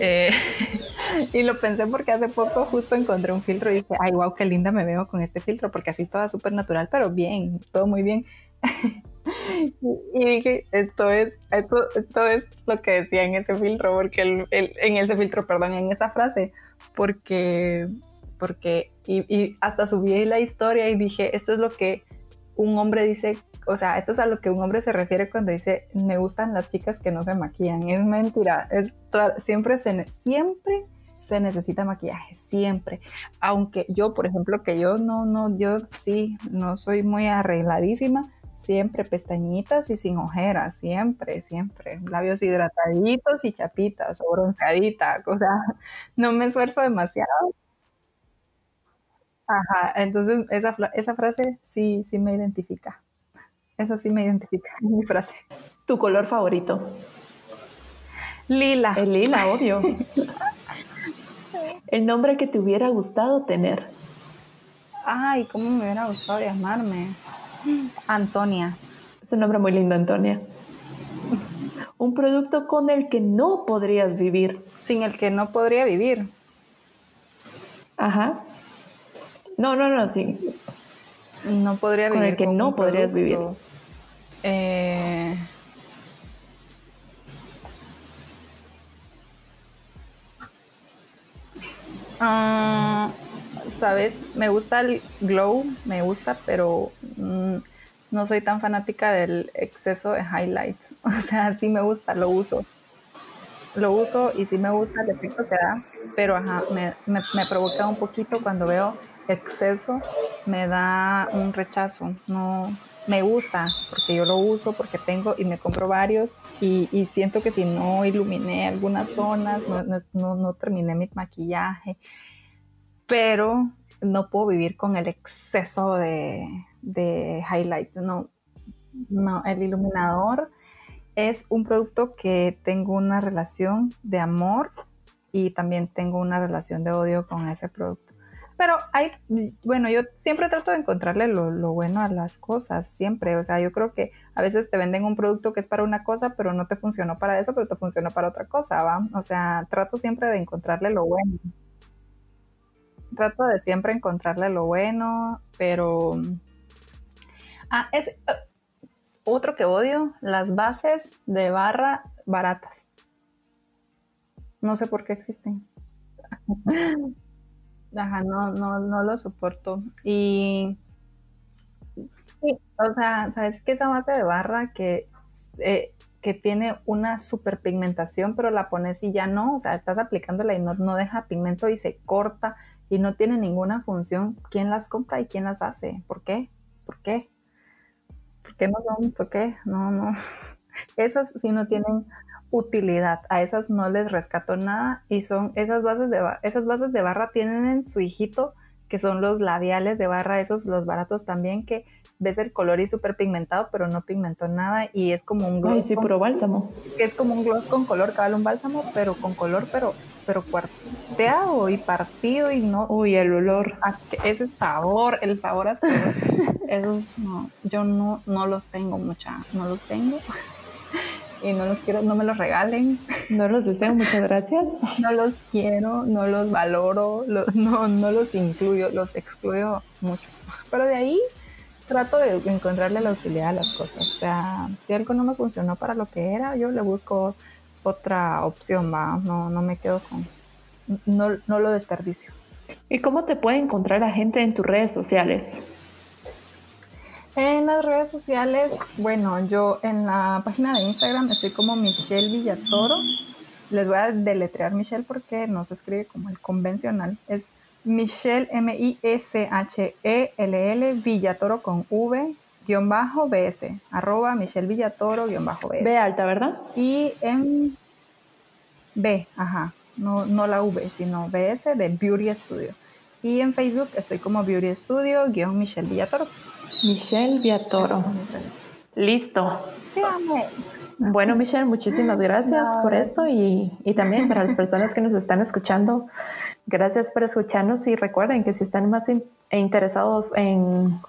Eh, y lo pensé porque hace poco justo encontré un filtro y dije, ay, wow, qué linda me veo con este filtro, porque así toda súper natural, pero bien, todo muy bien. y dije, esto es, esto, esto es lo que decía en ese filtro, porque en ese filtro, perdón, en esa frase, porque, porque, y, y hasta subí la historia y dije, esto es lo que un hombre dice o sea, esto es a lo que un hombre se refiere cuando dice, me gustan las chicas que no se maquillan. Es mentira. siempre, se, siempre se necesita maquillaje, siempre. Aunque yo, por ejemplo, que yo no, no, yo sí, no soy muy arregladísima, siempre pestañitas y sin ojeras, siempre, siempre. Labios hidrataditos y chapitas o bronceaditas, o sea, no me esfuerzo demasiado. Ajá, entonces esa, esa frase sí, sí me identifica. Eso sí me identifica en mi frase. ¿Tu color favorito? Lila. El lila, obvio. El nombre que te hubiera gustado tener. Ay, cómo me hubiera gustado llamarme. Antonia. Es un nombre muy lindo, Antonia. Un producto con el que no podrías vivir. Sin el que no podría vivir. Ajá. No, no, no, sí. No podría vivir. Con el que no podrías vivir. Eh, ah, Sabes, me gusta el glow, me gusta, pero mm, no soy tan fanática del exceso de highlight. O sea, sí me gusta, lo uso. Lo uso y sí me gusta el efecto que da, pero ajá, me, me provoca un poquito cuando veo exceso, me da un rechazo. No, me gusta porque yo lo uso, porque tengo y me compro varios y, siento que si no iluminé algunas zonas, no, terminé mi maquillaje, pero no puedo vivir con el exceso de, de highlight. No, no, el iluminador es un producto que tengo una relación de amor y también tengo una relación de odio con ese producto. Pero hay, bueno, yo siempre trato de encontrarle lo, bueno a las cosas, siempre. O sea, yo creo que a veces te venden un producto que es para una cosa, pero no te funcionó para eso, pero te funcionó para otra cosa, ¿va? O sea, trato siempre de encontrarle lo bueno. Trato de siempre encontrarle lo bueno, pero... Ah, es uh, otro que odio, las bases de barra baratas. No sé por qué existen. Ajá, no, no, no lo soporto. Y sí, o sea, ¿sabes qué? Esa base de barra que eh, que tiene una superpigmentación, pero la pones y ya no, o sea, estás aplicándola y no, no deja pigmento y se corta y no tiene ninguna función. ¿Quién las compra y quién las hace? ¿Por qué? ¿Por qué? ¿Por qué no son? ¿Por qué? No, no. Esas sí no tienen utilidad. A esas no les rescato nada y son esas bases de esas bases de barra tienen en su hijito que son los labiales de barra, esos los baratos también que ves el color y súper pigmentado, pero no pigmentó nada y es como un gloss. Ay, sí, puro bálsamo. Es como un gloss con color, cabal un bálsamo, pero con color, pero pero cuarteado y partido y no. Uy, el olor. Ese sabor, el sabor hasta esos no, yo no, no los tengo mucha, no los tengo. Y no los quiero, no me los regalen. No los deseo, muchas gracias. No los quiero, no los valoro, no, no los incluyo, los excluyo mucho. Pero de ahí trato de encontrarle la utilidad a las cosas. O sea, si algo no me funcionó para lo que era, yo le busco otra opción, va. No, no me quedo con. No, no lo desperdicio. ¿Y cómo te puede encontrar la gente en tus redes sociales? En las redes sociales, bueno, yo en la página de Instagram estoy como Michelle Villatoro. Les voy a deletrear Michelle porque no se escribe como el convencional. Es Michelle M-I-S-H-E-L-L Villatoro con V guion bajo BS, arroba Michelle Villatoro guion bajo BS. B alta, ¿verdad? Y en B, ajá, no, no la V, sino BS de Beauty Studio. Y en Facebook estoy como Beauty Studio guion Michelle Villatoro. Michelle Viatoro. Listo. Sí, bueno, Michelle, muchísimas gracias por esto y, también para las personas que nos están escuchando. Gracias por escucharnos y recuerden que si están más interesados en,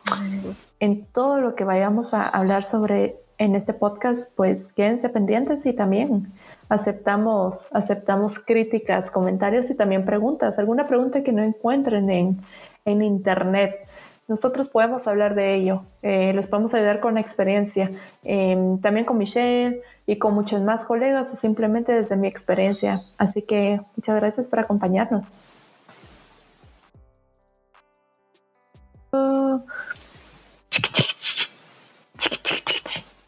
en todo lo que vayamos a hablar sobre en este podcast, pues quédense pendientes y también aceptamos, aceptamos críticas, comentarios y también preguntas. Alguna pregunta que no encuentren en, en internet nosotros podemos hablar de ello, eh, les podemos ayudar con la experiencia, em, también con Michelle y con muchos más colegas o simplemente desde mi experiencia. Así que muchas gracias por acompañarnos.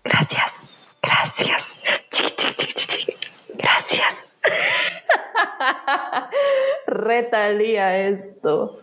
gracias, gracias, gracias. Retalía esto.